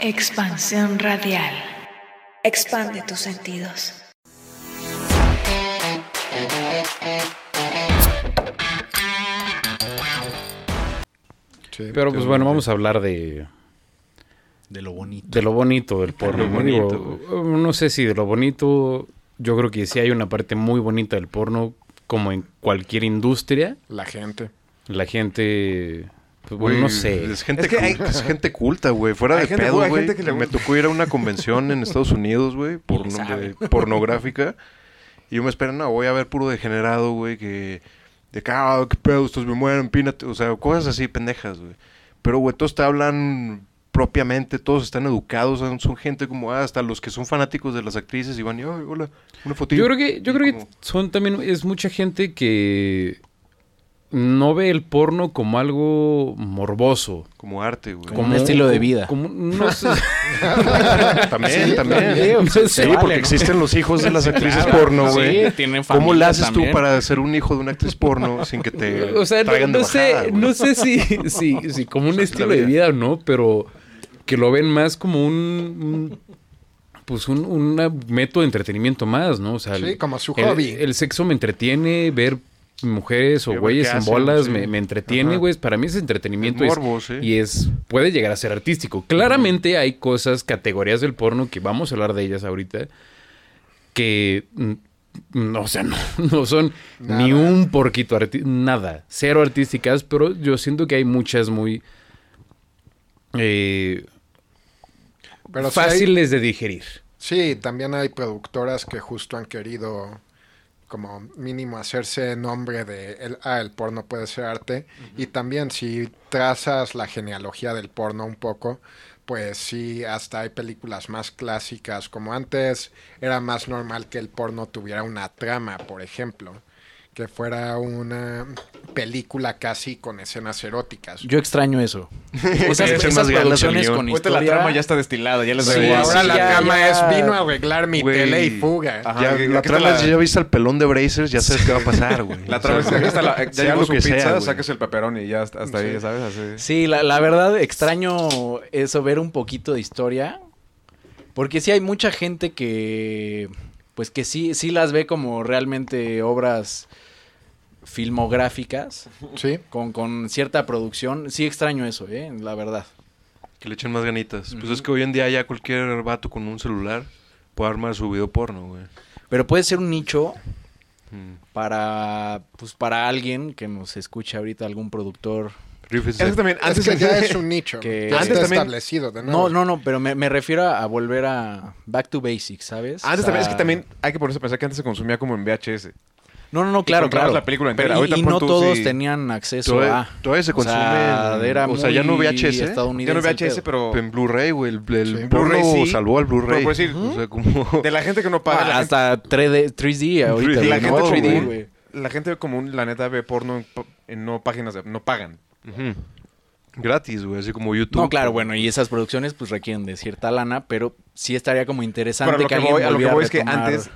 Expansión radial. Expande tus sentidos. Pero pues bueno, vamos a hablar de, De lo bonito. de lo bonito del porno. Bonito, Digo, no sé si de lo bonito, yo creo que sí hay una parte muy bonita del porno, como en cualquier industria. La gente. La gente, pues bueno, no sé. Es gente, Es que hay- cul- es gente culta, güey. Fuera Hay de gente pedo, güey. le Me tocó ir a una convención en Estados Unidos, güey, porno- pornográfica. Y yo me espero, no, voy a ver puro degenerado, güey, que... De que, ah, qué pedo, estos me mueren, pínate. O sea, cosas así, pendejas, güey. Pero, güey, todos te hablan propiamente, todos están educados, son, son gente como, ah, hasta los que son fanáticos de las actrices y van y, ay, hola, una fotito. Yo creo que, yo Y creo que son también, es mucha gente que no ve el porno como algo morboso. Como arte, güey. Como un estilo de vida. como- no sé. También, también. también, Sí, porque ¿no? existen los hijos de las actrices Claro, porno, güey. sí, tienen ¿Cómo le familia haces también. tú para ser un hijo de una actriz porno sin que te O sea, no, traigan de no sé, bajada, güey? no sé si, si, si como un estilo de vida. o no, pero que lo ven más como un, un- pues un, un método de entretenimiento más, ¿no? O sea, Sí, el- como su el- hobby. El, sexo me entretiene, ver mujeres o güeyes en bolas sí. me, me entretiene, güey. Para mí es entretenimiento Es y es- morbo, sí. y es puede llegar a ser artístico. Claramente hay cosas, categorías del porno que vamos a hablar de ellas ahorita que no, o sea, no, no son Nada. ni un porquito nada, cero artísticas, pero yo siento que hay muchas muy eh, Pero sí hay- fáciles de digerir. Sí, también hay productoras que justo han querido como mínimo hacerse nombre de el, ah, el porno puede ser arte. Y también si trazas la genealogía del porno un poco, pues sí, hasta hay películas más clásicas, como antes. Era más normal que el porno tuviera una trama, por ejemplo, que fuera una película casi con escenas eróticas. Yo extraño eso. Esas, esas producciones con Ahorita la historia... trama ya está destilada, ya les Sí, ahora la ya, trama ya. es vino a arreglar mi Güey. tele y fuga. Ajá, Ya, la trama la- ya viste al pelón de Brazers, ya sabes qué va a pasar, güey. La O trama sea, es que está la- ya sea llegó lo su que pizza, sea, saques el pepperón y ya hasta, hasta ahí, ya sabes, así. Sí, la, la verdad extraño eso, ver un poquito de historia. Porque sí hay mucha gente que, pues que sí, sí las ve como realmente obras filmográficas, Sí. con, con cierta producción. Sí extraño eso, ¿eh? La verdad. Que le echen más ganitas. Pues es que hoy en día ya cualquier vato con un celular puede armar su video porno, güey. Pero puede ser un nicho Mm. para, pues para alguien que nos escuche ahorita, algún productor. Eso también, antes es que ya es un nicho. que- ya Antes está también- establecido de nuevo. No, no, no, pero me, me refiero a volver a back to basics, ¿sabes? Antes O también, es que también hay que ponerse a pensar que antes se consumía como en VHS. No, no, no, claro, claro. la película entera. Pero y- no tú, todos sí. tenían acceso Todavía- a. todavía se o sea, consume era o sea, ya no VHS, estadounidense Ya no VHS, pero En Blu-ray, güey. El, el Sí. porno Blu-ray sí, salvó al Blu-ray. pero por decir, O sea, como... de la gente que no paga. Ah, gente- hasta 3D, 3D ahorita. La gente todo, común, güey. güey. la gente común, la neta, ve porno en, no páginas, de- no pagan. Gratis, güey. Así como YouTube. No, claro, bueno, y esas producciones pues requieren de cierta lana, pero sí estaría como interesante Pero a lo que, que alguien voy, a lo que volviera voy es que retomar-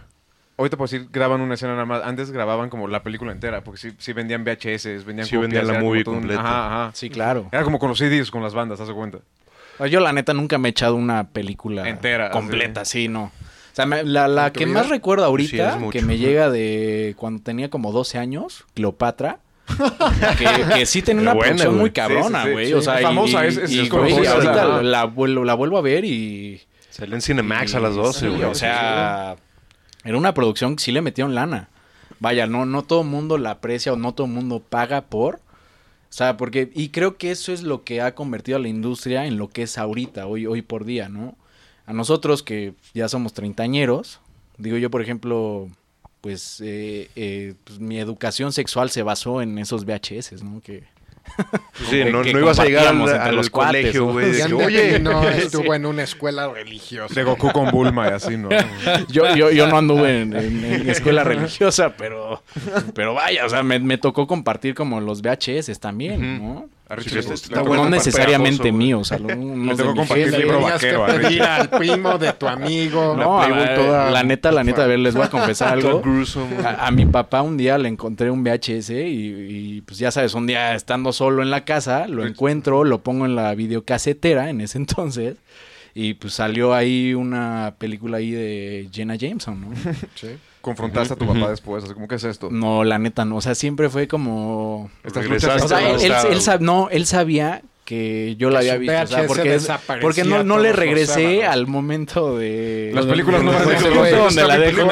antes, ahorita por decir, graban una escena nada más. Antes grababan como la película entera, porque sí, sí vendían VHS, vendían Sí copias, vendían la era como movie todo un- completa. Ajá, ajá. Sí, claro. Era como con los CDs, con las bandas, ¿te cuenta? Yo la neta nunca me he echado una película Entera, completa, sí, no. O sea, me- la, la ¿En tu que vida? más recuerdo Sí, ahorita, es mucho. que me llega de cuando tenía como 12 años, Cleopatra, que, que sí tenía una buena, producción güey. muy cabrona, sí, sí. güey. Sí, O sea, y- famosa, y, es- es- y, es como güey, famosa, ahorita la, vuelvo, la vuelvo a ver y... Sale en Cinemax a las 12, Sí, güey. o sea, era una producción que sí le metieron lana. Vaya, no, no todo mundo la aprecia o no todo mundo paga por. O sea, porque, y creo que eso es lo que ha convertido a la industria en lo que es ahorita, hoy, hoy por día, ¿no? A nosotros que ya somos treintañeros, digo yo, por ejemplo, pues, eh, eh, pues, mi educación sexual se basó en esos VHS, ¿no? Que, Sí, no, que no ibas a llegar al, al los colegio, ¿no? güey. que, Oye, no estuvo en una escuela religiosa. De Goku con Bulma y así, ¿no? Yo, yo, yo no anduve en, en- en escuela religiosa, pero, pero vaya, o sea, me, me tocó compartir como los VHS también, ¿no? No necesariamente míos, o sea, tocó mi compartir libro Tenías que vaquero, pedir al primo de tu amigo. No, La neta, la neta, a ver, les voy a confesar algo. A, a mi papá un día le encontré un VHS y, y, pues ya sabes, un día estando solo en la casa, lo encuentro, lo pongo en la videocasetera en ese entonces Y pues salió ahí una película ahí de Jenna Jameson, ¿no? Sí. Confrontaste a tu papá después, así como, ¿qué es esto? No, la neta no. O sea, siempre fue como... Estas luchas O sea, él, él- él sab- no, él sabía que yo la había visto. O sea, VHS porque, no, no le regresé al momento de... Las películas no Donde la dejó.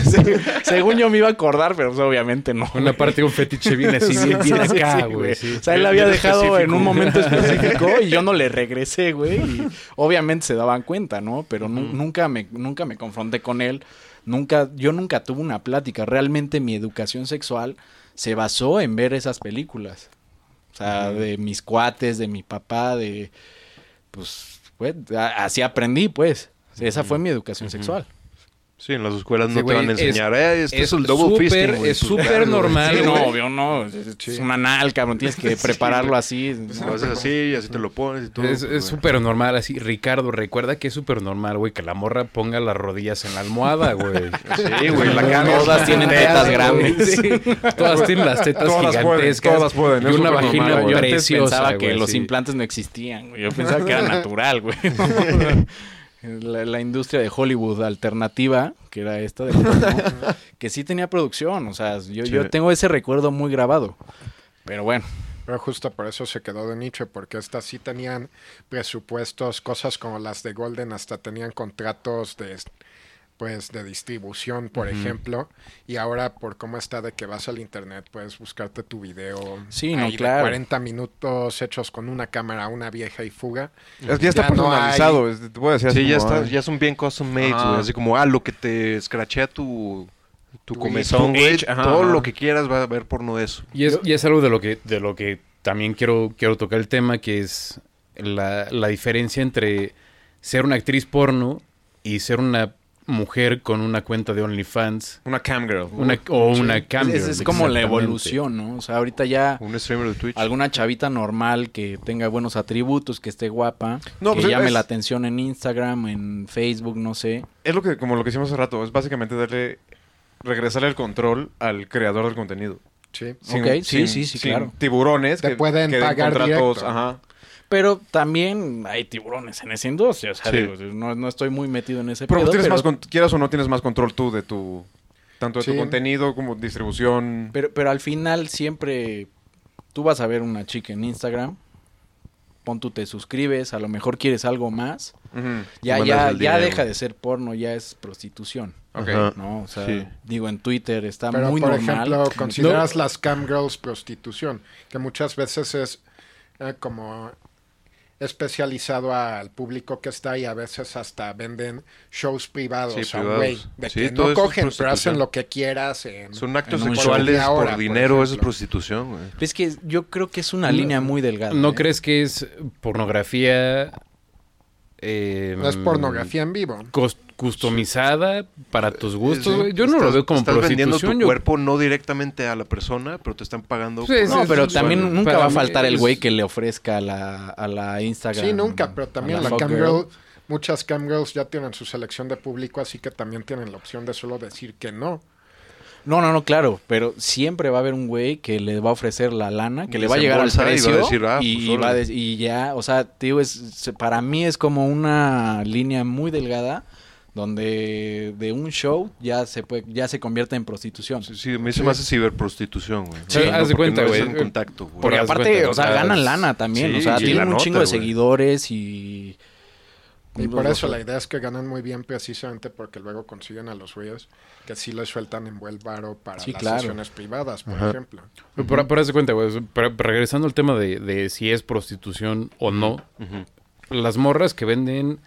Sí. Según yo me iba a acordar, pero pues, obviamente no. Una parte de un fetiche bien así, bien, bien Sí, acá, sí, güey. sí. O sea, él la había dejado en un momento específico y yo no le regresé, güey. Y obviamente se daban cuenta, ¿no? Pero nu- nunca, me, nunca me confronté con él. Nunca, yo nunca tuve una plática. Realmente mi educación sexual se basó en ver esas películas. O sea, de mis cuates, de mi papá, de... Pues, pues, así aprendí, pues. Esa fue mi educación sexual. Sí, en las escuelas Sí, no te van a es- enseñar, eh, este es, es el double súper- fisting, güey. es súper normal, Sí, no, obvio, no. Es, es una nalga, cabrón. Tienes que prepararlo así. Lo haces así y así te lo pones y todo. Es pues, es súper normal, así. Ricardo, recuerda que es súper normal, güey, que la morra ponga las rodillas en la almohada, güey. Sí, güey, la. Todas tienen tetas grandes. Sí. Todas tienen las tetas Todas pueden, gigantescas. todas pueden, Y es una vagina normal. Yo antes pensaba que los sí. implantes no existían, güey. Yo pensaba que era natural, güey. La, la industria de Hollywood alternativa, que era esta, de que sí tenía producción. O sea, yo, yo Sí. tengo ese recuerdo muy grabado. Pero bueno, Pero justo por eso se quedó de nicho, porque estas sí tenían presupuestos, cosas como las de Golden, hasta tenían contratos de pues de distribución, por ejemplo, y ahora por cómo está de que vas al internet puedes buscarte tu video Sí, no, ahí de claro. 40 minutos hechos con una cámara, una vieja y fuga. Es- ya está Ya no personalizado. es- te puedo decir así Sí, ya, está, ay, ya son bien custom made. Así como, ah, lo que te escrachea tu, tu Tu comezón, güey. Todo ajá. lo que quieras va a haber porno de eso. Y es, y es algo de lo que, de lo que también quiero, quiero tocar el tema, que es la, la diferencia entre ser una actriz porno y ser una mujer con una cuenta de OnlyFans Una camgirl. una, o una cambio. es, es como la evolución, ¿no? O sea, ahorita ya Un streamer de Twitch. alguna chavita normal que tenga buenos atributos, que esté guapa, No, que pues llame es- la atención en Instagram, en Facebook, no sé. Es lo que, como lo que hicimos hace rato, es básicamente darle, regresarle el control al creador del contenido. Sí. Ok, sí, sí, sí, sin claro. tiburones Te que pueden que pagar contratos, directo. ajá. Pero también hay tiburones en esa industria. O sea, Sí. digo, no, no estoy muy metido en ese Pero pedo, tienes pero, más, con- quieras o no, tienes más control tú de tu, tanto de tu contenido como distribución. pero, pero al final siempre tú vas a ver una chica en Instagram, pon tú te suscribes, a lo mejor quieres algo más, ya, ya, ya deja de ser porno, ya es prostitución. Ok. Ajá. ¿no? O sea, Sí. digo, en Twitter está Pero, muy por normal. ejemplo, consideras las cam girls prostitución, que muchas veces es eh, como especializado al público que está y a veces hasta venden shows privados Sí, privados. güey, de Sí, que no cogen, pero hacen lo que quieras. En, Son actos en sexuales por hora, por dinero, eso es prostitución, güey. Es que yo creo que es una No- línea muy delgada. ¿No ¿eh? crees que es pornografía? Eh, no es pornografía en vivo. customizada para tus gustos, Sí. Yo no lo veo como Estás vendiendo tu yo- cuerpo no directamente a la persona, pero te están pagando. Sí, por- sí, No, sí, pero sí, también nunca va a faltar el güey que le ofrezca a la, a la Instagram. Sí, nunca, pero también la, fuck cam girl. girl, muchas cam girls ya tienen su selección de público, así que también tienen la opción de solo decir que no. No, no, no, claro, pero siempre va a haber un güey que le va a ofrecer la lana, que le va a llegar al embolsa y va a precio decir, ah, y, pues, y va a de- y ya, o sea, te digo, es, para mí es como una línea muy delgada donde de un show ya se puede, ya se convierte en prostitución. Sí, sí, me dice más de ciberprostitución, güey. Sí, O sea, haz no, de cuenta, güey. contacto. Porque aparte, cuenta, o sea, ganan lana también, sí, o sea, tienen la un nota, chingo de güey. seguidores y... Y por eso la idea es que ganan muy bien precisamente porque luego consiguen a los güeyes que sí les sueltan en buen varo para Sí, las claro. sesiones privadas, por Ajá. ejemplo. Por, por de cuenta, güey. regresando al tema de, de si es prostitución o no, las morras que venden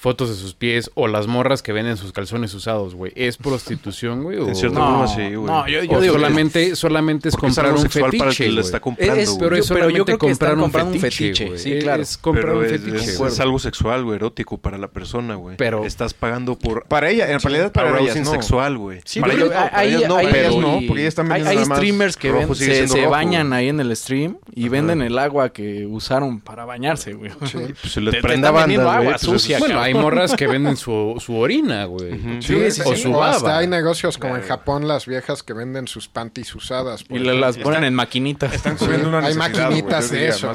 fotos de sus pies o las morras que venden sus calzones usados, güey, ¿es prostitución, güey? o- En cierta No, forma sí, güey. no, yo, yo o digo que- solamente, solamente es comprar un fetiche, para el que le güey. está comprando, Es-. Pero es Yo- pero yo solamente creo que comprar un comprando un fetiche, güey. sí, claro. Es comprar Pero un es, fetiche, es- algo sexual, güey, erótico para la persona, güey. Pero- estás pagando por Para ella, en realidad para ellas arousing no. sexual, güey. Sí, para ellos ellas no, hay- para ellas ellas no, porque ellas están hay, streamers que se, bañan ahí en el stream y venden el agua que usaron para bañarse, güey. Pues se les prenda banda, agua pues sucia. Hay morras que venden su, su orina, güey. Ujú. Sí, sí, O sí. su O hasta baba. hay negocios como en Japón, las viejas que venden sus panties usadas. Y le- las ponen en maquinitas. Están cubriendo una hay necesidad, maquinitas güey, de eso.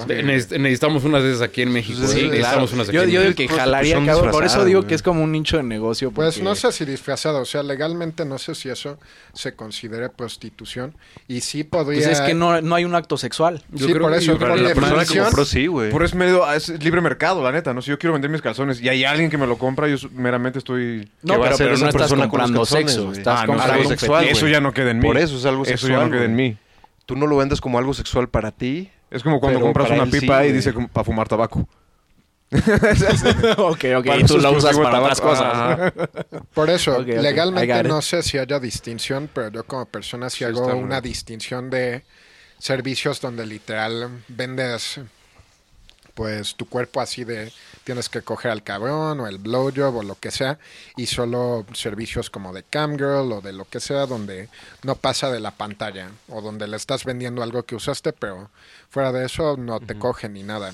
necesitamos unas de esas aquí en México. Sí, claro. necesitamos unas aquí Yo, en yo digo que jalaría, cabrón. Por eso digo güey. que es como un nicho de negocio. Pues porque- no sé si disfrazado, o sea, legalmente no sé si eso se considere prostitución. Y sí podría... Pues es que no, no hay un acto sexual. Yo sí, creo por que- eso, yo por la persona que compró sí, güey. Por eso es medio, es libre mercado, la neta, ¿no? Si yo quiero vender mis calzones y hay alguien que me lo compra, yo meramente estoy... No, ¿Qué va a pero, pero no estás comprando sexo. Estás Ah, no, comprando algo sexual. Eso ya no queda en mí. Por eso es algo Eso ya sexual, no queda en mí. Tú no lo vendes como algo sexual para ti. Es como cuando compras una pipa sí, y dice para fumar tabaco. ok, ok. Para Y tú la usas para otras cosas. Ajá. Por eso, legalmente no sé si haya distinción, pero yo como persona sí, Sí, hago una distinción de servicios donde literal vendes pues tu cuerpo así de tienes que coger al cabrón o el blowjob o lo que sea y solo servicios como de camgirl o de lo que sea donde no pasa de la pantalla o donde le estás vendiendo algo que usaste pero fuera de eso no te cogen ni nada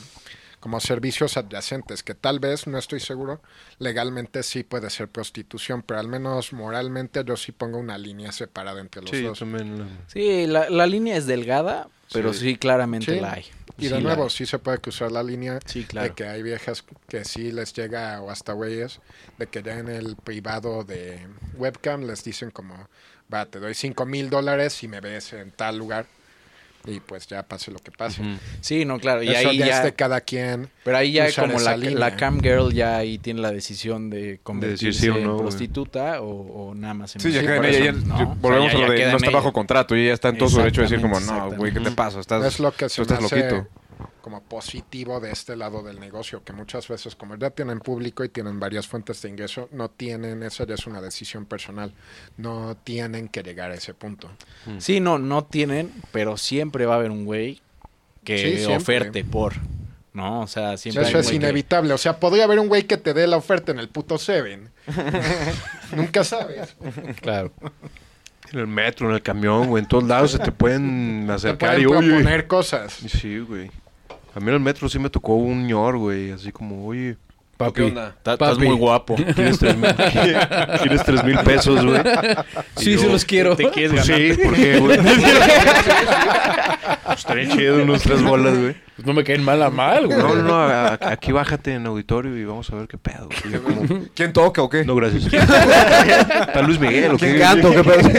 como servicios adyacentes que tal vez no estoy seguro legalmente sí puede ser prostitución pero al menos moralmente yo sí pongo una línea separada entre los Sí, dos también. Sí, la, la línea es delgada, pero sí, Sí. claramente Sí. la hay. Y de nuevo, sí se puede cruzar la línea Sí, claro. de que hay viejas que sí les llega, o hasta güeyes, de que ya en el privado de webcam les dicen como, va, te doy 5 mil dólares si me ves en tal lugar. Y pues ya pase lo que pase. Sí, no, claro. Y Eso ahí ya, ya, es de cada quien. Pero ahí ya como la, la cam girl ya ahí tiene la decisión de convertirse sí o en no, güey. prostituta o, o nada más en Sí, ya queda en ella. sea, volvemos ya- a lo de no en está bajo ella. contrato y ella está en todo su derecho de decir como, no, güey, ¿qué te pasa? Estás, Es lo que se tú estás hace loquito. Como positivo de este lado del negocio, que muchas veces como ya tienen público y tienen varias fuentes de ingreso, no tienen, esa ya es una decisión personal, no tienen que llegar a ese punto. Sí, no, no tienen, pero siempre va a haber un güey que Sí, oferte por, ¿no? O sea, siempre Eso es que- inevitable. O sea, podría haber un güey que te dé la oferta en el puto Seven. Nunca sabes. Claro. En el metro, en el camión, güey. En todos lados se te pueden Te acercar pueden y oye. proponer cosas. Sí, güey. A mí en el metro sí me tocó un ñor, güey. Así como, oye, Papi. ¿Qué onda? Ta- Estás muy guapo. ¿quieres tres mil, ¿quieres tres mil pesos, güey? Sí, sí los quiero. Te quieres Pues ganar. sí, ¿por qué, güey? Pues estaría chido unos tres bolas, güey. Pues no me caen mal a mal, güey. No, no, no, a- aquí bájate en auditorio y vamos a ver qué pedo. güey. Y yo como, ¿Quién toca o qué? no, gracias. ¿Está Luis Miguel o ¿Quién qué? canta o qué pedo?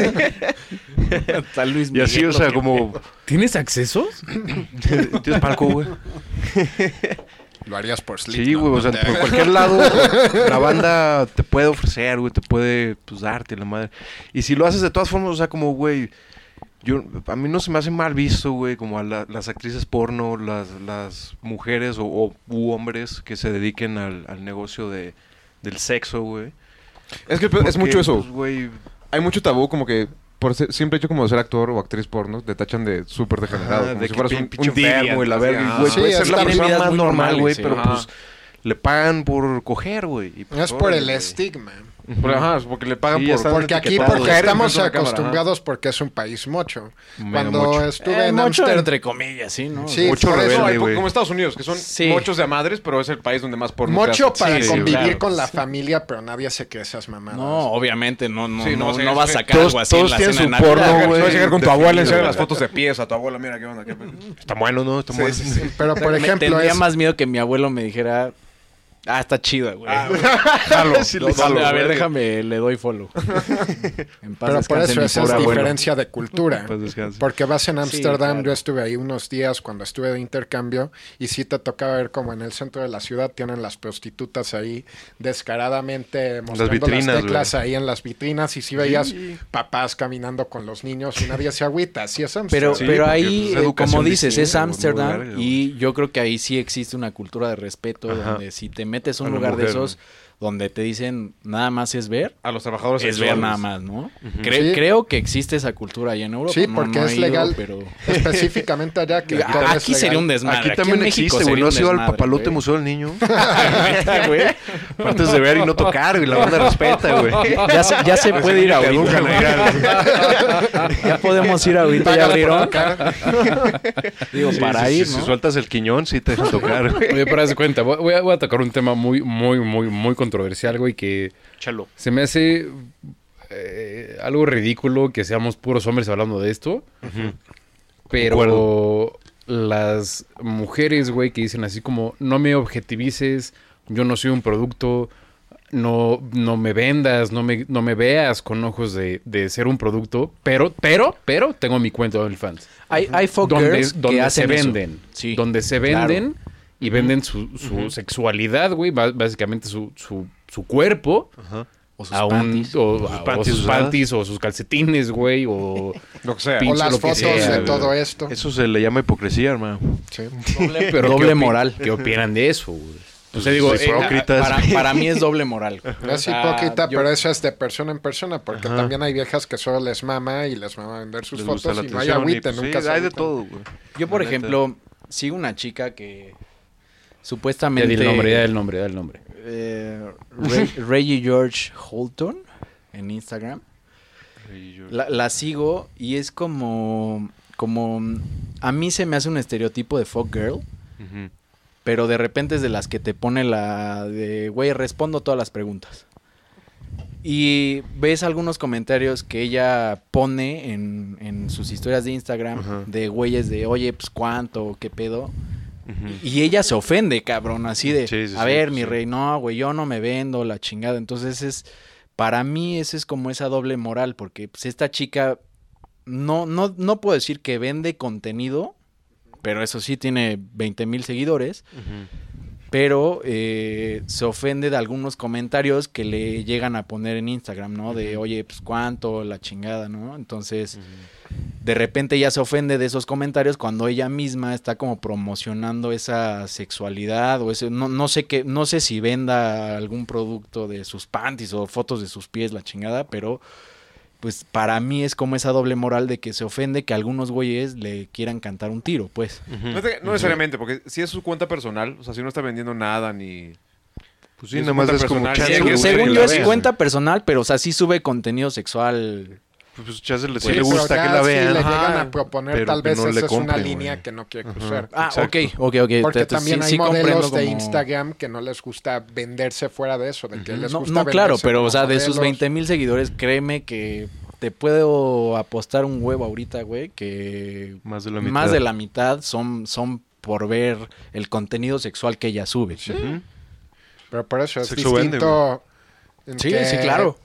Está Luis Y así, Miguel, o sea, ¿qué como... ¿Tienes accesos? ¿Tienes palco, güey? Lo harías por Slipknot. Sí, güey, o sea, ¿no? por cualquier lado la banda te puede ofrecer, güey, te puede, pues, darte la madre. Y si lo haces de todas formas, o sea, como, güey, yo, a mí no se me hace mal visto, güey, como a la- las actrices porno, las, las mujeres o, o- u hombres que se dediquen al, al negocio de, del sexo, güey. Es que es mucho eso. pues, güey, Hay mucho tabú como que por ser- simple hecho como de ser actor o actriz porno, te tachan de súper degenerado. ajá, como de si que fueras un, pinche un enfermo y la verga. ah. güey, Sí, puede ser la persona más normal, güey, sí. pero Ajá. pues le pagan por coger, güey. y, pues, Es por el órale, güey. estigma. Por- ajá, porque le pagan Sí, por... Porque aquí porque estamos de acostumbrados porque es un país mocho. Medio Cuando mocho. estuve Eh, en mucho Amsterdam, entre comillas, sí, ¿no? Sí, Mucho por eso- rebelde, No, como Estados Unidos, que son Sí. muchos de madres, pero es el país donde más porno se Mocho para Sí, convivir claro. con la familia, pero nadie se cree esas mamadas. No, obviamente, no, no, Sí, no, no, sí, no sí. vas a sacar Todos- algo así en todos la tienen cena de su porno, Navidad. güey. Llegar con tu abuela, enseñar güey. las fotos de pies a tu abuela, mira qué onda. Qué... Está bueno, ¿no? Está bueno. Pero por ejemplo, tendría más miedo que mi abuelo me dijera, ah, está chida, güey. Jalo, Sí, jalo, a ver, güey. déjame, le doy follow. En paz pero por eso esa es diferencia de cultura. Porque vas en Ámsterdam, claro. yo estuve ahí unos días cuando estuve de intercambio y sí te tocaba ver como en el centro de la ciudad tienen las prostitutas ahí descaradamente mostrando las, vitrinas, teclas güey. ahí en las vitrinas y sí veías papás caminando con los niños y nadie se agüita, sí es Ámsterdam. Pero, Sí, ahí, pues, es eh, como dices, es Ámsterdam y yo creo que ahí sí existe una cultura de respeto Ajá. donde si te metes a un lugar de mujer, esos donde te dicen nada más es ver, A los trabajadores es ver nada más, ¿no? Cre- Sí. Creo que existe esa cultura allá en Europa. Sí, porque no es ido, legal. pero... Específicamente allá que Aquí sería un desmadre. Aquí también México existe, güey. ¿No has ido al papalote güey. Museo del Niño? Güey. Antes de ver y no tocar, güey. La banda respeta, güey. Ya se, ya se puede ir ahorita. Ya podemos ir ahorita, ya abrieron. Digo, Sí, para sí, ir. Si sueltas el quiñón, sí te dejan tocar. Oye, pero haz de cuenta, voy, voy a, voy a tocar un tema muy, muy, muy, muy controversial, güey, que Chalo. se me hace eh, algo ridículo que seamos puros hombres hablando de esto. Pero Concuerdo. las mujeres, güey, que dicen así como, no me objetivices, yo no soy un producto, no, no me vendas, no me, no me veas con ojos de, de ser un producto, pero, pero, pero tengo mi cuenta de OnlyFans. Hay, hay folk Donde, girls donde que se hacen eso. venden. Sí. Donde se claro. Y venden su, su sexualidad, güey, básicamente su, su, su cuerpo Ajá. O sus a un, panties. o, sus o panties sus usadas. panties o sus calcetines, güey, o Lo que sea. Pinche O las fotos sea, de todo esto. Eso se le llama hipocresía, hermano. Sí. Doble, pero doble ¿qué opi- moral. ¿Qué opinan de eso, güey? O Pues sea, digo, eh, hipócrita. Para, para mí es doble moral. Es hipócrita, yo- pero eso es de persona en persona, porque Ajá. también hay viejas que solo les mama y les mama vender sus Les fotos y no hay y, agüite, pues, nunca sí, se hay de todo, güey. Yo, por ejemplo, sigo una chica que supuestamente... el nombre, ya el nombre, ya el nombre. eh, Re- Reggie George Holton en Instagram. La, la sigo y es como... Como... A mí se me hace un estereotipo de folk girl. Pero de repente es de las que te pone la de, güey, respondo todas las preguntas. Y ves algunos comentarios que ella pone en, en sus historias de Instagram de güeyes de, oye, pues cuánto, qué pedo. Y ella se ofende, cabrón, así de, Sí, sí, a sí, ver, mi rey, no, güey, yo no me vendo, la chingada. Entonces es, para mí ese es como esa doble moral, porque pues esta chica, no, no, no puedo decir que vende contenido, pero eso sí tiene 20 mil seguidores, Ujú. Pero eh, se ofende de algunos comentarios que le llegan a poner en Instagram, ¿no? De, oye, pues cuánto, la chingada, ¿no? Entonces, de repente ella se ofende de esos comentarios cuando ella misma está como promocionando esa sexualidad o ese, no, no sé qué, no sé si venda algún producto de sus panties o fotos de sus pies, la chingada, pero pues para mí es como esa doble moral de que se ofende que algunos güeyes le quieran cantar un tiro, pues. No, te- no necesariamente, porque si es su cuenta personal, o sea, si no está vendiendo nada ni... Pues sí, Es nada más cuenta es como personal, chance, sí, Según, según yo es vean. cuenta personal, pero o sea, sí sube contenido sexual. Pues chance le, sí Sí, le gusta que la si vean. le Ajá. llegan a proponer, pero tal vez no le esa es una compren, línea güey. que no quiere Ajá. cruzar. Ah, Exacto. ok, ok, ok. Porque Te- te- también sí- hay sí modelos de como- Instagram que no les gusta venderse fuera de eso, de que les No, gusta no, claro, venderse pero o sea, de sus modelos. 20 mil seguidores, créeme que te puedo apostar un huevo ahorita, güey, que Más de la mitad. más de la mitad son, son por ver el contenido sexual que ella sube. Sí, Pero por eso es Sexo vende, distinto en sí, que claro.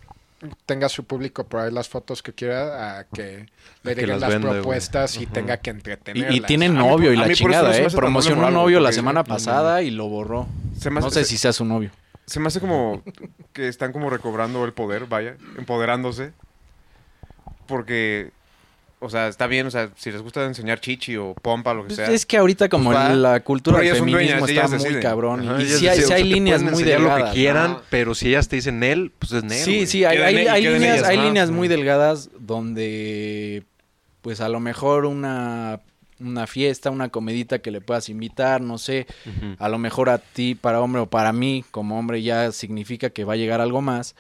Tenga su público por ahí las fotos que quiera a que le que lleguen las propuestas y tenga que entretenerlas. y tiene mí novio y la no chingada, ¿eh? Promocionó un novio la semana no, no. pasada y lo borró. Se me hace- No sé se- si sea su novio. Se me hace como que están como recobrando el poder, vaya, empoderándose. Porque, o sea, está bien, o sea, si les gusta enseñar chichi o pompa, lo que Pues sea. es que ahorita como Pues va. la cultura del feminismo dueñas, está muy deciden. cabrón. Ajá, y sí hay, sí líneas muy delgadas. lo que quieran, ¿no? pero si ellas te dicen él, pues es Nel. Sí, sí, hay, hay, hay líneas, ellas, hay ¿no? líneas muy delgadas donde, pues a lo mejor una, una fiesta, una comedita que le puedas invitar, no sé, a lo mejor a ti para hombre o para mí como hombre ya significa que va a llegar algo más,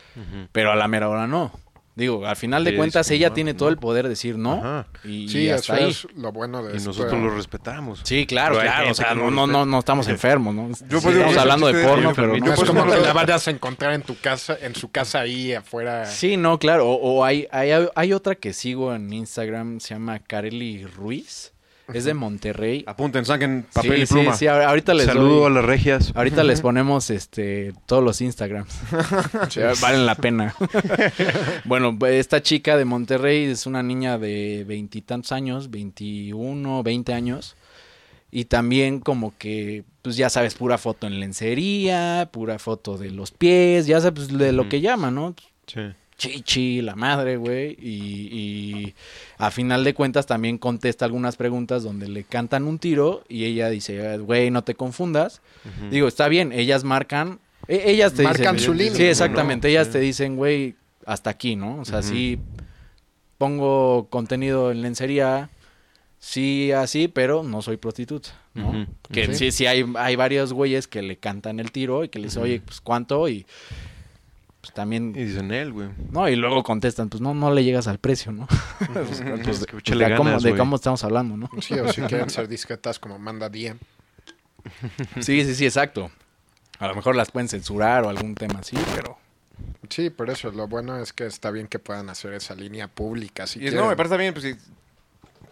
pero a la mera hora no. Digo, al final de cuentas ella tiene no. todo el poder de decir no Ajá. y, Sí, hasta eso ahí. es lo bueno de Y esto. nosotros lo respetamos. Sí, claro, Pero claro. O sea, no, no no, no, estamos enfermos, ¿no? pues Sí, estamos hablando de porno, pero no. Es como por que la vayas a encontrar en tu casa, en su casa ahí afuera. Sí, no, claro. O, o hay, hay, hay otra que sigo en Instagram, se llama Kareli Ruiz. Es de Monterrey. Apunten, saquen papel sí, y pluma. Sí, sí, ahor- ahorita les Saludo doy- a las regias. Ahorita les ponemos este todos los Instagrams. Valen la pena. bueno, esta chica de Monterrey es una niña de veintitantos años, 21, 20 años. Y también como que, pues ya sabes, pura foto en lencería, pura foto de los pies, ya sabes, de lo que llama, ¿no? Sí. Chichi, la madre, güey. Y, y a final de cuentas también contesta algunas preguntas donde le cantan un tiro y ella dice, güey, no te confundas. Digo, está bien, ellas marcan, e- ellas te Marcan dicen, su línea, Sí, ¿no? exactamente, ellas Sí. te dicen, güey, hasta aquí, ¿no? O sea, sí pongo contenido en lencería, sí así, pero no soy prostituta, ¿no? Que Sí. sí, hay, hay varios güeyes que le cantan el tiro y que le dicen, oye, pues cuánto y pues también Y dicen él, güey. no, y luego contestan, pues no, no le llegas al precio, ¿no? pues, Pues que de, cómo, de estamos hablando, ¿no? Sí, o si quieren ser discretas como manda DM. Sí, sí, sí, exacto. A lo mejor las pueden censurar o algún tema así, pero... Sí, por eso lo bueno es que está bien que puedan hacer esa línea pública. Si Y quieren. no, me parece también, pues sí,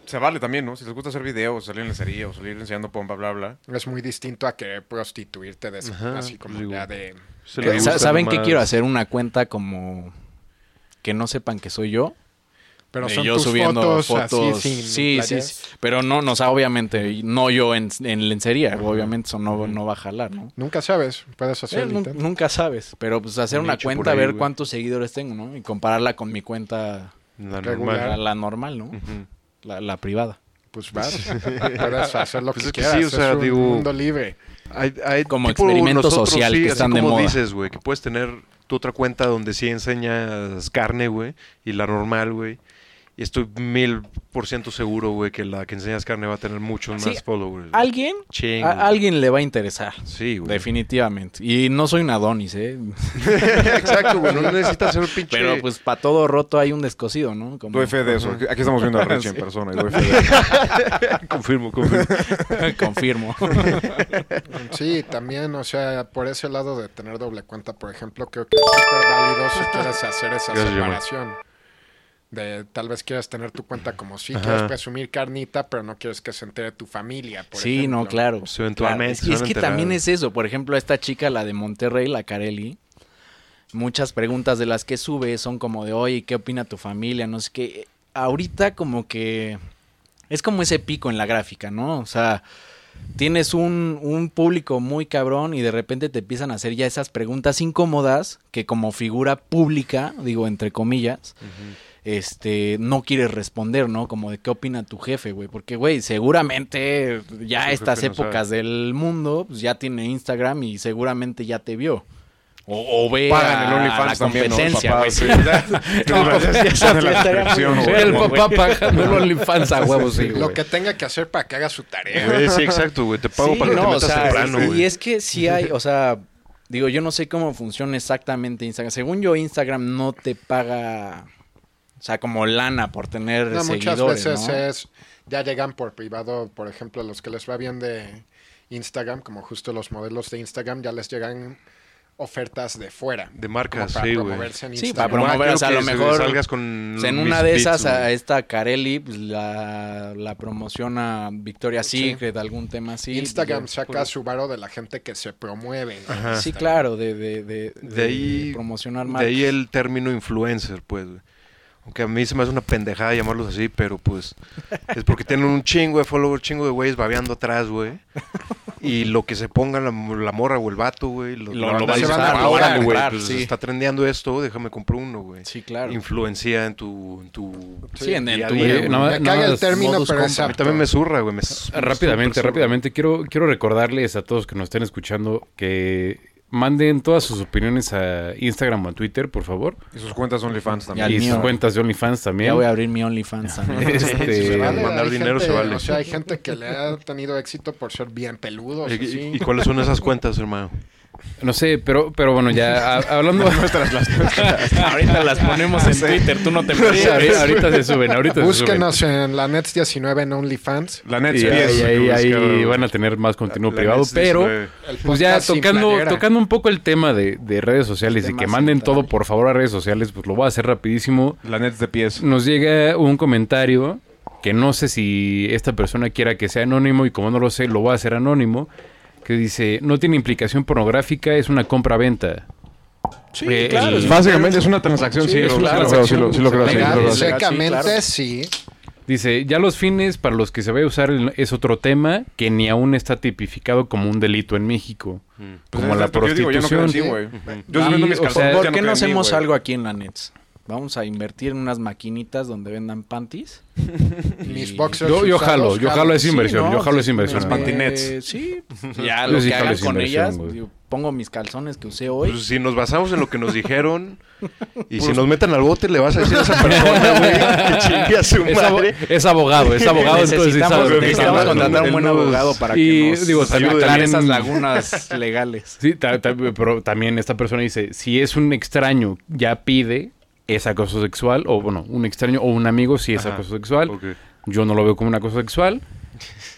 se vale también, ¿no? Si les gusta hacer videos, salir en lencería o salir enseñando pompa, bla, bla. Es muy distinto a querer prostituirte de, Ajá, así como ya de... Se Eh, gusta ¿Saben qué quiero hacer? Una cuenta como... Que no sepan que soy yo. Pero De son yo tus subiendo fotos, fotos. así sin sí, sí, sí. Pero no, no, o sea, obviamente, no yo en, en lencería. Obviamente eso no, no va a jalar, ¿no? Nunca sabes, puedes Eh, hacer el intento. nunca sabes. Pero pues hacer Un una cuenta, ahí, ver güey. cuántos seguidores tengo, ¿no? Y compararla con mi cuenta, La normal. la normal, ¿no? La, la privada. Pues vas, puedes hacer lo Pues que es que quieras. sí, o sea, es un digo- mundo libre. Hay, hay Como tipo experimento nosotros, social sí, que están de como moda. dices, güey, que puedes tener tu otra cuenta donde sí enseñas carne, güey, y la normal, güey. Y estoy mil por ciento seguro, güey, que la que enseñas carne va a tener muchos Sí, más followers. güey. ¿Alguien? A, a alguien le va a interesar. Sí, güey. Definitivamente. Y no soy un Adonis, ¿eh? Exacto, güey. No necesitas ser un pinche. Pero pues para todo roto hay un descosido, ¿no? Como- Doy fe de eso. Aquí estamos viendo a Richie en persona y doy fe de eso. confirmo, confirmo. Confirmo. Sí, también, o sea, por ese lado de tener doble cuenta, por ejemplo, creo que es súper válido si quieres hacer esa Gracias, separación. De tal vez quieras tener tu cuenta como si Ajá. quieres presumir carnita, pero no quieres que se entere tu familia. Por sí, ejemplo. no, claro. Pues, eventualmente Claro, Es, que también es eso. Por ejemplo, esta chica, la de Monterrey, la Carelli, muchas preguntas de las que sube son como de, oye, ¿qué opina tu familia? No sé qué. Ahorita como que es como ese pico en la gráfica, ¿no? O sea, tienes un, un público muy cabrón y de repente te empiezan a hacer ya esas preguntas incómodas que como figura pública, digo entre comillas, este, no quieres responder, ¿no? Como de qué opina tu jefe, güey. Porque, güey, seguramente ya estas no épocas del mundo, pues ya tiene Instagram y seguramente ya te vio. O, o ve Pagan a el OnlyFans la competencia, papá, güey. pues. El papá pagando el OnlyFans a huevos, sí, Lo que tenga que hacer para que haga su tarea. Güey, sí, exacto, güey. Te pago Sí, para que te o metas sea, temprano, y güey. es que sí hay, o sea, digo, yo no sé cómo funciona exactamente Instagram. Según yo, Instagram no te paga, o sea, como lana por tener No, muchas seguidores, veces ¿no? es, ya llegan por privado, por ejemplo, los que les va bien de Instagram, como justo los modelos de Instagram, ya les llegan ofertas de fuera. De marcas, para sí, promoverse en Sí, Instagram. para promover, quiero o sea, a lo mejor salgas con Pues en mis una de beats, esas, a esta Carelli pues, la, la promociona Victoria's Sí. Secret, algún tema así. Instagram pues, saca su varo de la gente que se promueve. en Ajá. Sí, claro, de, de, de, De ahí- promocionar De marcas. ahí el término influencer, pues, güey. Aunque a mí se me hace una pendejada llamarlos así, pero pues es porque tienen un chingo de followers, chingo de güeyes babeando atrás, güey. Y lo que se ponga la, la morra o el vato, güey, lo, Lo- van lo a vas a decir, usar, "Ah, lo van a órale, güey, pues, sí. está trendeando esto, déjame comprar uno, güey. Sí, claro. Influencia en tu, en tu Sí, en, tu día, más- Me caga el término, pero. A mí también me zurra, güey. me- Rápidamente, rápidamente, quiero, quiero recordarles a todos que nos estén escuchando que manden todas sus opiniones a Instagram o a Twitter, por favor. Y sus cuentas OnlyFans también. y sus mío. cuentas de OnlyFans también. Ya voy a abrir mi OnlyFans también. Este, Se vale, mandar hay dinero se gente- vale. O sea, hay gente que le ha tenido éxito por ser bien peludos. ¿Y, así. y- y cuáles son esas cuentas, hermano? No sé, pero, pero bueno, ya a- hablando... Ahorita las ponemos en Twitter, tú no te Sí, mereces. ahorita, ahorita se suben, ahorita se suben. Búsquenos en la Nets 19 en OnlyFans. La Nets Y ahí, van a tener más contenido La privado, pero 19. El pues ya tocando, tocando un poco el tema de, de redes sociales y que manden todo por favor a redes sociales, pues lo voy a hacer rapidísimo. La Nets de pies. Nos llega un comentario que no sé si esta persona quiera que sea anónimo y como no lo sé, lo voy a hacer anónimo, que dice, no tiene implicación pornográfica, es una compra-venta. Sí, Eh, claro. el- Básicamente es una transacción, sí, una sí. Dice, ya los fines para los que se va a usar el- es otro tema que ni aún está tipificado como un delito en México. Pues como es la que yo digo, yo no creo en sí, prostitución. güey. Y, Yo estoy viendo mis o sea, calzones, ¿Por qué no mí, hacemos algo aquí en la Nets? Vamos a invertir en unas maquinitas donde vendan panties. Mis boxers. Yo, yo jalo, yo jalo esa inversión, Sí, ¿no? yo jalo esa inversión. Las pantinets. Sí, ya Yo lo sí que hagan con inversión, ellas, digo, pongo mis calzones que usé hoy. Pues si nos basamos en lo que nos dijeron y si nos meten al bote le vas a decir a esa persona, güey, que chingue a su Es, abo- madre. es abogado, es abogado, entonces sí necesitamos, necesitamos contratar un buen nos- abogado para y, que nos digo, también- aclare esas lagunas legales. Sí, ta- ta- pero también esta persona dice, si es un extraño, ya pide, es acoso sexual, o bueno, un extraño o un amigo, si es Ajá. acoso sexual. Yo no lo veo como un acoso sexual,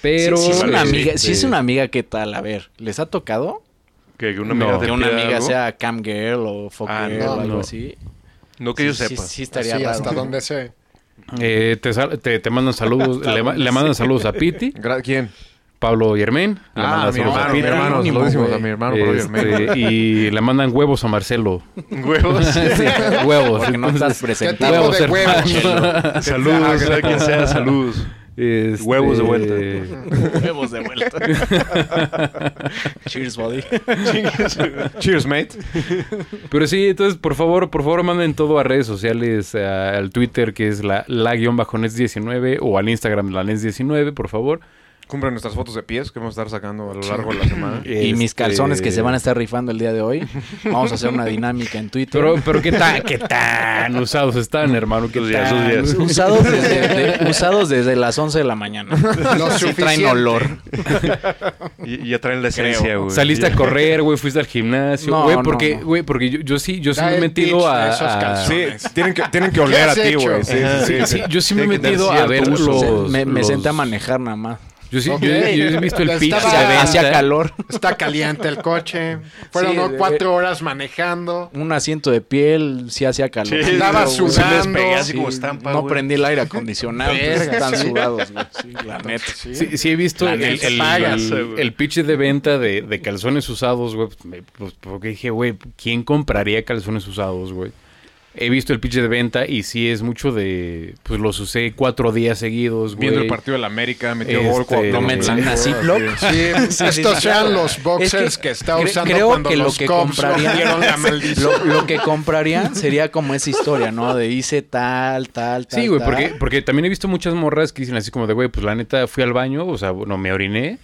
pero... si, si es una amiga, si es una amiga, ¿qué tal? A ver, ¿les ha tocado? Que una amiga Que una amiga algo. sea cam girl o fuck Ah, girl no, o algo no. así. No que yo Sí, sí, sepa. Sí, estaría Sí, raro. hasta donde sé. Eh, te, te, te mandan saludos, le, le mandan saludos a Piti, ¿Quién? Pablo le Ah, mi hermano, mi güey. a mi hermano. Pablo Este, y le mandan huevos a Marcelo. Huevos. Sí, huevos. Porque no estás entonces, ¿Qué presente. tipo huevos, de huevos? saludos, sea quien sea, saludos. Este, Huevos de vuelta. Huevos de vuelta. Cheers, buddy. Cheers, mate. Pero sí, entonces, por favor, por favor, manden todo a redes sociales, a- al Twitter, que es la, la guion bajo Nets19, o al Instagram, la Nets19, por favor. Cumplen nuestras fotos de pies que vamos a estar sacando a lo largo de la semana. Y mis Este, calzones que se van a estar rifando el día de hoy. Vamos a hacer una dinámica en Twitter. Pero, pero qué tan, qué tan usados están, hermano. Qué Sus días, tan- sus días. usados, desde, de- usados desde las 11 de la mañana. Lo Sí traen olor. Y, y ya traen la esencia, güey. Saliste a correr, güey, fuiste al gimnasio. No, Güey, no, porque, no. güey, porque yo, yo sí, yo sí me he metido a. esos a- calzones. Sí, tienen que, tienen que ¿Qué oler a ti, güey. Sí, Ajá. sí, Sí, sí. sí, yo sí me he que metido a ver los. me, me senté a manejar nada más. Yo sí, yo, yo he visto el pitch Estaba- de venta. Hacía calor. Está caliente el coche. Fueron Sí, ¿no? de- cuatro horas manejando. Un asiento de piel, sí hacía calor. Sí, sí sudando. les pegué así Sí, como estampa, no güey. prendí el aire acondicionado. Están sí. sudados, güey. Sí, la neta. Sí. Sí, sí he visto el, el, pitch de venta de, de calzones usados, güey. pues, me- pues, porque dije, güey, ¿quién compraría calzones usados, güey? He visto el pitch de venta y sí es mucho de... Pues los usé cuatro días seguidos, güey. Viendo el partido de la América, metió Este, gol con Lo metes en una Ziploc. Sí, estos sean los boxers que, está cre- usando creo cuando que lo los que Cubs comprarían lo, lo que comprarían sería como esa historia, ¿no? De hice tal, tal, tal. Sí, güey, tal. porque, porque también he visto muchas morras que dicen así como de, güey, pues la neta fui al baño, o sea, bueno, me oriné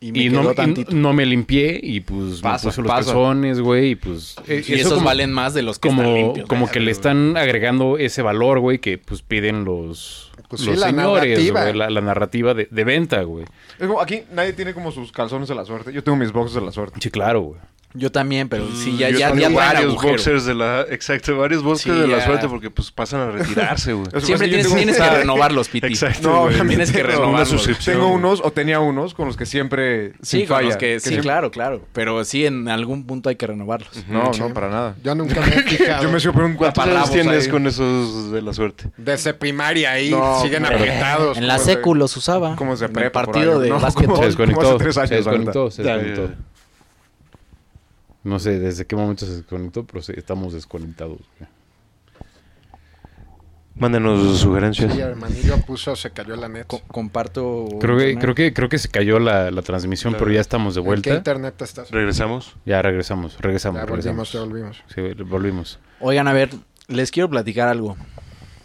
y, me y, quedó no, y no me limpié y pues Pasa, me puse los pasa. calzones, güey, y pues... eh, y eso esos como- valen más de los que están como, limpios. como güey. que le están agregando ese valor, güey, que pues piden los, Pues sí, los la señores, narrativa. güey, la, la narrativa de, de venta, güey. Es como, aquí nadie tiene como sus calzones de la suerte. Yo tengo mis boxes de la suerte. Sí, claro, güey. Yo también, pero sí, ya, Yo ya, ya varios boxers de la... Exacto, varios boxers Sí, de la ya. suerte porque pues pasan a retirarse, güey. Siempre tienes, tengo- tienes que renovarlos, Piti. Exacto, No, Tienes que renovarlos. Tengo unos, o tenía unos, con los que siempre. Sí, sin con falla, los que, que sí, siempre- claro, claro. Pero sí, en algún punto hay que renovarlos. No, Sí. no, para nada. Yo nunca me he fijado. Yo me sigo un ¿Cuántos años tienes ahí. con esos de la suerte? Desde primaria ahí No, siguen apretados. En la secu los usaba. como el prepa, partido de. Como- Se desconectó, se desconectó, ahorita. se Ya, desconectó. ya, ya. No sé desde qué momento se desconectó, pero sí, estamos desconectados. güey. Mándenos sugerencias. Sí, hermanillo puso, se cayó la net. Co- comparto. Creo que, internet. creo que, creo que se cayó la, la transmisión, pero ya estamos de ¿En qué vuelta. internet estás? ¿Regresamos? Ya regresamos, regresamos, Ya regresamos. volvimos, ya volvimos. Sí, volvimos. Oigan, a ver, les quiero platicar algo.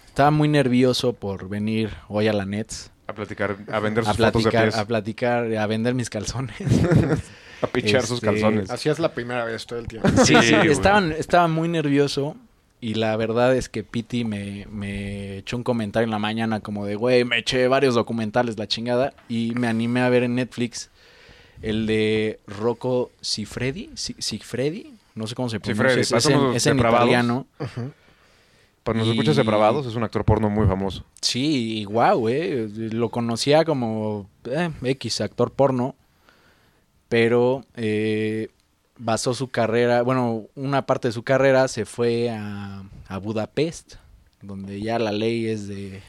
Estaba muy nervioso por venir hoy a la Nets A platicar, a vender a sus fotos de platicar, pies. a platicar, a vender mis calzones. A pichar sus Este, calzones. Así es la primera vez todo el tiempo. Sí, sí, estaban, estaba muy nervioso y la verdad es que Piti me, me echó un comentario en la mañana como de, güey, me eché varios documentales, la chingada, y me animé a ver en Netflix el de Rocco Siffredi, Si- Siffredi, no sé cómo se pronuncia, Siffredi, es, es en, en. Para los y- escuchas depravados, es un actor porno muy famoso. Sí, y guau, güey. Lo conocía como eh, X, actor porno. Pero eh, basó su carrera, bueno, una parte de su carrera se fue a, a Budapest, donde ya la ley es de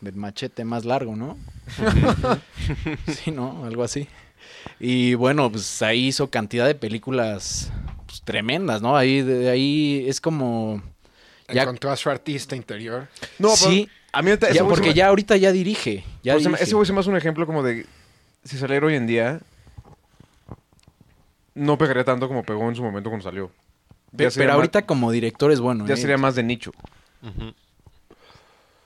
del machete más largo, ¿no? sí, ¿no? Algo así. Y bueno, pues ahí hizo cantidad de películas pues, tremendas, ¿no? Ahí, de ahí es como... Ya- Encontró a su artista interior. No, pero sí, a mí ya, se porque me- ya ahorita ya dirige. Ya pues se me- dirige. ese güey se me hace un ejemplo como de. Si saliera hoy en día. No pegaría tanto como pegó en su momento cuando salió. Pe- pero más- ahorita como director es bueno. Ya ¿eh? sería más de nicho.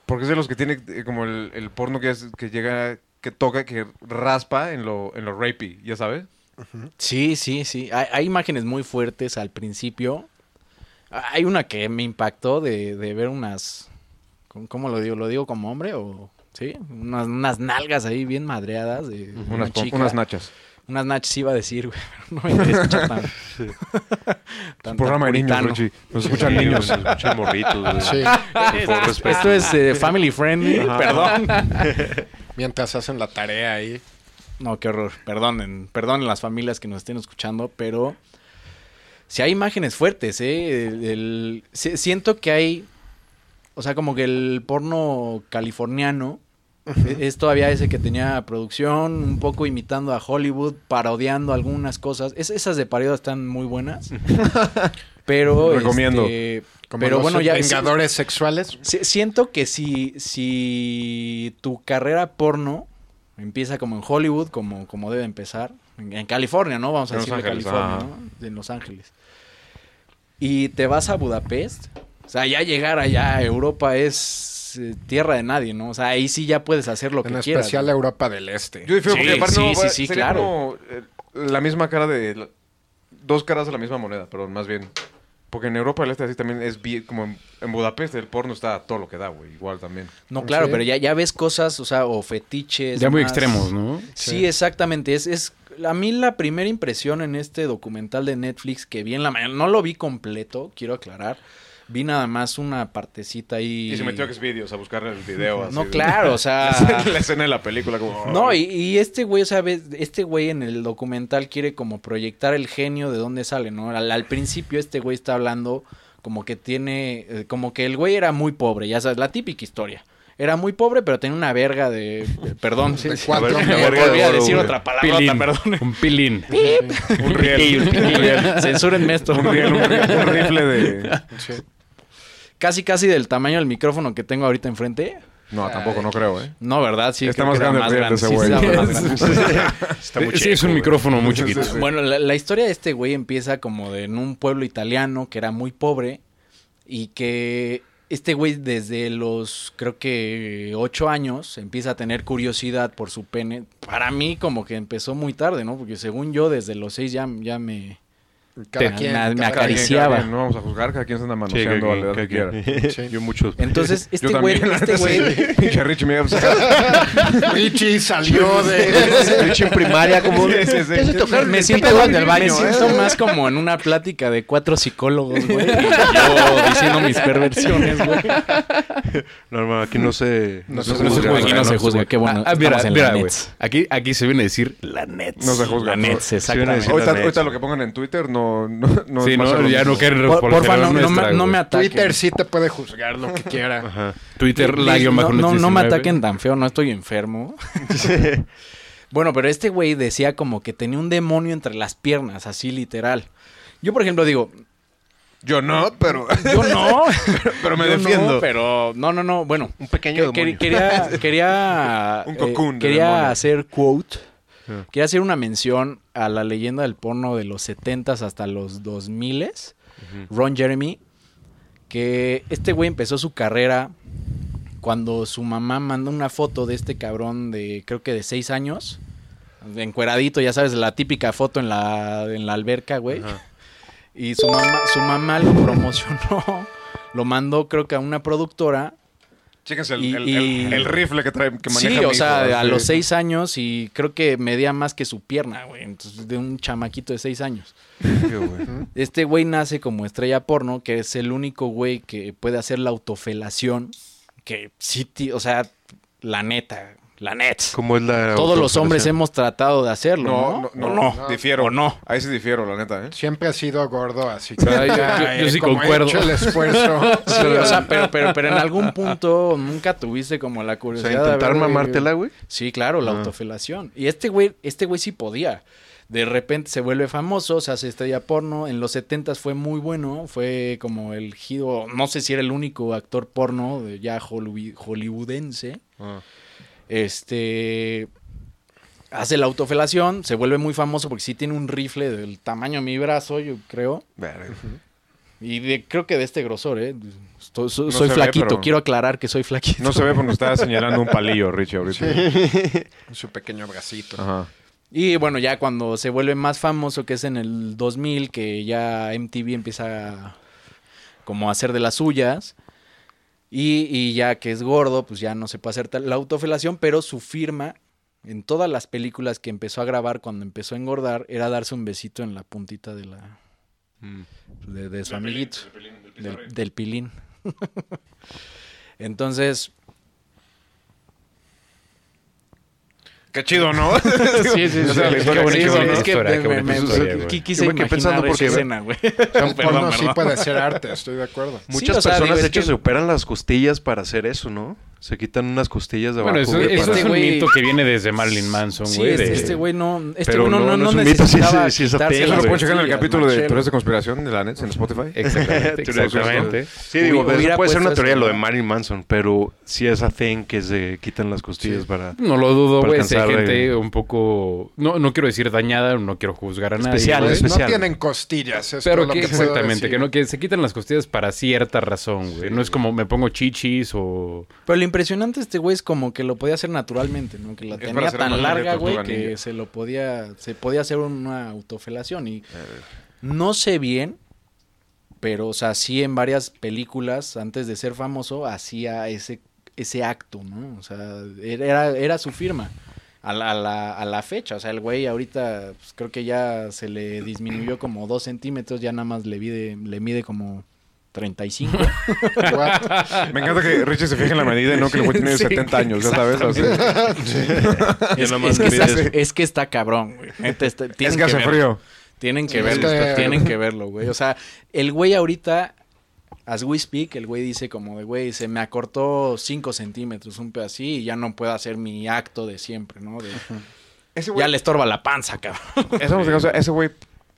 Porque es de los que tiene eh, como el, el porno que, es- que llega, que toca, que raspa en lo, en lo rapey, ¿ya sabes? Sí, sí, sí. Hay, hay imágenes muy fuertes al principio. Hay una que me impactó de, de ver unas... ¿cómo- ¿Cómo lo digo? ¿Lo digo como hombre o...? Sí, unas, unas nalgas ahí bien madreadas de una Unas, chica. unas nachas. Unas nachas iba a decir, güey. pero No me interesa escuchar tan... tan- Un programa de niños, puritano. Richie. Nos escuchan Sí, niños. nos escuchan morritos. güey. Sí, Por favor, respeto. Esto es eh, family friendly, perdón. mientras hacen la tarea ahí. No, qué horror. Perdonen, perdonen las familias que nos estén escuchando, pero sí hay imágenes fuertes, ¿eh? El- el- si- siento que hay, o sea, como que el porno californiano es todavía ese que tenía producción, un poco imitando a Hollywood, parodiando algunas cosas. Es- esas de parodia están muy buenas. pero, Recomiendo. este, Como pero los bueno, ya Vengadores sexuales. si- siento que si, si tu carrera porno empieza como en Hollywood, como, como debe empezar, en, en California, ¿no? Vamos a decirle Ángeles, California. ¿no? En Los Ángeles. Y te vas a Budapest, o sea, ya llegar allá a Europa es eh, tierra de nadie, ¿no? O sea, ahí sí ya puedes hacer lo que En quieras. especial ¿no? Europa del Este. Yo difiero Sí, porque aparte sí, no, sí, sí, sería claro. como eh, la misma cara de... la- dos caras de la misma moneda, pero más bien. Porque en Europa del Este así también es bien, como en, en Budapest el porno está a todo lo que da, güey. Igual también. No, claro, Sí. pero ya, ya ves cosas, o sea, o fetiches. Ya muy más- extremos, ¿no? Sí, exactamente. Es, es a mí la primera impresión en este documental de Netflix que vi en la mañana, no lo vi completo, quiero aclarar. Vi nada más una partecita ahí. Y se metió a Xvideos a buscar el video. así No, de- claro, o sea. la escena de la película como... No, y, y este güey, o sea, ves, este güey en el documental quiere como proyectar el genio de dónde sale, ¿no? Al, al principio este güey está hablando como que tiene, eh, como que el güey era muy pobre, ya sabes, la típica historia. Era muy pobre, pero tenía una verga de, perdón, sí, cuatro me volví a oro, decir otra palabra, Pilín. perdón. Un pilín. un riel. Un riel. Censúrenme esto. un riel, un, riel, un rifle de... Sí. Casi, casi del tamaño del micrófono que tengo ahorita enfrente. No, tampoco, no creo, ¿eh? No, ¿verdad? Sí, Está creo más que grande ese Sí, güey. más grande. Está muy sí, chico, es un güey. micrófono muy chiquito. Sí, sí. Bueno, la, la historia de este güey empieza como de en un pueblo italiano que era muy pobre y que este güey desde los creo que ocho años empieza a tener curiosidad por su pene. Para mí como que empezó muy tarde, ¿no? Porque según yo desde los seis ya, ya me... Cada Te- quien, me- me cada Cada quien, acariciaba. cada quien, no vamos a juzgar, cada quien se anda Sí, manoseando a la edad que- quiera. que- Sí. Yo muchos. Entonces, este güey, este güey, sí. Pinche Richie me. Richie salió de... Richie en primaria, como. Sí, sí, sí. Me ¿Qué siento, en el baño? me eh? siento más como en una plática de cuatro psicólogos, güey. yo diciendo mis perversiones, güey. No, hermano, aquí no se. No se juzga. Aquí no se juzga, qué bueno. Ah, mira, mira, güey. Aquí, aquí se viene a decir la Nets. No se juzga. La. Nets, Sí, exactamente. sí, Ahorita, lo que pongan en Twitter no, no, no Sí, no, ya no quieren Por, por, porfa, no, no me, no me ataquen. Twitter sí te puede juzgar lo que quiera. Ajá. Twitter, la guion bajo no, no, no me 19. ataquen tan feo, no estoy enfermo. bueno, pero este güey decía como que tenía un demonio entre las piernas, así literal. Yo, por ejemplo, digo, Yo no, pero... yo no, pero me yo no, defiendo. pero no, no, no, bueno. Un pequeño Que- demonio. quería quería Un eh, cocoon de quería demonio. hacer quote Ah. quería hacer una mención a la leyenda del porno de los 70s hasta los 2000s Ron Jeremy que este güey empezó su carrera cuando su mamá mandó una foto de este cabrón de creo que de 6 años encueradito ya sabes la típica foto en la en la alberca güey. Y su mamá su mamá lo promocionó lo mandó creo que a una productora Chéquense el, Y- el, y- el- el rifle que trae, que maneja Sí, mi o sea, a los seis años y creo que medía más que su pierna, güey. Entonces, de un chamaquito de seis años. Este güey nace como estrella porno, que es el único güey que puede hacer la autofelación. Que sí, o sea, la neta, la net. ¿Cómo es la. Todos los hombres hemos tratado de hacerlo, No, ¿no? no, ¿O no, no? difiero. ¿O no? Ahí sí difiero, la neta, ¿eh? Siempre ha sido gordo, así que yo- ya yo- yo he sí como concuerdo. hecho el esfuerzo. Sí, o sea, pero, pero, pero en algún punto nunca tuviste como la O curiosidad sea, de intentar haber- mamártela, güey. Sí, claro, la Ah. autofelación. Y este güey, este güey sí podía. De repente se vuelve famoso, se hace estrella porno. En los 70 fue muy bueno. Fue como el giro, no sé si era el único actor porno de ya hollywood- hollywoodense. Ah. Este hace la autofelación, se vuelve muy famoso porque sí tiene un rifle del tamaño de mi brazo, yo creo. Y de- creo que de este grosor, ¿eh? Estoy- soy No soy se ve, flaquito, pero- quiero aclarar que soy flaquito. No se ve porque está señalando un palillo, Richie, ahorita. Su pequeño bracito. Ajá. Y bueno, ya cuando se vuelve más famoso, que es en el 2000, que ya MTV empieza como a hacer de las suyas. Y, y ya que es gordo, pues ya no se puede hacer tal- la autofelación, pero su firma en todas las películas que empezó a grabar cuando empezó a engordar era darse un besito en la puntita de la Mm. de, de su amiguito, del, del pilín. Entonces, Qué chido, ¿no? Sí, sí, O sea, la sí. Es que me- bonita me- historia, me- güey. qui- Yo quise me quedé pensando esa porque- escena, güey. Perdón, porno sí puede ser arte, estoy de acuerdo. Muchas personas, de hecho, se operan las costillas para hacer eso, ¿no? Se quitan unas costillas de abajo. Bueno, eso, eso es un güey- mito que viene desde Marilyn Manson, Sí, güey. este de- este güey no, este Pero güey no, no, no, es un mito, sí, es ateo, Eso lo pueden checar en el capítulo de. Teorías de Conspiración de la net en Spotify. Exactamente, exactamente. Sí, digo, eso puede ser una teoría eso, lo de. Marilyn Manson, pero sí es a thing que se quitan las costillas para... No lo dudo, güey. Hay gente un poco. No, no quiero decir dañada, no quiero juzgar a nadie. Especial, güey. Pues no especial. tienen costillas, es Pero que lo que puedo exactamente, que no que se quitan las costillas para cierta razón, güey. No es como me pongo chichis o Pero impresionante este güey es como que lo podía hacer naturalmente, ¿no? Que la Es tenía tan larga, güey, que se lo podía, se podía hacer una autofelación y no sé bien, pero o sea, sí en varias películas antes de ser famoso hacía ese ese acto, ¿no? O sea, era era su firma. A la, a la, a la fecha, o sea, el güey ahorita pues, creo que ya se le disminuyó como dos centímetros, ya nada más le mide, le mide como 35. What? Me encanta que Richie se fije en la medida y no que el güey tiene Sí, 70 años, ya sabes. así. Es, que está, eso. es que está cabrón, güey. Está- tienen Es que hace verlo. frío. Tienen que Sí, verlo, es que- tienen que verlo, güey. O sea, el güey ahorita, as we speak, el güey dice como de, güey, se me acortó 5 centímetros, un pedacito, y ya no puedo hacer mi acto de siempre, ¿no? De- Ese ya le estorba la panza, cabrón. Eso, o sea, ese güey,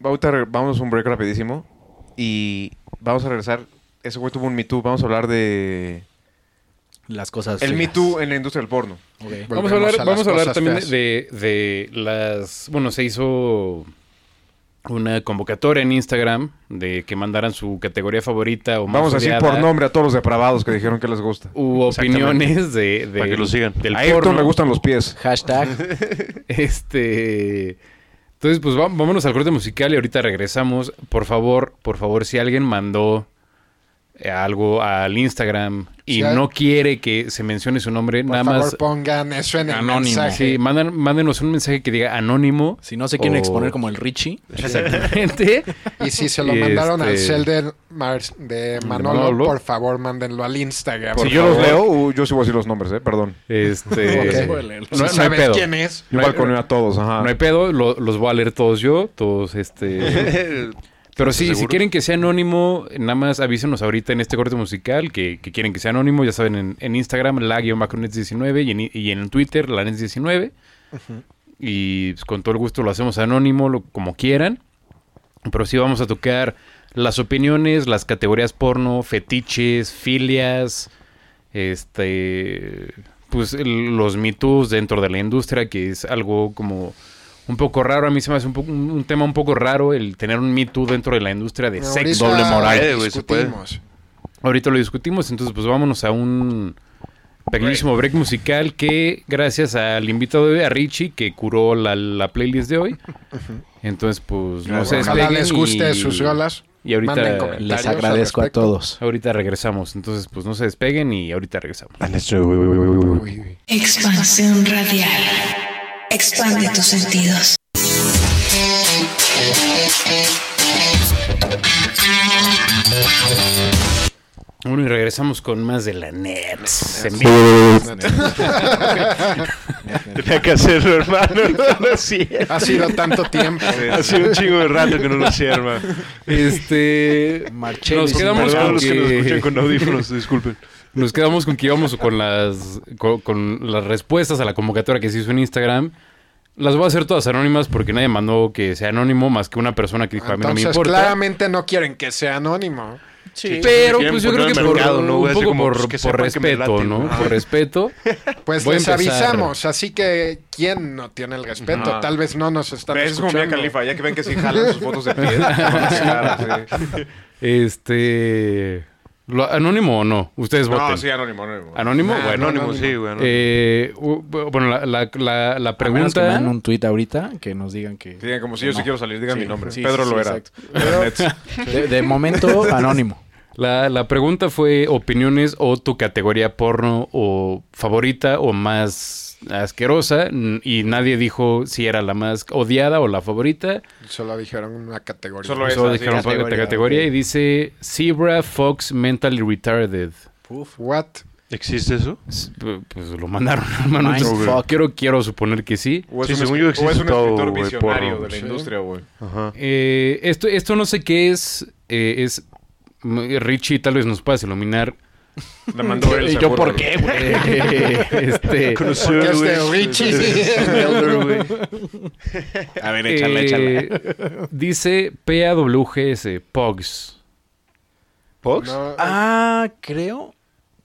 ahorita re- vamos a un break rapidísimo y vamos a regresar. Ese güey tuvo un Me Too. Vamos a hablar de Las cosas. el Me feas. Too en la industria del porno. Vamos a hablar, a vamos a hablar también de, de las... Bueno, se hizo una convocatoria en Instagram de que mandaran su categoría favorita o más Vamos a decir odiada por nombre a todos los depravados que dijeron que les gusta. u opiniones de, de- Para que lo sigan. del A le gustan los pies. Hashtag. Este. Entonces, pues vámonos al corte musical y ahorita regresamos. Por favor, por favor, si alguien mandó algo al Instagram y hay- no quiere que se mencione su nombre, Por nada favor, más. pongan eso en el Anónimo. mensaje. Sí, mandan, mándenos un mensaje que diga anónimo. Si no se quieren o- exponer como el Richie, Exactamente. Y si se lo mandaron al este- cel de, Manolo, Manolo. por favor, mándenlo al Instagram. Si yo los leo, uh, yo sí voy a decir los nombres, ¿eh? Perdón. Este. No, Si no hay sabes pedo. quién es. Yo No hay- balconeo a todos, ajá. No hay pedo, lo- los voy a leer todos yo, todos este. Pero sí, si quieren que sea anónimo, nada más avísenos ahorita en este corte musical que, que quieren que sea anónimo. Ya saben, en, en Instagram, la-macronets19 y en, y en Twitter, la nets19. Y pues, con todo el gusto lo hacemos anónimo, lo- como quieran. Pero sí vamos a tocar las opiniones, las categorías porno, fetiches, filias, este, pues el- los mitos dentro de la industria, que es algo como un poco raro. A mí se me hace un, poco- un- un tema un poco raro el tener un Me Too dentro de la industria de sexo. Doble moral. Eh, güey, se discutimos. Ahorita lo discutimos, entonces pues vámonos a un pequeñísimo break musical que gracias al invitado de hoy, a Richie, que curó la, la playlist de hoy. Entonces pues no se Ojalá despeguen les guste y- sus rolas. Y ahorita, les agradezco a todos. ahorita regresamos. Entonces pues no se despeguen y ahorita regresamos. Expansión radial. Expande tus sentidos. Bueno, y regresamos con más de la vivo. Tenía que hacerlo, hermano. No lo hacía. Ha sido tanto tiempo. Ha sido un chingo de rato que no lo hacía, hermano. Este. Marchelis nos quedamos con los que nos escuchan con audífonos, disculpen. Nos quedamos con que íbamos con las, con, con las respuestas a la convocatoria que se hizo en Instagram. Las voy a hacer todas anónimas porque nadie mandó que sea anónimo más que una persona que dijo a mí no me Entonces, importa. claramente no quieren que sea anónimo. Sí. Pero pues yo creo que por, mercado, ¿no? un poco como, por, pues, que por respeto, late, ¿no? ¿no? Por respeto. Pues les empezar. avisamos, así que ¿quién no tiene el respeto? Tal vez no nos están Es como Mia escuchando. Khalifa, ya que ven que sí jalan sus fotos de sí. Este. Lo- ¿Anónimo o no? Ustedes voten. No, sí, anónimo, anónimo. ¿Anónimo? Ah, bueno. Anónimo, anónimo. sí, güey. anónimo. Eh, bueno, la, la, la, la A menos que pregunta. un tweet ahorita que nos digan que. Digan como si yo sí No. quiero salir, digan Sí, mi nombre. sí, Pedro sí, sí, Loera. exacto. De, de momento, anónimo. La, la pregunta fue opiniones o tu categoría porno o favorita o más asquerosa y nadie dijo si era la más odiada o la favorita. Solo dijeron una categoría. Solo es- Solo sí, dijeron categoría, categoría, y dice Zebra Fox Mentally Retarded. Uf. What? ¿Existe eso? Pues lo mandaron, hermano. Quiero, quiero suponer que sí. O es, Sí, un, según o es un escritor visionario de la Sí. industria, güey. Ajá. Eh, esto, esto no sé qué es. eh, es Richie tal vez nos puedas iluminar. La mandó él. ¿Y yo por qué, güey? este, Porque es de Richie. A ver, échale, échale. eh, Dice PAWGS, POGS. No, Ah, creo.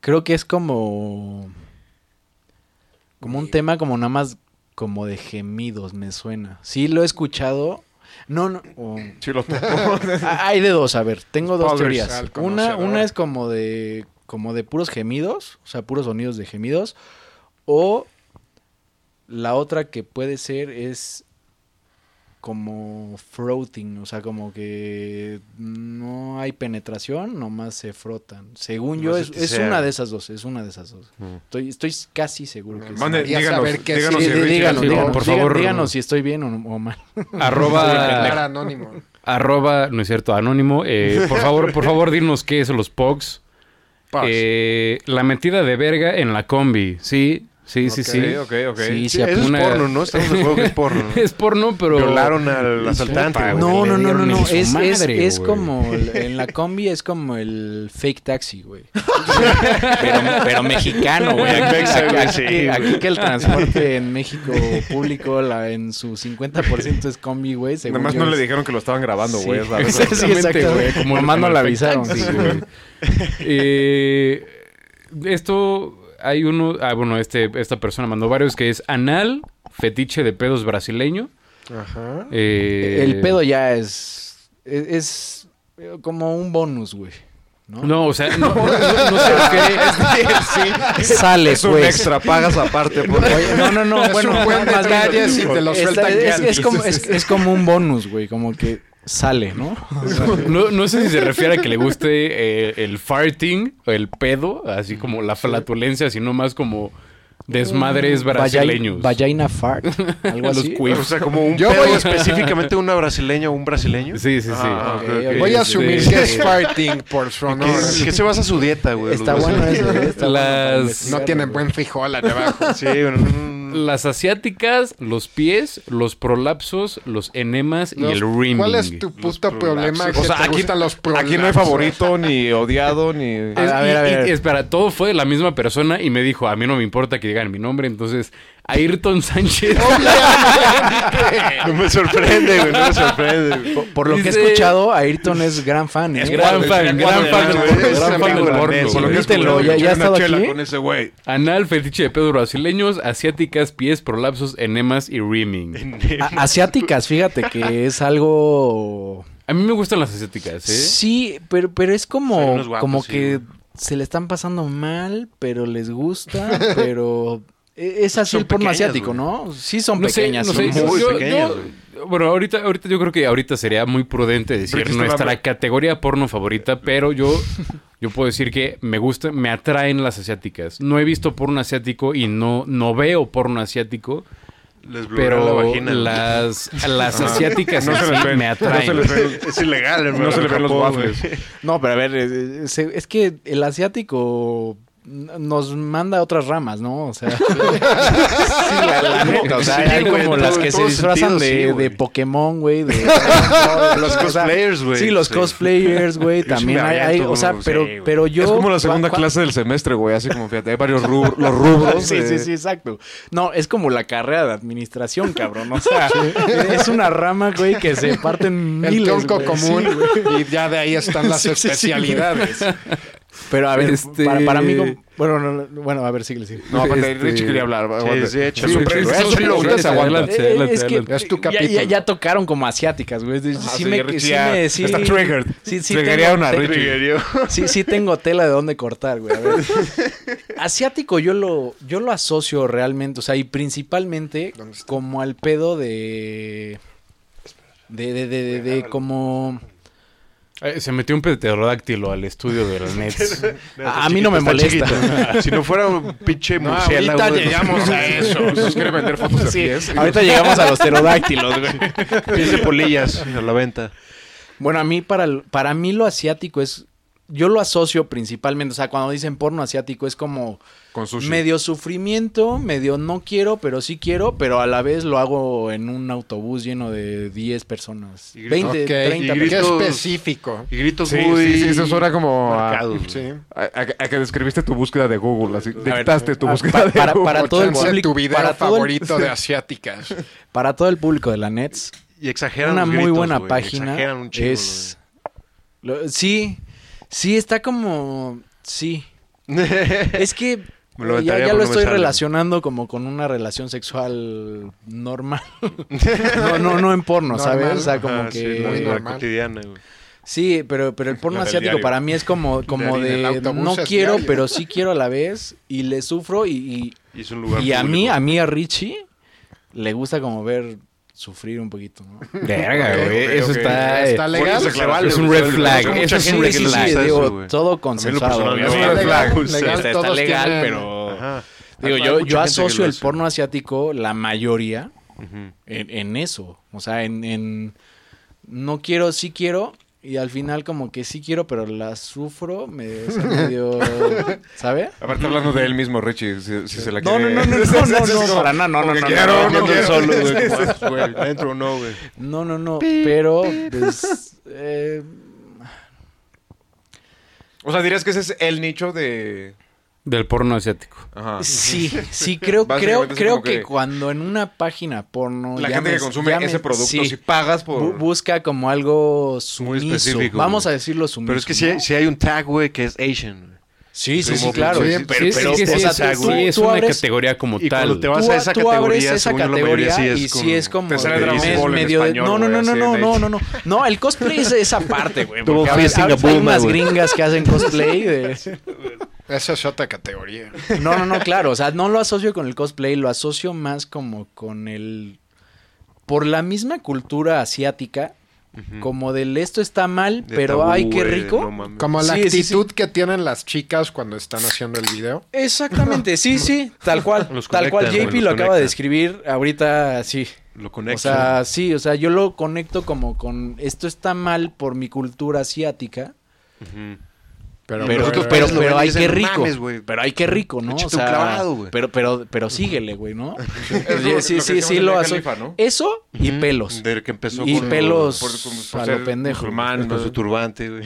Creo que es como. Como un tema como nada más como de gemidos, me suena. Sí, lo he escuchado. No, no. o- Sí, lo topo. Ah, Hay de dos, a ver, tengo dos teorías. Una, una es como de como de puros gemidos, o sea, puros sonidos de gemidos, o la otra que puede ser es como froting, o sea, como que no hay penetración, nomás se frotan. Según yo, No es, es una de esas dos, es una de esas dos. Mm. Estoy, estoy casi seguro que sí. Mande, Quería díganos, saber qué díganos Sí, díganos, sí, díganos, por digan- favor. díganos si estoy bien o, o mal. Arroba, anónimo. arroba, no es cierto, anónimo. eh, por favor, por favor, dinos qué es los POGs. Eh, la metida de verga en la combi. Sí, sí, sí, Ok, sí. Ok, ok, ok. Sí, Sí, sí, eso es porno, ¿no? Estamos de acuerdo que es porno. ¿no? Es porno, pero. Violaron al asaltante. Puta, güey. No, no, no, no, no. Es, es, madre, es güey. como el- en la combi es como el fake taxi, güey. Pero, pero mexicano, güey. Aquí, que- el transporte en México público la, en su 50% es combi, güey. Nada más no es- le dijeron que lo estaban grabando, güey. Sí. ¿sabes? Sí, Exactamente, exacto. güey, Como el- más no el avisaron. Eh, esto hay uno, ah, bueno, este, esta persona mandó varios que es anal, fetiche de pedos brasileño. Ajá. Eh, El pedo ya es, es, es como un bonus, güey. ¿No? No, o sea, no, no- no se refiere. Sales, Es un pues. extra, pagas aparte. por- Oye, no, no, no, Es bueno, un buen detalle si te lo sueltan es, es como, es, es como un bonus, güey, como que sale, ¿no? No, no sé si se refiere a que le guste eh, el farting el pedo, así como la flatulencia, sino más como desmadres brasileños. Vagina fart, algo Los así. O sea, como un Yo pedo voy a- específicamente una brasileña o un brasileño. Sí, sí, sí. Ah, ok, ok. Voy a asumir Sí. que es farting por su honor. ¿Qué, qué se basa su dieta, güey? Está Los bueno brasileños? eso, ¿eh? Está bueno para Las- No tienen güey. buen frijol allá abajo. Sí, mm, Las asiáticas, los pies, los prolapsos, los enemas y Los- el rimming. ¿Cuál es tu puto problema? Que O sea, te aquí, gustan los aquí no hay prolapsos? favorito, ni odiado, ni... Es- A ver, y- a ver. y- espera, todo fue de la misma persona y me dijo, a mí no me importa que digan mi nombre, entonces Ayrton Sánchez. no me sorprende, güey, no me sorprende. Por, por lo que he escuchado, Ayrton es gran fan, ¿eh? Es gran fan, gran fan gran fan del porno. Por lo que ya- ya estado aquí. con ese güey. Anal, fetiche de pedos brasileños, asiáticas, pies, prolapsos, enemas y rimming. Asiáticas, fíjate que es algo... A mí me gustan las asiáticas, ¿eh? Sí, pero, pero es como, guapos, como sí, que. Se le están pasando mal, pero les gusta, pero... e- Es así Son el porno pequeñas, asiático. ¿no? Sí son No sé, pequeñas. no son sé, muy yo- pequeñas, yo- bueno, ahorita, ahorita yo creo que ahorita sería muy prudente decir nuestra va- categoría porno favorita, pero yo, yo puedo decir que me gusta, me atraen las asiáticas. No he visto porno asiático y no, no veo porno asiático, Les blurrea la pero vagina. las, las asiáticas No se les ven, me no se atraen. les ven. Es ilegal. No se le ven los waffles. No, pero a ver, eh, eh, se- es que el asiático nos manda a otras ramas, ¿no? O sea, sí, la, la neta, o sea, Sí, hay güey, como las que se disfrazan sentido, de, de Pokémon, güey, de Los cosplayers, güey. Sí, los cosplayers, güey, también hay, o sea, pero, pero yo es como la segunda clase del semestre, güey. Así como, fíjate, hay varios rubros, los rubros. Sí, de- sí, sí, exacto. No, es como la carrera de administración, cabrón. O sea, es una rama, güey, que se parten El miles, tronco güey. común. Y ya de ahí están las especialidades. Pero a ver, Este- para, para mí, como- bueno, no, no, bueno, a ver, sigue, sigue. No, aparte, Este- Richie quería hablar. sí, Sí, pre- sí, es Eh, es que adelante. Es tu capítulo. ya, ya tocaron como asiáticas, güey. Sí, Ah, sí, me, Richie sí, ya me- sí- está triggered. Sí, sí, Triggerearon tengo, a te- Richie. sí, sí tengo tela de dónde cortar, güey. A ver. Asiático yo lo, yo lo asocio realmente, o sea, y principalmente como al pedo de... De, de, de, de, de como... Eh, Se metió un pterodáctilo al estudio de las Nets. A, a mí no me molesta. Si no fuera un pinche No, murciélago. ahorita llegamos a eso. Nos quiere vender fotos de Sí, pies. ahorita llegamos a los pterodáctilos, güey. Pies de polillas a la venta. Bueno, a mí para, el- para mí lo asiático es yo lo asocio principalmente, o sea, cuando dicen porno asiático es como Con sushi. medio sufrimiento, medio no quiero, pero sí quiero, pero a la vez lo hago en un autobús lleno de 10 personas. Y gritos. 20, Ok, 30 y Qué gritos- específico. Y gritos Sí, muy... sí, sí, eso suena como a, Sí. a- a- a que describiste tu búsqueda de Google, así. ver, Dictaste tu búsqueda pa- de para- Google. para todo el público- tu video para todo el- favorito de asiáticas. Para todo el público de la Nets, Y exageran una los muy gritos, buena güey, página Exageran un es... lo- sí, sí, está como... Sí. Es que Me lo ya, ya lo estoy relacionando como con una relación sexual normal. no, no, no en porno, Normal. ¿sabes? O sea, como Ajá, sí, que... la- Muy normal. cotidiana, güey. Sí, pero, pero el porno asiático diario. para mí es como, como de no quiero, diario. pero sí quiero a la vez y le sufro y, Y es un lugar y a mí, a mí, a Richie, le gusta como ver sufrir un poquito, ¿no? Verga, güey. Eso está. Está eh, legal. Es un red flag. Eso es un red flag. todo consensuado. Es un red flag. está, legal, tienen- pero... Ajá. Digo, yo, yo asocio el porno asiático, la mayoría, en, en eso. O sea, en, en no quiero, sí quiero. Y al final como que sí quiero, pero la sufro, me o sea, medio, ¿sabe? Aparte hablando de él mismo, Richie, si, si se la No, quiere... no, no, no, no, no, no, para nada, no, no, no, quiero, no, no no, quiero. solo, güey. güey, ¿Dentro o no, güey? no, no, no, pero pues, eh, O sea, dirías que ese es el nicho de... Del porno asiático. Ajá. sí, sí, creo, creo, creo que, que cuando en una página porno... La gente que consume llames- ese producto, sí, si pagas por... bu- busca como algo Muy sumiso. específico, Vamos güey. a decirlo sumiso. Pero es que si ¿no? hay, si hay un tag, güey, que es Asian. Sí, sí, sí, claro. sí, pero, Sí, pero, es o sea, tú- una abres- categoría como Y tal. cuando te vas tú, a esa categoría, esa mayoría categoría y sí es como Te sale de- Dragon mes- Ball en medio de- no no no no no no no no no el cosplay es esa parte güey porque hay, hay unas gringas que hacen cosplay de Esa es otra categoría. no no no claro o sea no lo asocio con el cosplay lo asocio más como con el por la misma cultura asiática como del esto está mal De pero tabú, ay qué rico no. Como la Sí, sí, sí. actitud que tienen las chicas cuando están haciendo el video. exactamente sí sí tal cual Los tal cual JP lo acaba de describir ahorita sí Lo O conectan. sea, sí, o sea, yo lo conecto como con esto está mal por mi cultura asiática, Ujú. Pero, pero, pero, pero y hay que "No rico, mames, güey". pero hay que rico, ¿no? O sea, un clavado, güey. pero pero pero síguele, güey, ¿no? Es lo- sí, lo sí, sí, lo ¿no? Eso y pelos. Del que empezó Y con, pelos por- por- por a ser lo pendejo. musulmán, con su turbante, güey.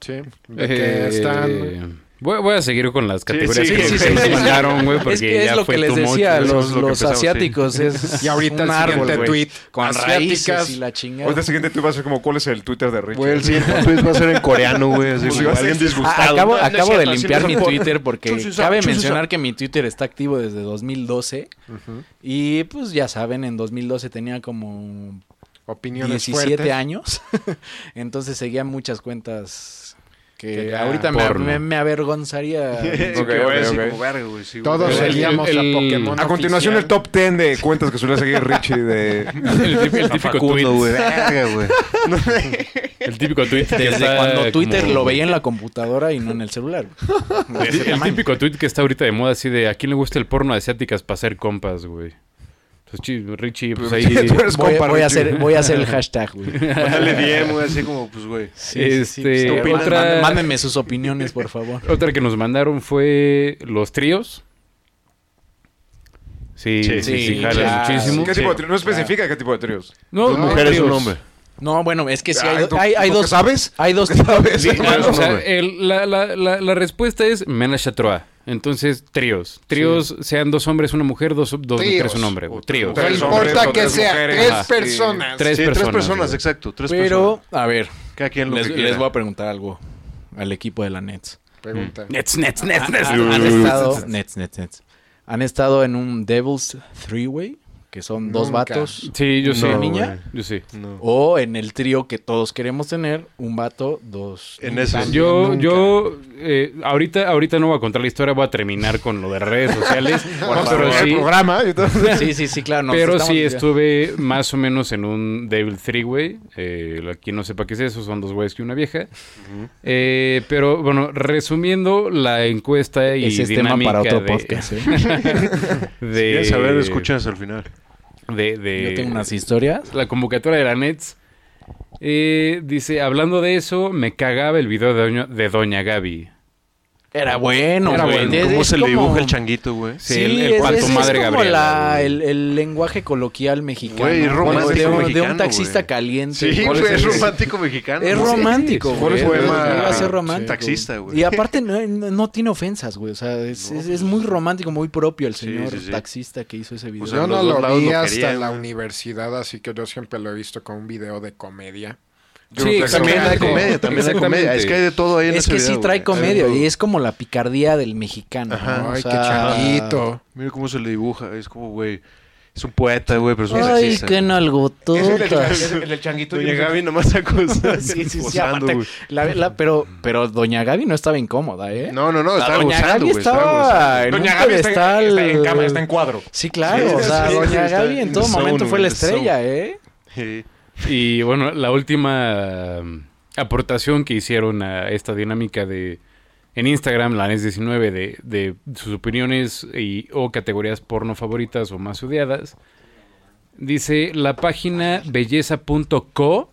Sí, de que Eh, están... voy, voy a seguir con las categorías sí, que, sí, que sí, mandaron, güey, porque Es que es ya lo fue que les decía. Eso los, es lo asiáticos es Y ahorita un el árbol, siguiente tweet, con asiáticas. y la chingada. Ahorita el siguiente tú va a ser como, ¿cuál es el Twitter de Richie? Güey, el siguiente tweet va a ser en coreano, güey. Así Pues como a alguien Ah, disgustado. acabo No, no es acabo cierto, de limpiar no mi. Twitter porque cabe mencionar que mi Twitter está activo desde 2012 y pues ya saben, en 2012 tenía como Opiniones 17 fuertes. años, entonces seguía muchas cuentas que, ahorita me, me- me avergonzaría. Verga, güey. sí. Todos seguíamos el- a Pokémon A continuación, el top 10 de cuentas que suele seguir Richie de... El, típico Facundo, tweet. güey. Verga, güey. El típico tweet Desde está cuando Twitter como- lo veía en la computadora y no en el celular. El típico tweet que está ahorita de moda así de ¿a quién le gusta el porno de asiáticas para ser compas, güey? Pues chi- Richie, pues ahí... Tú eres Voy, a hacer, voy a hacer el hashtag, güey. Mándale DM, güey, así como, pues, güey. Este, Manden- otra- Mándenme sus opiniones, por favor. Otra que nos mandaron fue los tríos. Sí, sí, Sí, sí, sí, jala claro. muchísimo. ¿Qué tipo de tríos? No especifica qué tipo de tríos. No, mujeres un hombre. No, bueno, es que sí hay, Ay, ¿tú- hay, hay tú qué dos. sabes? Hay dos. Sí, ah, no, o sea, el- la, la, la, la respuesta es menage à. Entonces, tríos. Tríos, sean dos hombres, una mujer, dos, dos mujeres, un hombre. Tríos. No Tres importa que tres sea mujeres. tres personas. Tres Sí, personas. tres personas, güey. exacto. Tres Pero, personas. a ver, Cada quien lo les, que les quiera. voy a preguntar algo al equipo de la Nets. Pregunta. Nets, nets, nets, nets. Han, han estado, Nets, Nets, Nets. Han estado en un Devil's Three-Way, que son dos vatos. Sí, yo sí. ¿Una niña? güey. Yo sí. No. O en el trío que todos queremos tener, un vato, dos. En ese. También Yo, nunca. yo, eh, ahorita, ahorita no voy a contar la historia, voy a terminar con lo de redes sociales. Vamos a pero terminar el sí, programa. y todo. Sí, sí, sí, claro. pero sí estuve más o menos en un Devil Three-Way. Eh, quien no sepa qué es eso, son dos güeyes y una vieja. Eh, pero bueno, resumiendo la encuesta y Ese es tema dinámica para otro de- podcast. ¿eh? de, Si quieres saber, escuchas al final. De, de- Yo tengo unas historias. la convocatoria de la Nets. Eh, dice, hablando de eso, me cagaba el video de Doña, de Doña Gaby. Era bueno, Era güey. bueno. ¿Cómo es se le como- dibuja el changuito, güey? Sí, Sí, el, el es- pato es, es madre como Gabriela. la- güey. el, el lenguaje coloquial mexicano. Güey, es romántico de, un- de mexicano, un taxista güey. caliente. Sí, ¿Cuál güey, es ese? romántico mexicano. Es güey. romántico, Sí, güey. es poema Iba a ser sí, romántico. taxista, güey. Y aparte no, no- no tiene ofensas, güey. O sea, es, es- es muy romántico, muy propio el Sí, señor sí, sí. taxista que hizo ese video. O sea, Yo los no dos lo lados vi lo hasta querían, la güey. universidad, así que yo siempre lo he visto con un video de comedia. Sí, También hay comedia, también hay comedia. Es que hay de todo ahí en es ese que sí trae güey. comedia y es como la picardía del mexicano. Ajá. ¿no? O Ay, sea, qué changuito. Mira cómo se le dibuja. Es como, güey, es un poeta, güey, pero es un Ay, qué Es el, del- nalgototas. es el del changuito. Doña Gaby nomás acosa. Sí, sí, sí, posando, aparte, güey. la- la- pero, pero Doña Gaby no estaba incómoda, ¿eh? No, no, no, La estaba Doña gozando, Gaby güey. Estaba estaba gozando. en Doña un Gaby está en, pedestal. está en cámara, está en cuadro. Sí, claro. Sí, o sea, sí, Doña está Gaby en todo zone, momento fue la estrella. ¿eh? Sí. Y bueno, la última um, aportación que hicieron a esta dinámica de en Instagram, la NES19, de, de sus opiniones y, o categorías porno favoritas o más odiadas, dice la página belleza.co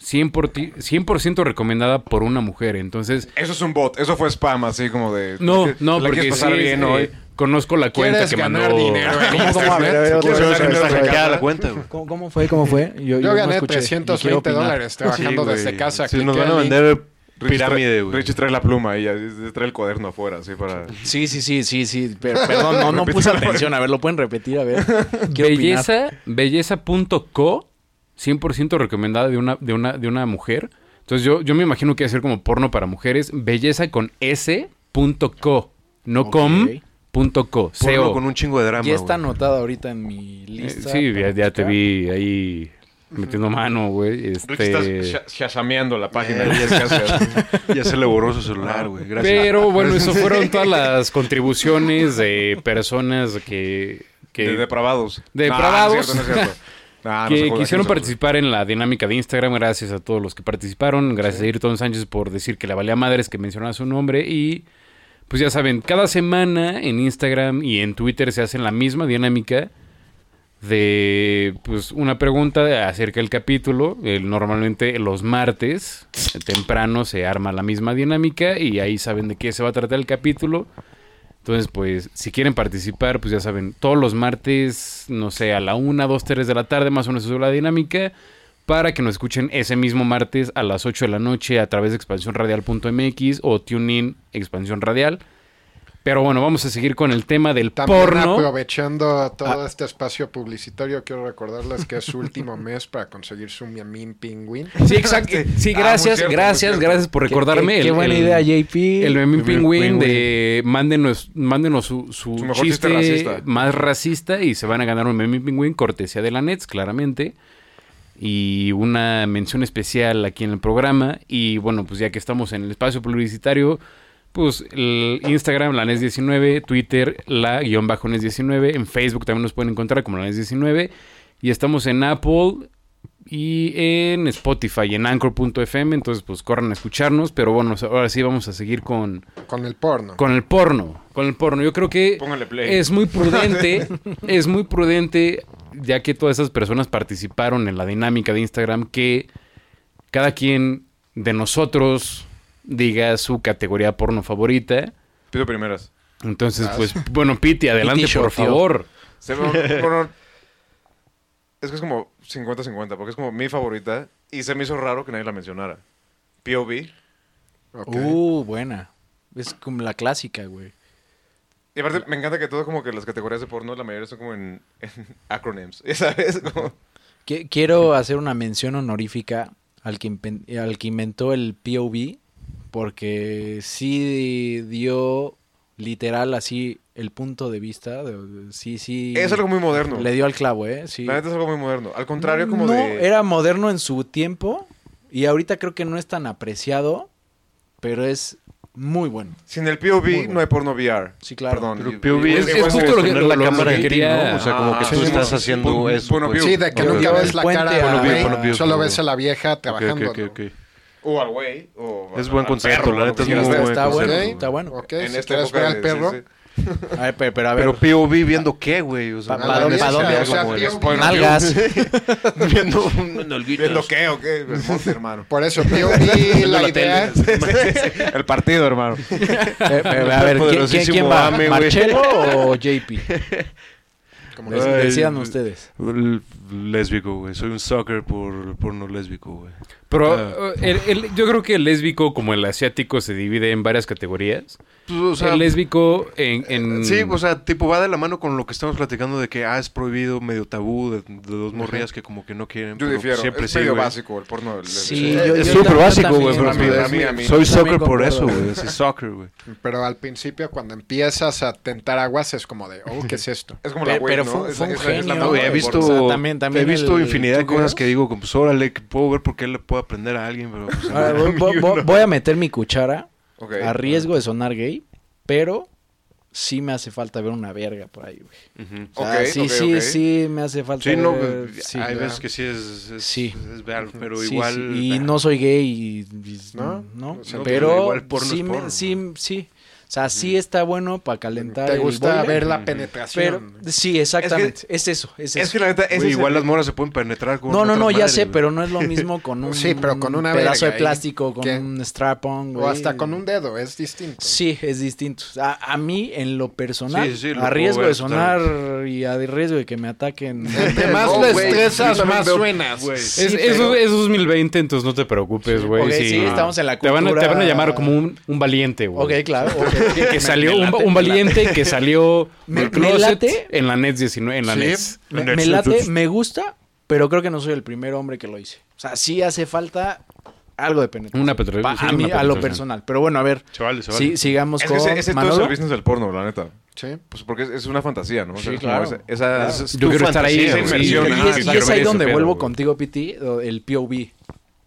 100%, por ti- 100% recomendada por una mujer. Entonces, Eso es un bot, eso fue spam, así como de... no, ¿te- no, porque sí, bien eh, hoy? Conozco la cuenta ¿Quieres que ganar mandó... dinero ¿Cómo, cómo? A ver, a ver, otra ¿Quieres vez, ganar otra dinero vez, en otra hackeada vez. la cuenta, güey. ¿Cómo, cómo fue? ¿Cómo fue? Yo, gané escuché, y quiero 320 opinar. dólares trabajando Sí, desde casa. Sí, nos van a vender pirámide, trae- güey. Richie trae la pluma y ya, trae el cuaderno afuera, así para... Sí, sí, sí, sí, sí. Pero, perdón, no, no puse atención. A ver, ¿lo pueden repetir? A ver. Belleza, belleza.co, 100% recomendada de una, de una, de una mujer. Entonces yo, yo me imagino que va a ser como porno para mujeres. Belleza con s.co, no Ok. com, punto co, Porno co. con un chingo de drama, Ya está güey. anotado ahorita en mi Eh, lista. sí, ya, ya te vi ahí metiendo mano, güey. Este... está sha- shazameando la página. Eh, y es que hace- Ya se le borró su celular, güey. Gracias. Pero bueno, eso fueron todas las contribuciones de personas que... que de depravados. De depravados. No, es cierto, no es cierto. Que quisieron participar en la dinámica de Instagram. Gracias a todos los que participaron. Gracias a Ayrton Sánchez por decir que le valía madres que mencionara su nombre. Y pues ya saben, cada semana en Instagram y en Twitter se hace la misma dinámica de pues una pregunta acerca del capítulo. Eh, normalmente los martes temprano se arma la misma dinámica y ahí saben de qué se va a tratar el capítulo. Entonces, pues, si quieren participar, pues ya saben, todos los martes, no sé, a la 1, 2, 3 de la tarde, más o menos es la dinámica, para que nos escuchen ese mismo martes a las 8 de la noche a través de expansiónradial.mx o TuneIn Expansión Radial. Pero bueno, vamos a seguir con el tema del También porno. aprovechando todo Ah. este espacio publicitario, quiero recordarles que es su último mes para conseguir su Miamin Pingüín. Sí, exacto. Sí, Ah, gracias, cierto, gracias, gracias por recordarme. Qué, buena el- idea, JP. El Memín El Pingüín de mándenos, mándenos su, su Su mejor chiste chiste racista. más racista y se van a ganar un Memín Pingüín cortesía de la Nets, claramente. Y una mención especial aquí en el programa. Y bueno, pues ya que estamos en el espacio publicitario, pues el Instagram, la NES19, Twitter, la guion bajo NES19, en Facebook también nos pueden encontrar como la NES19. Y estamos en Apple y en Spotify, en Anchor.fm. Entonces, pues corran a escucharnos. Pero bueno, ahora sí vamos a seguir con, Con el porno. con el porno. Con el porno. Yo creo que Póngale play. es muy prudente. es muy prudente, ya que todas esas personas participaron en la dinámica de Instagram, que cada quien de nosotros diga su categoría porno favorita. Pido primeras. Entonces, pues, bueno, Piti, adelante, por favor. Se bueno, es que es como 50-50, porque es como mi favorita y se me hizo raro que nadie la mencionara. POV. Uh, buena. Es como la clásica, güey. Y aparte me encanta que todo como que las categorías de porno, la mayoría son como en, en acronyms, ¿sabes? Como, Quiero hacer una mención honorífica al que, impen- al que inventó el POV, porque sí dio literal así el punto de vista. de- sí, sí. es algo muy moderno. Le dio al clavo, ¿eh? Sí. La neta es algo muy moderno. Al contrario, como no, de... era moderno en su tiempo y ahorita creo que no es tan apreciado, pero es muy bueno. Sin el POV bueno. no hay porno VR. Sí, claro. Perdón. Pero POV es- es y- justo lo que- tener la lo- cámara que en ti, quería- ¿no? O sea, como que Ah, tú sí, estás sí, haciendo pon- eso. bueno, pues. view. Sí, de que nunca ves la cara bien, güey, ponlo bien, solo ves a la vieja trabajando. ok, ok, ok. O al güey. o Es buen concepto, la neta que es muy ver. buen está bueno, está bueno. En esta época ver al perro, pero, pero a ver. Pero POV viendo qué, güey. O sea, Pa- nada pa- más pa- sería dónde? Nalgas. viendo un ¿Viendo qué o qué? Hermano. Por eso, POV, la idea... El partido, hermano. Eh, a ver, ¿quién, va? ¿Marcelo o JP? Como decidan ustedes. Lésbico, güey. Soy un sucker por porno lésbico, güey. Pero Ah. eh, el- el- yo creo que el lésbico, como el asiático, se divide en varias categorías. Pues, o sea, el lésbico en... en- Sí, o sea, tipo va de la mano con lo que estamos platicando de que ah, es prohibido, medio tabú, de, de dos morrillas que como que no quieren. Yo difiero. Siempre es sí, medio básico el porno. del- Sí, yo- Es súper básico, güey. pero a mí, a mí, a mí. Soy soccer por eso, güey. Sí, soccer, güey. Pero al principio, cuando empiezas a tentar aguas, es como de, oh, ¿qué es esto? Es como la pero ¿no? fue- un genio, he visto, también- he visto infinidad de ¿tú cosas que digo, pues órale, que puedo ver por qué le puedo aprender a alguien, pero pues, Ahora, voy, voy- no. voy a meter mi cuchara Ok. a riesgo de sonar gay, pero sí me hace falta ver una verga por ahí, güey. Ujú. O sea, Ok, sí, sí, sí me hace falta Sí, no, ver- pues, sí, hay veces que sí es, es, Sí. es ver, pero Sí, igual... sí, Y no soy gay, y, y- ¿No? ¿no? O sea, pero pero igual porno sí, es me- porno. sí, sí. O sea, sí está bueno para calentar ¿Te gusta ver la Pero, penetración? sí, exactamente. Es, eso, es eso. Es que la neta, es igual el- las moras se pueden penetrar con No, no, no, ya madres, sé, güey. pero no es lo mismo con un Sí, pero con una pedazo verga de plástico, con un strap-on, güey. O hasta con un dedo, es distinto. Sí, es distinto. A, a mí, en lo personal, Sí, sí, sí, lo a riesgo de sonar y a riesgo de que me ataquen. Entre más le estresas, más suenas. Es, es, pero- es 2020, entonces no te preocupes, güey. Sí. estamos en la Te van, a, te van a cultura- llamar como un, un valiente, güey. ok, claro. Que, que salió Me- me un, late, un me valiente que salió Me- del me closet late. en la NET 19, en la Sí. NET. Me, me late, me gusta, pero creo que no soy el primer hombre que lo hice. O sea, sí hace falta algo de penetración. Una penetración, sí, a mí, a lo personal. Pero bueno, a ver. Se vale, se Sí, sigamos Es con ese, ese todo es el business del porno, la neta. Sí. Pues porque es, es una fantasía, ¿no? O sea, Sí, claro. esa- esa- Claro. es- Yo quiero estar ahí, fantasía, esa Y, inmersión, y es, y es ahí donde vuelvo contigo, Piti, el POV.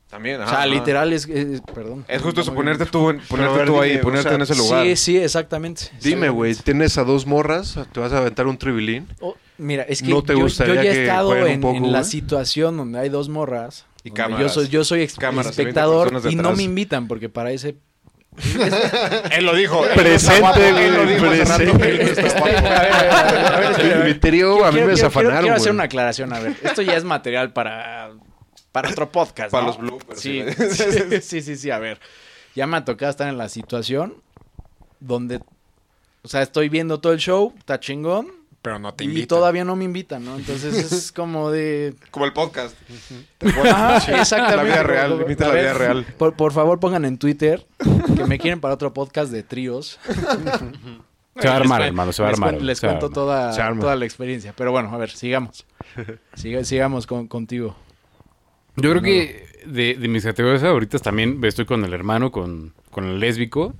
También, O ajá, sea, ajá. literal es, es- perdón. Es justo eso, Muy ponerte tú, en- ponerte ver, tú ahí, dime, ponerte o sea, en ese lugar. Sí, sí, exactamente. Dime, güey, tienes a dos morras, te vas a aventar un tribilín. Oh, mira, es que ¿No te yo, yo ya he estado en, poco, en la situación donde hay dos morras. Y cámaras. Yo soy, yo soy ex- Cámaras, 20 espectador y no me invitan porque para ese... Él lo dijo. Presente, presente. A ver, a mí me desafanaron, Quiero, quiero hacer una aclaración, a ver. Esto ya es material para, para otro podcast, Para ¿no? los bloopers, Sí, sí. sí, sí, sí, a ver. Ya me ha tocado estar en la situación donde, o sea, estoy viendo todo el show, está chingón, Pero no te y invitan. todavía no me invitan, ¿no? Entonces es como de... Como el podcast. Ajá, exactamente. La vida real, Por- imita a la ver, vida real. Por, por favor, pongan en Twitter que me quieren para otro podcast de tríos. Se va a armar, Les hermano, se va a armar. Les cuento toda, toda la experiencia. Pero bueno, a ver, sigamos. Siga- sigamos con, contigo. Yo creo que de, de mis categorías favoritas también estoy con el hermano, con, con el lésbico.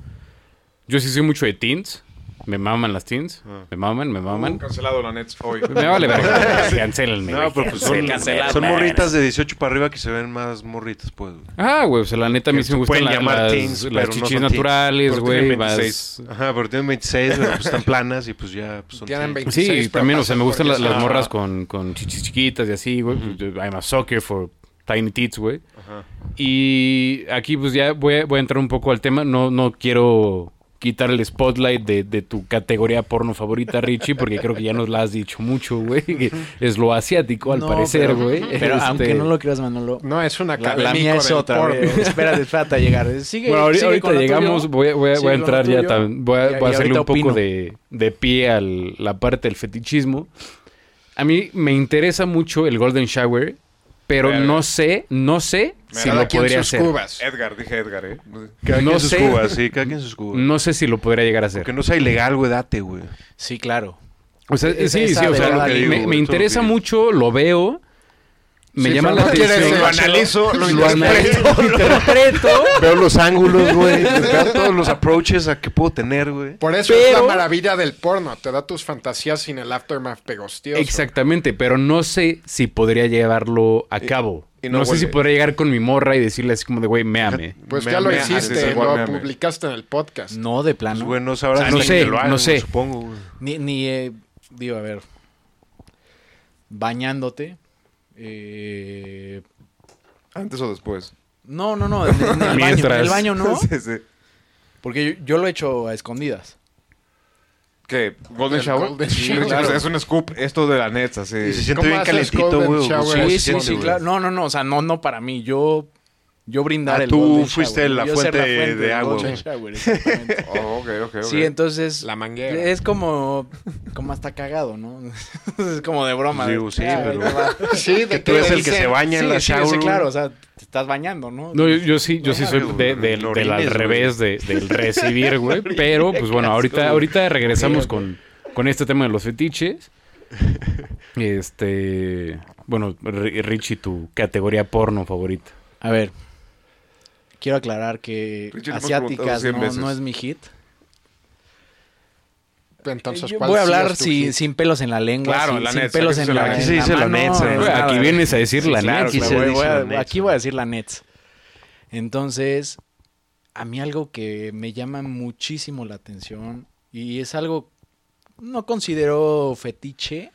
Yo sí soy mucho de teens. Me maman las teens. Ah. Me maman, me maman. Cancelado la Nets hoy. Me vale verga. Cancelenme. No, pero pues son, son morritas de 18 para arriba que se ven más morritas, pues. güey. Ah, güey, o sea, la neta a mí sí me gustan pueden la- llamar las, teens, las pero no chichis teens. naturales, güey. 26. Ajá, pero tienen 26, pero pues están planas y pues ya pues, son Tienen teens. 26. Sí, también, o sea, me gustan las son- morras con, con chichis chiquitas y así, güey. I'm a sucker for tiny tits, güey. Ajá. Y aquí pues ya voy a, voy a entrar un poco al tema. No, no quiero quitar el spotlight de, de tu categoría porno favorita, Richie, porque creo que ya nos la has dicho mucho, güey. que Es lo asiático, al No, parecer, pero- güey. Pero Este, aunque no lo creas, Manolo. No, es una La, la mía es otra. Espérate, espérate a llegar. Sigue, Bueno, ahorita, sigue ahorita llegamos, tuyo. voy a, voy voy a entrar ya, tuyo. tam- voy a, Y- voy a hacerle un poco de, de pie a la parte del fetichismo. A mí me interesa mucho el Golden Shower, pero Verga. no sé, no sé si Cada lo podría hacer. cubas. Edgar, dije Edgar, ¿eh? Cada No quien sus sé. cubas, sí, cada quien sus cubas. No sé si lo podría llegar a hacer. Que no sea ilegal, güey, date, güey. Sí, claro. O sea, Es- sí, esa sí, o sea, delgada me, me interesa lo mucho, lo veo, me Sí, llama la atención. Lo analizo, lo Lo analizo, interpreto. lo interpreto. Veo los ángulos, güey. Veo todos los approaches a que puedo tener, güey. Por eso es la maravilla del porno. Te da tus fantasías sin el aftermath pegostioso. Exactamente, pero no sé si podría llevarlo a cabo. y no no sé si podría llegar con mi morra y decirle así como de, güey, méame. Pues Me- ya lo me- hiciste, lo me publicaste en el podcast. No, de plano. Pues, güey, no sabrás O sea, no sé, lo hagan, no sé. Supongo, güey. Ni, ni eh, digo, a ver. Bañándote. Eh, ¿Antes o después? no, no, no. En, en el baño, en el baño no. Sí, sí. Porque yo, yo lo he hecho a escondidas. ¿Qué? ¿Golden El Shower? Golden Sí, Shower. claro. Es un scoop esto de la neta, sí. Y se siente ¿Cómo bien calentito, güey. Sí, sí, claro. No, no, no, o sea, no, no para mí. Yo, yo brindar Ah, el tú golden fuiste shower, la yo ser fuente de agua, shower, exactamente. Oh, ok, ok, ok. Sí, entonces La manguera. es como, como hasta cagado, ¿no? es como de broma. Sí, de, sí, "Ah, pero- ahí te va". Sí, de Que tú eres el que se baña en la sí, shower. sí, claro, o sea, te estás bañando, ¿no? No, yo, yo sí, yo sí soy de- güey, del- al güey. revés de- del recibir, güey. Pero, pues bueno, ahorita, ahorita regresamos con, con este tema de los fetiches. Este, bueno, Ri- Richie, tu categoría porno favorita. A ver, quiero aclarar que Richie, preguntado asiáticas no, es mi hit. Entonces, ¿cuál voy a hablar sin, pelos en la lengua, Claro, sin, la sin neta, pelos aquí en se la, en aquí se dice la la- Aquí vienes a decir la neta. aquí voy a decir la nets. Entonces, a mí algo que me llama muchísimo la atención y es algo, no considero fetiche,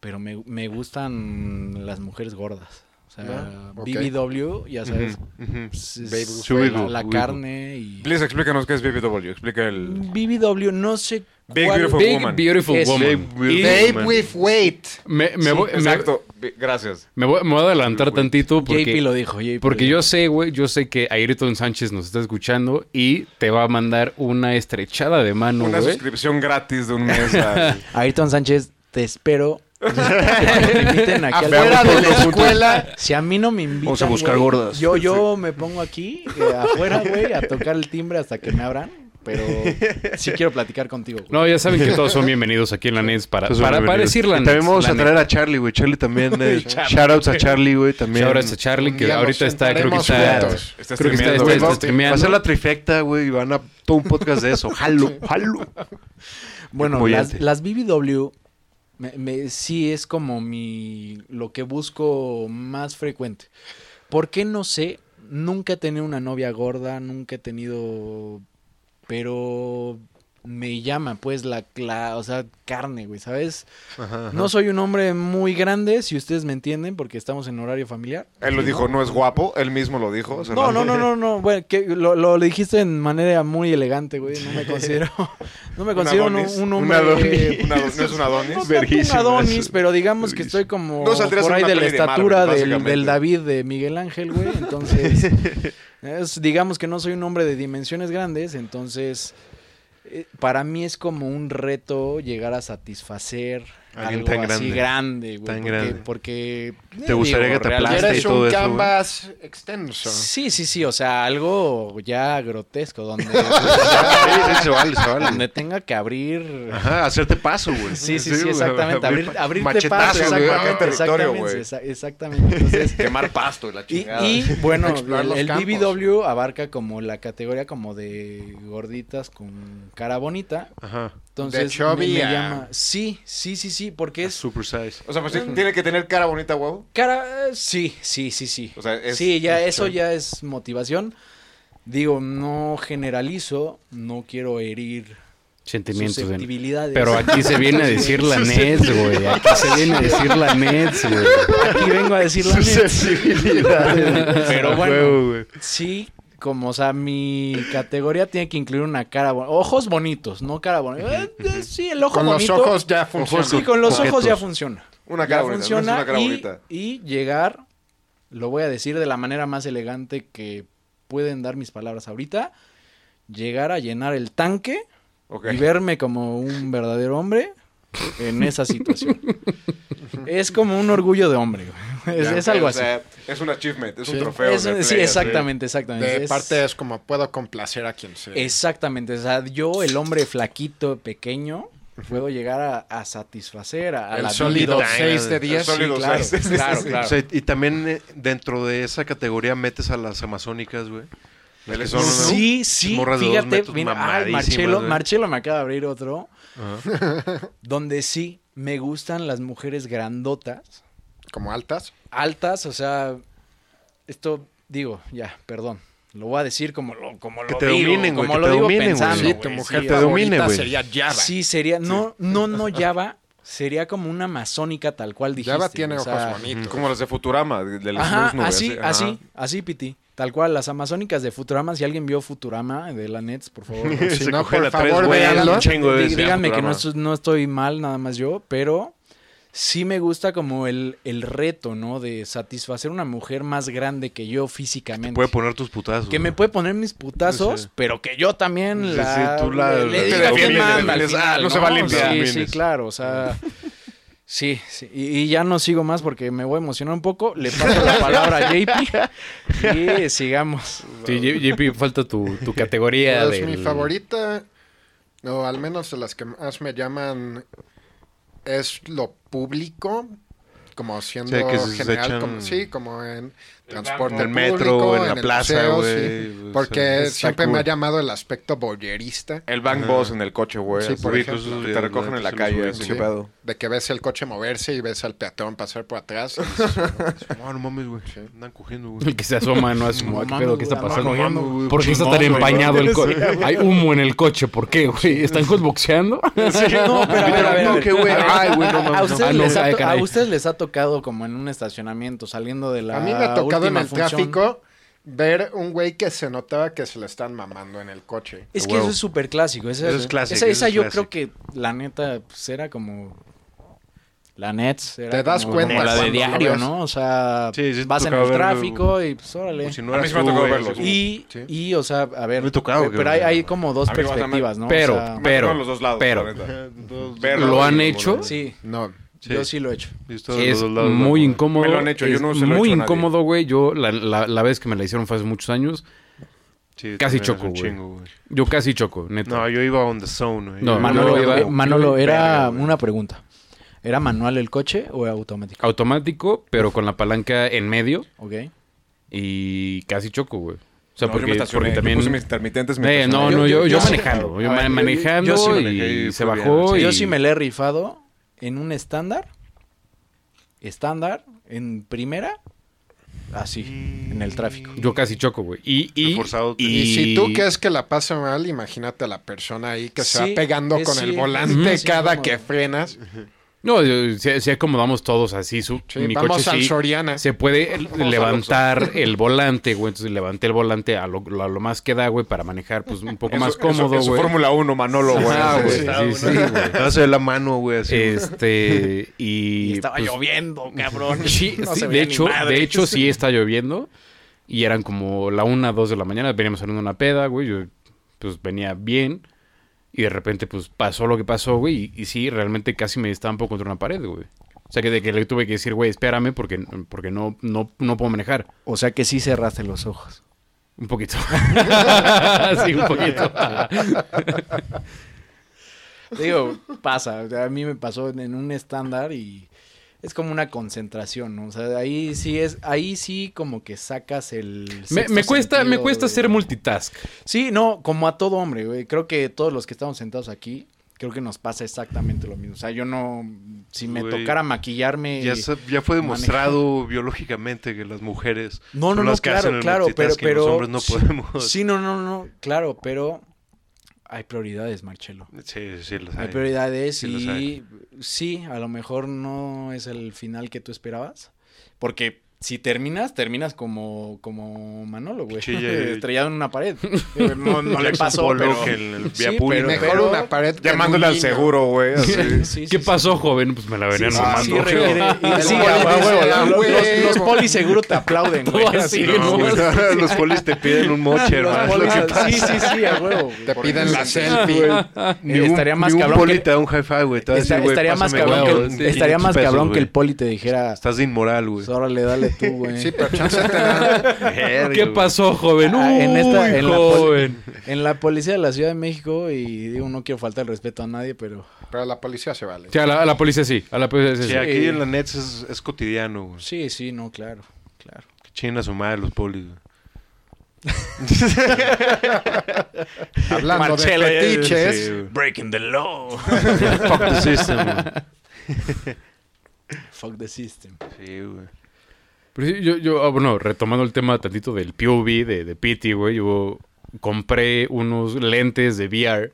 pero me, me gustan las mujeres gordas. Sea. BBW, ya sabes, Baby la, carne y... Please, explícanos qué es BBW. Explica el... BBW, no sé Big cuál- Beautiful Big Woman. Beautiful Es- Babe with weight. me, me Sí, voy, me- Exacto. Gracias. me voy- me voy a adelantar tantito porque... JP lo dijo, JP Porque yo sé, güey, yo sé que Ayrton Sánchez nos está escuchando y te va a mandar una estrechada de mano, Una suscripción gratis de un mes. a- Ayrton Sánchez, te espero. Que me inviten aquí al Afuera de la escuela. Si a mí no me invitan, Vamos a buscar güey, gordas. Yo, yo me pongo aquí, eh, afuera, güey, a tocar el timbre hasta que me abran. Pero sí quiero platicar contigo, güey. No, ya saben que todos son bienvenidos aquí en la NES para, para, para decir la Y también vamos la a traer a Charlie, güey. Charlie también. Eh, shoutouts a Charlie, güey. También. Shoutouts a Charlie, que ahorita está, creo que está, creo que está, streameando, está- Va- a ser la trifecta, güey, y van a todo un podcast de eso. Jalo, jalo. Bueno, las BBW me- me- sí es como mi lo que busco más frecuente. ¿Por qué no sé? Nunca he tenido una novia gorda, nunca he tenido, pero me llama pues la, la o sea, carne, güey, ¿sabes? Ajá, ajá. No soy un hombre muy grande, si ustedes me entienden, porque estamos en horario familiar. Él lo dijo, no es guapo. Él mismo lo dijo. o sea, No, no, no, no, no. Bueno, que lo, lo dijiste en manera muy elegante, güey. No me considero, no me Un considero un, un Un hombre. Adonis. Un Adonis, no es un Adonis. No un Adonis, pero digamos que estoy como No por ahí una de la de estatura Marvel, del, del David de Miguel Ángel, güey. Entonces, es- digamos que no soy un hombre de dimensiones grandes, entonces para mí es como un reto llegar a satisfacer Alguien algo tan así grande. grande, güey. Tan porque, grande. porque ¿Te gustaría que te aplaste y todo un eso, güey. canvas extenso. Sí, sí, sí, o sea, algo ya grotesco, donde, Sí, sí, se vale, se vale. donde tenga que abrir... Ajá, hacerte paso, güey. Sí, sí, sí, güey, exactamente. Abrir, abrir abrirte machetazo, paso. güey. exactamente, territorio, exactamente, güey. exactamente. Entonces, Quemar pasto y la y, chingada. y, bueno, Explorar el, el. BBW abarca como la categoría como de gorditas con cara bonita. Ajá. Entonces, De chubby me, me a- llama... Sí, sí, sí, sí, porque es... Super size. O sea, pues sí, tiene que tener cara bonita, huevo. Cara, eh, sí, sí, sí, sí. O sea, es- sí, ya es eso chubby. ya es motivación. Digo, no generalizo, no quiero herir Sentimientos. de- susceptibilidades. Pero aquí se viene a decir la Nets, güey. Aquí se viene a decir la Nets, güey. aquí vengo a decir la neta. Pero bueno, sí, como, o sea, mi categoría tiene que incluir una cara bonita. Ojos bonitos, no cara bonita. Eh, eh, sí, el ojo Con los bonito. ojos ya funciona. Sí, con los ojos ya funciona. Una cara Ya bonita, no es funciona una cara y, bonita. y llegar, lo voy a decir de la manera más elegante que pueden dar mis palabras ahorita, llegar a llenar el tanque y verme como un verdadero hombre en esa situación. es como un orgullo de hombre. Es, Ya, es algo o así. sea, es un achievement, es un Sí. trofeo. Es- de sí, player, exactamente, exactamente. De Es- parte es como puedo complacer a quien sea. Exactamente, o sea, yo, el hombre flaquito, pequeño, puedo llegar a, a satisfacer a, a el la sólido vida. 6 de El 10. sólido Sí, claro, seis. claro, Sí, claro. O sea, y también eh, dentro de esa categoría metes a las amazónicas, güey. Son, ¿no? Sí, sí, de dos fíjate, mira, ay, Marcelo, güey. Marcelo me acaba de abrir otro, donde sí me gustan las mujeres grandotas, Como altas. altas, o sea, esto, digo, ya, perdón, lo voy a decir como lo, como Que lo te digo, dominen, güey, como que lo te digo dominen, güey. pensando, Sí, güey, tu mujer sí, te domine, güey. sería Java. Sí, sería, no, no, no Java, sería como una masónica tal cual dijiste. Java tiene o ojos sea, bonitos. Como los de Futurama, de- del Ajá, Snooze Nube, así, ajá. así, así, Piti. Tal cual, las amazónicas de Futurama. Si alguien vio Futurama de la Nets, por favor. Si Se no, coge por la tres, favor, güey, véanlo. díganme que no estoy mal, nada más yo, pero sí me gusta como el, el reto, ¿no? De satisfacer una mujer más grande que yo físicamente. Puede poner tus putazos. que me puede poner mis putazos, Sí. pero que yo también Sí, la, sí, tú la- le, le diga te manda al defiendes. final, Ah, no se va a limpiar. Sí, sí, claro, o sea... Sí, sí. Y, y ya no sigo más porque me voy a emocionar un poco. Le paso la palabra a JP y sigamos. Sí, JP, falta tu, tu categoría Pues de. mi favorita, o al menos de las que más me llaman, es lo público, como siendo Sí, que general, echan- como, sí, como en transporte En el metro, público, en la el plaza, museo, güey, sí, porque siempre me ha llamado el aspecto boyerista. El bang boss en el coche, güey. Sí, por ejemplo. que te recogen en la calle. De que ves el coche moverse y ves al peatón pasar por atrás. No, no mames, güey. Andan cogiendo, güey. El que se asoma, no es como, No ¿qué pedo? ¿Qué está pasando? ¿Por qué está tan empañado el coche? Hay humo en el coche, ¿por qué, güey? ¿Están boxeando? No, pero No, que güey. A ver, Ay, güey, no ¿A mames. no. ustedes, Ah, no, les ha ay, to- caray. a ustedes les ha tocado como en un estacionamiento, saliendo de la A mí me ha tocado en el función? tráfico ver un güey que se notaba que se le están mamando en el coche. Es que eso es súper clásico. Esa, Eso es clásico, Esa, eso esa es yo clásico. creo que la neta pues, era como... La Nets era Te das como, cuenta como la de diario. ¿no? O sea, Sí, sí te vas en el verlo, tráfico y pues órale. O si no A mí eras sí me ha tú, tocado güey, verlo. así como- Y, Sí. y, o sea, a ver, Me ha tocado pero, pero hay, hay como dos perspectivas, ¿no? pero- O sea, pero- Pero, los dos lados, pero- Verlo, ¿Lo han hecho? sí, No. Sí. yo sí lo he hecho. Es dos lados, muy incómodo. Me lo han hecho, yo no se lo he muy hecho a nadie. incómodo, güey. Yo, la, la, la vez que me la hicieron fue hace muchos años, Sí, Casi choco, güey. yo casi choco, neta. No, yo iba on the zone, güey. No, Yo Manolo, Manolo iba- iba- Manolo, era una pregunta. ¿Era manual el coche o automático? Automático, pero con la palanca en medio Ok. y casi choco, güey. O sea, No, yo porque, me estacioné, porque yo también... puse mis intermitentes. me Eh, no, no, yo, yo, yo manejando. Yo yo- manejando yo y se bajó. Yo sí me le he rifado en un estándar. Estándar, en primera. Así, en el tráfico. Yo casi choco, güey. Y, y, y, Y si tú crees que la pasa mal, imagínate a la persona ahí que se Sí, va pegando con sí, el volante sí, cada como- que frenas. No, si, si acomodamos todos así, su, Sí, mi vamos coche al sí Soriana. se puede levantar el volante, güey. Entonces levanté el volante a lo, a lo más que da, güey, para manejar pues un poco más cómodo, en su güey. Fórmula 1, Manolo, güey. Güey. Sí. Sí, sí, güey. Te vas a ver la mano, güey, así. Este, y... Y estaba pues, lloviendo, cabrón. Sí, No sí, se de hecho, de hecho sí está lloviendo y eran como la una, dos de la mañana, veníamos saliendo una peda, güey, yo pues venía bien y de repente pues pasó lo que pasó, güey, y, y sí, realmente casi me estampo contra una pared, güey. O sea que de que le tuve que decir, güey, espérame porque, porque no, no, no puedo manejar. O sea que sí cerraste los ojos. Un poquito. sí, un poquito. Digo, pasa. o sea, a mí me pasó en- en un estándar y es como una concentración, ¿no? O sea, ahí sí es, ahí sí como que sacas el. me, cuesta, me cuesta güey. ser multitask. Sí, no, como a todo hombre, güey. Creo que todos los que estamos sentados aquí, creo que nos pasa exactamente lo mismo. O sea, yo no, si me Güey, tocara maquillarme... Ya, fue demostrado biológicamente que las mujeres No, no, son no, las que hacen claro, el claro, pero, pero... los hombres no podemos. Sí, no, no, no, claro, pero hay prioridades, Marcelo. Sí, sí, las Hay hay. prioridades Sí, los y sí, a lo mejor no es el final que tú esperabas. Porque si terminas, terminas como, como Manolo, güey. Estrellado en una pared. No, no le pasó, pero... en el Sí, vía pero-. Mejor pero- una pared que Llamándole al seguro, güey. Sí, sí, ¿Qué sí. pasó, joven? Pues me la venían Sí, mamando. sí, requiere- y El sí, poli a dice, huevo, "Ah, los, güey". los- los polis seguro te aplauden, güey. Todo así, así, ¿no? güey. los polis te piden un moche, hermano. polis- es lo que pasa. sí, sí, sí, a huevo. Te piden la selfie. Un, Estaría más ni un cabrón poli que- te da un high five, güey. Estaría más cabrón, que, 500 estaría más pesos, cabrón que güey. el poli te dijera, Estás de inmoral, güey. pues órale, dale tú, güey. Sí, pero chance te dan. Verga, ¿Qué pasó, joven? Ah, en esta- Uy, en la poli- joven. En la policía de la Ciudad de México, y digo, no quiero faltar el respeto a nadie, pero Pero la policía se vale. Sí, a la, a la policía sí. A la policía sí. Sí, sí. aquí en la Nets es, es cotidiano, güey. sí, sí, no, claro, claro. Que chingan a su madre los polis, güey. Hablando Marcelo, de fetiches. Sí. Breaking the law. Fuck the system, güey. Fuck the system. Sí, güey. Pero sí, yo, yo, ah, bueno, retomando el tema tantito del POV, de, de Pity, güey, yo compré unos lentes de VR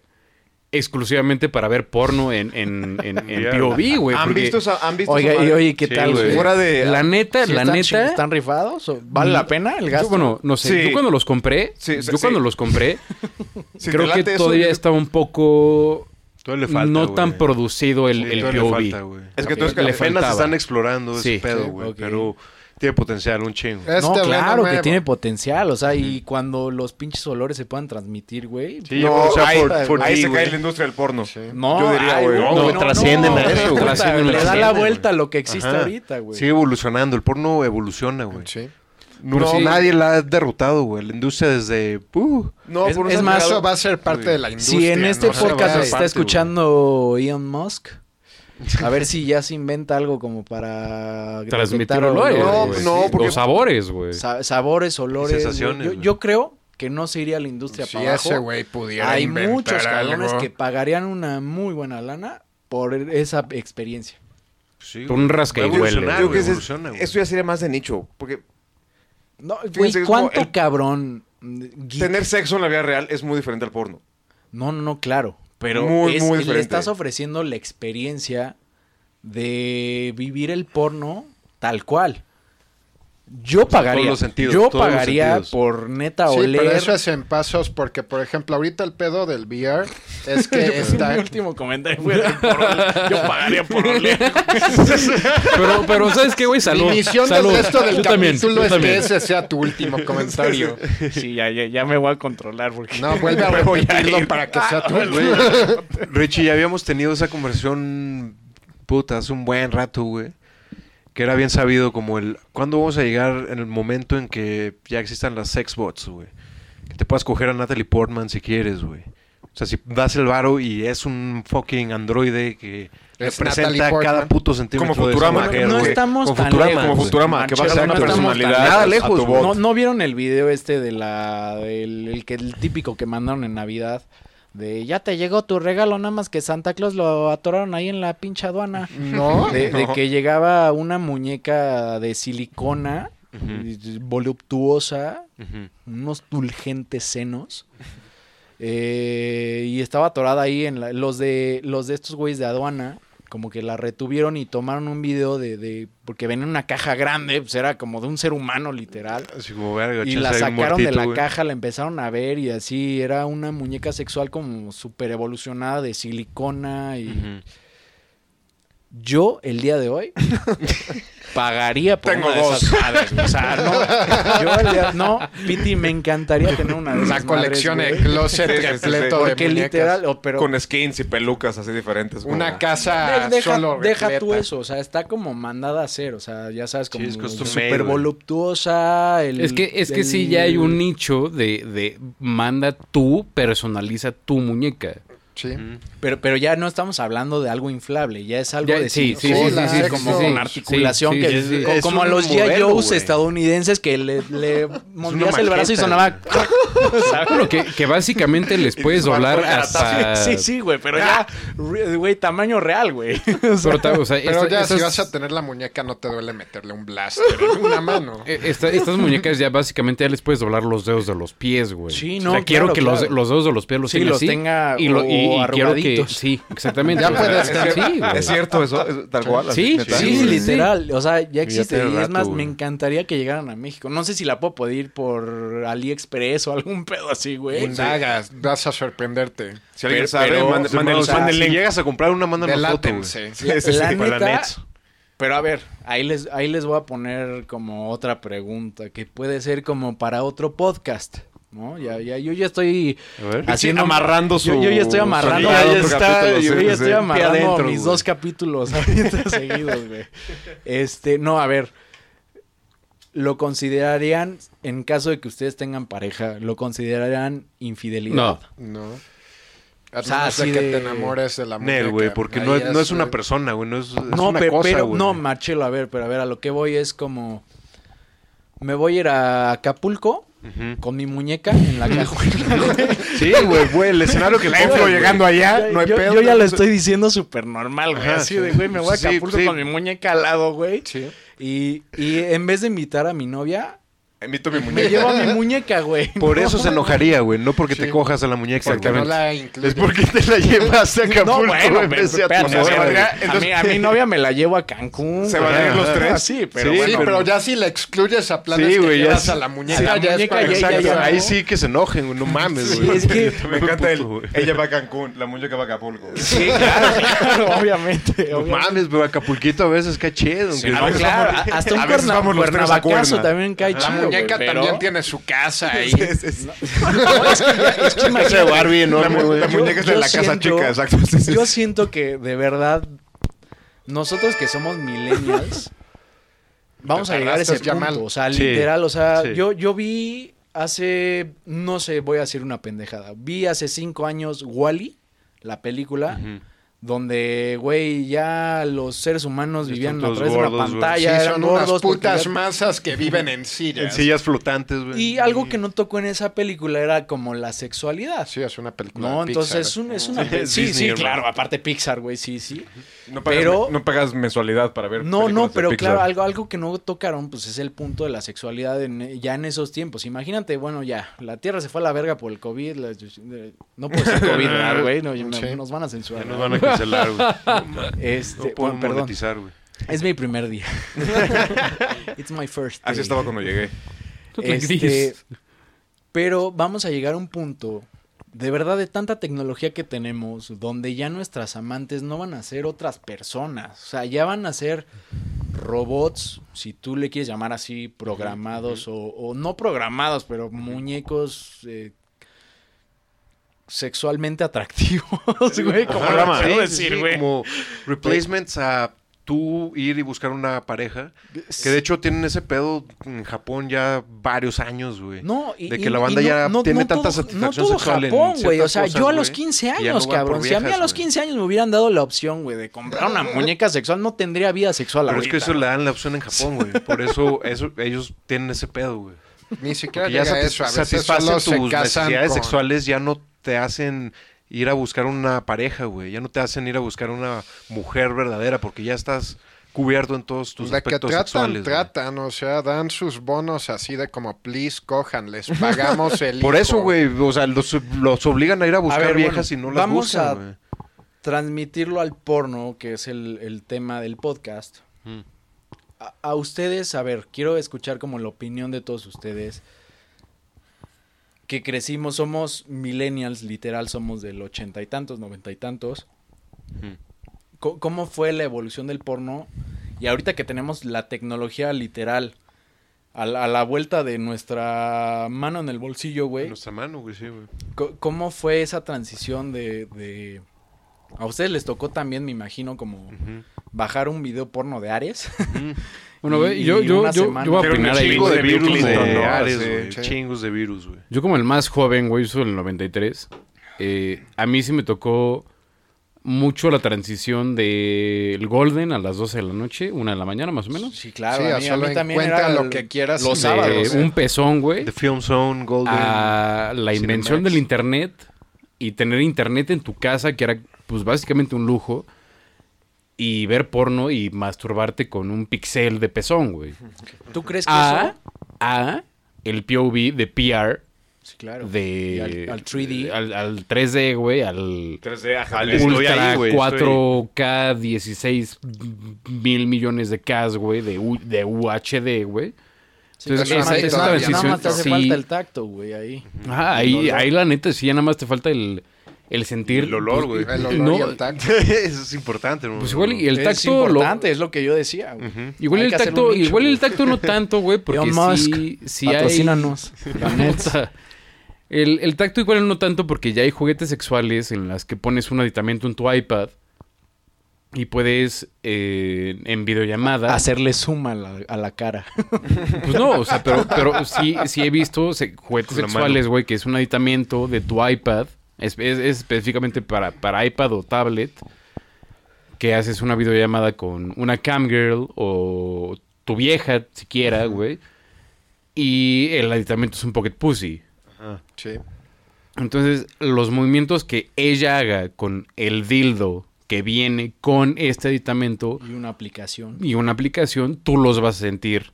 exclusivamente para ver porno en, en, en, en. POV, güey. ¿Han porque visto esa, han visto Oiga, esa y madre? oye, ¿qué Sí, tal, güey. Fuera de... La neta, ¿Sí la están, neta... ¿Están rifados? o ¿Vale la pena el gasto? Yo, bueno, no sé. Sí. Yo cuando los compré, Sí, sí, yo sí. cuando los compré, creo que eso, todavía yo- estaba un poco le falta, no tan producido el, Sí, el POV. le falta, güey. Es que tú es que Apenas están explorando ese Sí. pedo, Sí, güey. Pero tiene potencial, un chingo. Este no, claro que tiene potencial. O sea, y cuando los pinches olores se puedan transmitir, güey. Sí, No, o sea, ahí, for ahí se güey. cae la industria del porno. No, Yo diría, ay, güey, no, no, no, trascienden no, a eso, güey. Le da la vuelta a lo que existe Ajá. ahorita, güey. Sigue evolucionando. El porno evoluciona, güey. Sí. No, Pero sí. nadie la ha derrotado, güey. La industria desde... uh, No, Es- por un es más, Eso va a ser parte de la industria. Si en este ¿no? Podcast está parte, escuchando Elon Musk, a ver si ya se inventa algo como para Transmitir detectar olores. No, porque- O sabores, güey. sa- sabores, olores. sensaciones, Yo, creo que no se iría a la industria Si para abajo. ese güey pudiera Hay inventar muchos cabrones que pagarían una muy buena lana por esa experiencia. sí, un güey. rasca y Va a evolucionar, huele. Yo creo güey, que ese- evoluciona, güey. Esto ya sería más de nicho. Porque No, güey, ¿cuánto el- cabrón mm, geek? tener sexo en la vida real es muy diferente al porno. No, no, no, claro. Pero Muy, es- muy le estás ofreciendo la experiencia de vivir el porno tal cual. Yo pagaría. los sentidos, yo todos los pagaría por neta Sí, oler. pero eso es en pasos porque, por ejemplo, ahorita el pedo del VR es que está... Mi último comentario fue. Yo pagaría por oler. Pero, pero ¿sabes qué, güey? Salud. Mi misión salud. del resto del Yo también, capítulo yo es que también. ese sea tu último comentario. Sí, ya, ya, ya me voy a controlar porque No, vuelve a repetirlo ir. para que sea tu Güey, último. Richie, ya habíamos tenido esa conversación, puta, hace un buen rato, güey. Que era bien sabido como el... ¿Cuándo vamos a llegar en el momento en que ya existan las sex bots, güey? Que te puedas coger a Natalie Portman si quieres, güey. O sea, si das el varo y es un fucking androide que Es representa cada puto centímetro Como de Futurama. mujer, no estamos Como tan Futurama, lejos. Como Futurama, que Manchero, vas a dar no personalidad nada a tu lejos, bot. ¿No, ¿No vieron el video este de la del el que el típico que mandaron en Navidad? De ya te llegó tu regalo, nada más que Santa Claus lo atoraron ahí en la pinche aduana. No. De, que llegaba una muñeca de silicona, voluptuosa, unos tulgentes senos. eh, y estaba atorada ahí en la- los de los de estos güeyes de aduana como que la retuvieron y tomaron un video de, de porque venía en una caja grande pues era como de un ser humano literal Así como verga, y la sacaron de la güey. caja la empezaron a ver y así era una muñeca sexual como súper evolucionada de silicona y Ujú. yo el día de hoy pagaría por Tengo una de dos. esas madres, güey. O sea, no, yo el no, Piti, me encantaría tener una de esas La colección madres, de güey. closet Sí, sí, sí, repleto sí. de Porque muñecas. literal, o- pero Con skins y pelucas así diferentes. como- Una casa de- deja, solo deja tú repleta. eso, o sea, está como mandada a hacer, o sea, ya sabes, como es custom made, súper güey. voluptuosa. el- Es que, es que sí ya hay un nicho de, de manda tú, personaliza tu muñeca. Sí. Pero, pero ya no estamos hablando de algo inflable, ya es algo Ya, de sí, sí, sí, sí, sí, como sí, con articulación, Sí, que sí, sí. co- Es como a los G.I. Joes estadounidenses que le, le movías el brazo y sonaba... Bueno, que, que básicamente les puedes doblar hasta... Sí, sí, güey, pero ya, güey, tamaño real, güey. O sea, Pero, o sea, Pero esta- ya, estas, si vas a tener la muñeca, no te duele meterle un blaster en una mano. esta- estas muñecas ya básicamente ya les puedes doblar los dedos de los pies, güey. Sí, O no, sea, quiero claro, que los, claro. los dedos de los pies los Sí, tenga los así, tenga y, lo, y- y quiero que... Sí, exactamente. Ya puedes sí. ¿Es cierto eso? ¿Es tal cual? Sí. Sí, literal. O sea, ya existe. y es rato, más, güey. me encantaría que llegaran a México. No sé si la puedo pedir por AliExpress o algún pedo así, güey. Indagas, vas a sorprenderte. Si alguien Pero- sabe, pero- mande, O sea, mande el- o sea, mande el si llegas a comprar una, manda una foto. Sí, sí, sí, la para la neta, nets. pero a ver, ahí les, ahí les voy a poner como otra pregunta que puede ser como para otro podcast. ¿No? Ya, ya, yo ya estoy haciendo amarrando yo, su- yo ya estoy amarrando, ya está, yo ya estoy amarrando adentro, mis güey. dos capítulos seguidos, güey. Este, no, a ver. ¿Lo considerarían, en caso de que ustedes tengan pareja, lo considerarían infidelidad? No. No. O sea, menos de así que de- te enamores de la muñeca. Nel, güey, porque no es, no es una persona, güey, no es, es No, una pero, cosa, pero- güey. no, Marcelo, a ver, pero a ver, a lo que voy es como me voy a ir a Acapulco Ujú. con mi muñeca en la cajuela. Sí, güey, güey, el escenario que info pongas, llegando allá, no hay yo, pedo. yo ya lo estoy diciendo súper normal, güey. Así sí. de, güey, me voy a Sí, Acapulco sí. con mi muñeca al lado, güey. Sí. Y, y en vez de invitar a mi novia, Invito mi Me muñeca. llevo a mi muñeca, güey. Por eso se enojaría, güey. No porque Sí. te cojas a la muñeca, Porque no la. Es porque te la llevas a Acapulco No, bueno, en pero, a mi, a mi novia me la llevo a Cancún. Se van a ir los tres. Ah, Sí, pero Sí, bueno. sí, pero ya si le excluyes a planes Sí, que ya llevas sí. a la muñeca, A la ya muñeca es para- ya- Exacto, ya, ahí ¿no? sí que se enojen, güey. No mames, Sí, güey. es que- Me encanta el. Ella va a Cancún, la muñeca va a Acapulco. Sí, claro, obviamente. No obviamente. mames, pero Acapulquito a veces cae chido. claro, a- hasta un a veces cuerna- vamos los tres a cuernavacazo Cuerna. también cae La chido, muñeca güey, pero- también tiene su casa ahí. No, es que ya- es que Esa imagínate, Barbie La, enorme, güey. la muñeca es de la casa chica, exacto. Sí, sí, Yo siento que de verdad nosotros que somos millennials vamos a llegar a ese ya punto, mal. o sea, Sí, literal, o sea, sí. yo yo vi hace no sé, voy a decir una pendejada. Vi hace cinco años Wally, la película. Ujú. Donde, güey, ya los seres humanos Están vivían a través de una pantalla, Sí, eran son unas gordos porque putas ya- masas que viven en En sillas. sillas flotantes, güey. Y algo que no tocó en esa película era como la sexualidad. Sí, es una película No, de entonces Pixar. es, un- es una... Sí, Sí, Disney, sí, claro, aparte Pixar, güey, sí, sí. No pagas, Pero- no pagas mensualidad para ver. No, no, pero Pixar. claro, algo, algo que no tocaron, pues es el punto de la sexualidad en- ya en esos tiempos. Imagínate, bueno, ya, la Tierra se fue a la verga por el COVID. la- no puedo decir COVID, ¿verdad, güey? No, me- Sí. nos van a Ya censurar. nos van a cancelar, güey. Este, No puedo bueno, monetizar, güey. es mi primer día. It's my first Así day. estaba cuando llegué. Este, pero vamos a llegar a un punto, de verdad, de tanta tecnología que tenemos, donde ya nuestras amantes no van a ser otras personas. O sea, ya van a ser robots, si tú le quieres llamar así, programados o, o no programados, pero muñecos eh, sexualmente atractivos, güey, como Ajá, lo sí, quiero sí, decir, sí, güey. Como replacements a tú ir y buscar una pareja. Que de hecho tienen ese pedo en Japón ya varios años, güey. No, y, De y- que la y banda no- ya no- tiene no tanta todo- satisfacción no todo sexual en Japón, güey. O sea, cosas, yo a los güey, 15 y ya no años, cabrón. si a mí a viejas, los güey. 15 años me hubieran dado la opción, güey, de comprar una muñeca sexual, no tendría vida sexual Pero es ahorita. que eso le dan la opción en Japón, güey. Por eso, eso ellos tienen ese pedo, güey. Ni siquiera Que ya satis- eso. A veces satisfacen solo tus se casan necesidades con- sexuales, ya no te hacen ir a buscar una pareja, güey. Ya no te hacen ir a buscar una mujer verdadera porque ya estás cubierto en todos tus de que aspectos tratan, sexuales. güey. tratan, o sea, dan sus bonos así de como, please, cojan, les pagamos el Por eso, hijo". güey, o sea, los, los obligan a ir a buscar ver, viejas bueno, y no las vamos buscan, a- güey. Transmitirlo al porno, que es el, el tema del podcast. Mm. A, a ustedes, a ver, quiero escuchar como la opinión de todos ustedes. Que crecimos, somos millennials, literal, somos del ochenta y tantos, noventa y tantos. Mm. ¿Cómo fue la evolución del porno? Y ahorita que tenemos la tecnología literal a la, a la vuelta de nuestra mano en el bolsillo, güey. nuestra mano, güey, sí, güey. ¿Cómo fue esa transición de, de- A ustedes les tocó también, me imagino, como bajar un video porno de Ares. Bueno, y- güey, yo, y yo, una yo, yo voy a opinar ahí. chingo güey. de virus de de- güey. Chingos de virus, güey. Yo como el más joven, güey, soy del 93. eh, a mí sí me tocó mucho la transición del Golden a las 12 de la noche, una de la mañana más o menos. Sí, claro. Sí, a mí, a mí también era lo el- que quieras Los sábados. De un pezón, güey, The Film Zone, Golden. a la invención Cinemax. del internet y tener internet en tu casa, que era pues básicamente un lujo, y ver porno y masturbarte con un pixel de pezón, güey. ¿Tú crees que A, eso? a el POV de PR Sí, claro. de al, al 3D. al, al 3D, güey, al 3D, ajá. Al Estoy Ultra ahí, güey, 4K 16 mil millones de K, güey, de, U- de UHD, güey. Sí, Entonces, nada esa, más- esa nada transición más te hace sí- falta el tacto, güey, ahí. Ajá, ahí, ahí la neta sí ya nada más te falta el, el sentir El olor, pues, güey. El olor no, y el tacto. Eso es importante, ¿no? Pues igual y el es tacto lo- importante, es lo que yo decía. güey. Igual Hay el tacto igual el güey. tacto no tanto, güey, porque Elon Musk, sí, sí hay patrocínanos. La neta. el, el tacto igual no tanto porque ya hay juguetes sexuales en las que pones un aditamento en tu iPad y puedes eh, en videollamada Hacerle suma a la, a la cara. Pues no, o sea, pero, pero sí, sí he visto se- juguetes sexuales, güey, que es un aditamento de tu iPad. Es, es- es específicamente para, para iPad o tablet. Que haces una videollamada con una camgirl o tu vieja, siquiera, güey. Y el aditamento es un pocket pussy. Ajá. Sí. Entonces, los movimientos que ella haga con el dildo que viene con este aditamento Y una aplicación. y una aplicación, tú los vas a sentir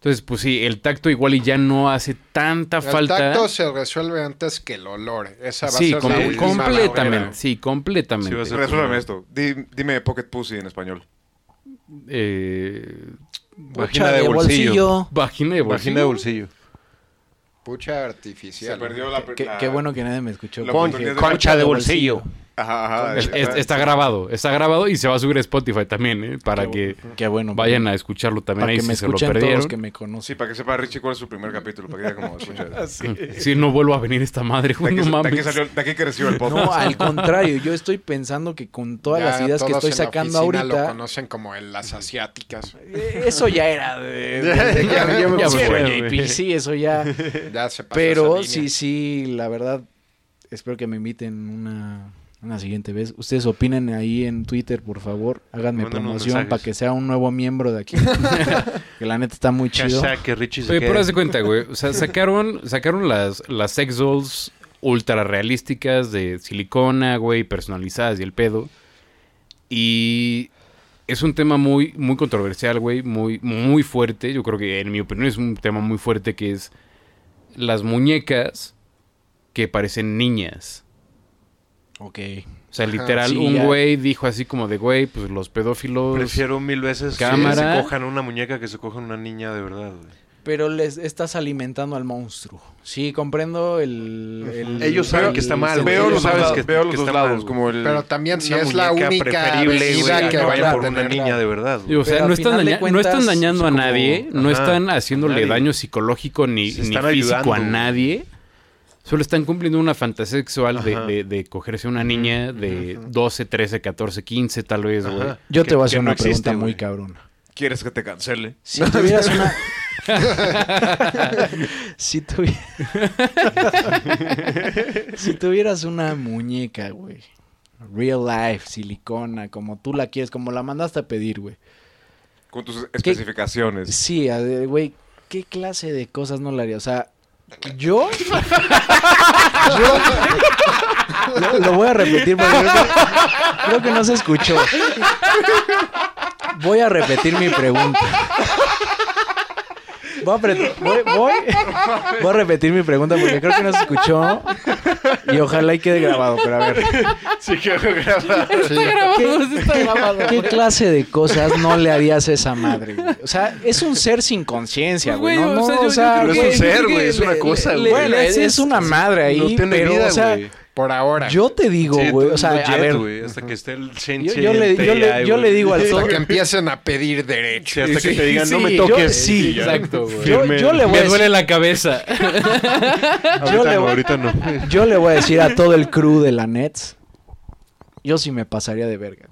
Entonces, pues sí, el tacto igual y ya no hace tanta El falta. tacto se resuelve antes que el olor. Esa va sí, a ser com- la última completamente. Sí, completamente. Sí, va a ser- Resuélveme esto. Di- dime Pocket Pussy en español. Eh, Vagina de bolsillo. vagina de bolsillo. Vagina de bolsillo. Pucha artificial. Se perdió la... Qué, la- qué bueno que nadie me escuchó. la Con- oportunidad de- Concha de bolsillo. Ajá, ajá. Es- es- está grabado, está grabado y se va a subir a Spotify también, ¿eh? Para que Qué bueno. vayan a escucharlo también para ahí que si me se lo escuchen todos perdieron. los que me Sí, conocen. para que sepa Richie cuál es su primer capítulo, para que diga como escucha. Si no vuelvo a venir esta madre, güey, no de aquí mames. salió, de aquí creció el podcast. No, al contrario, yo estoy pensando que con todas Ya las ideas que estoy en la sacando oficina lo ahorita, conocen como el- las asiáticas. eh, eso ya era de, de- de- Ya- ya me ya fue, fue, güey. JP, sí, eso ya. Ya se pasó Pero sí, sí, la verdad, espero que me inviten una, una siguiente vez. Ustedes opinen ahí en Twitter, por favor. Háganme Mándanos promoción para que sea un nuevo miembro de aquí. que la neta está muy chido. Que Richie se Oye, pero quede. haz de cuenta, güey. O sea, sacaron, sacaron las, las sex dolls ultra realísticas de silicona, güey, personalizadas y el pedo. Y es un tema muy, muy controversial, güey, muy, muy fuerte. Yo creo que, en mi opinión, es un tema muy fuerte que es las muñecas que parecen niñas. Ok. O sea, Ajá, literal, sí, un güey dijo así como de, güey, pues los pedófilos... Prefiero mil veces Cámara. que se cojan una muñeca que se cojan una niña de verdad, güey. Pero les estás alimentando al monstruo. Sí, comprendo el... el- Ellos saben el que está mal. Veo los, sabes dos lados, que- veo los que dos está mal, lados, como el... Pero también si es la única preferible, güey, que no, vayan vayan a por una niña de verdad. güey. O sea, no están, no dañando a como- nadie, no Ajá, están haciéndole nadie. daño psicológico ni, ni físico ayudando, a güey. Solo están cumpliendo una fantasía sexual de, Ajá. de- de cogerse una niña de 12, 13, 14, 15 tal vez, güey. Ajá. Yo te voy a hacer no una pregunta existe, muy cabrona. ¿Quieres que te cancele? Si tuvieras una... si, tuvi- si tuvieras una muñeca, güey. Real life, silicona, como tú la quieres, como la mandaste a pedir, güey. Con tus especificaciones. Sí, güey, ¿qué clase de cosas no le haría? O sea, yo... yo... Lo, voy a repetir porque creo que, creo que no se escuchó. Voy a repetir mi pregunta. Voy a, voy, voy- voy a repetir mi pregunta porque creo que no se escuchó y ojalá y quede grabado, pero a ver. Sí, que grabado. ¿Qué, qué clase de cosas no le harías a esa madre, güey? O sea, es un ser sin conciencia, Pues, güey. güey, No, o sea, no, yo- o sea, yo No es un ser, güey, es una cosa, güey. bueno, es, es una madre ahí, No tiene pero, vida, o sea, güey. Por ahora. yo te digo, Sí, güey, o sea, legit, a ver, güey, hasta que esté el yo, Shenchi yo le, yo, le, yo le digo al Hasta que empiecen a pedir derecho. Sí, hasta que Sí, te digan, no me yo- toques. sí, exacto, güey. Yo, yo le voy a Me decir, duele la cabeza. yo Ahorita le no, ahorita no. yo le voy a decir a todo el crew de la Nets, yo sí me pasaría de verga.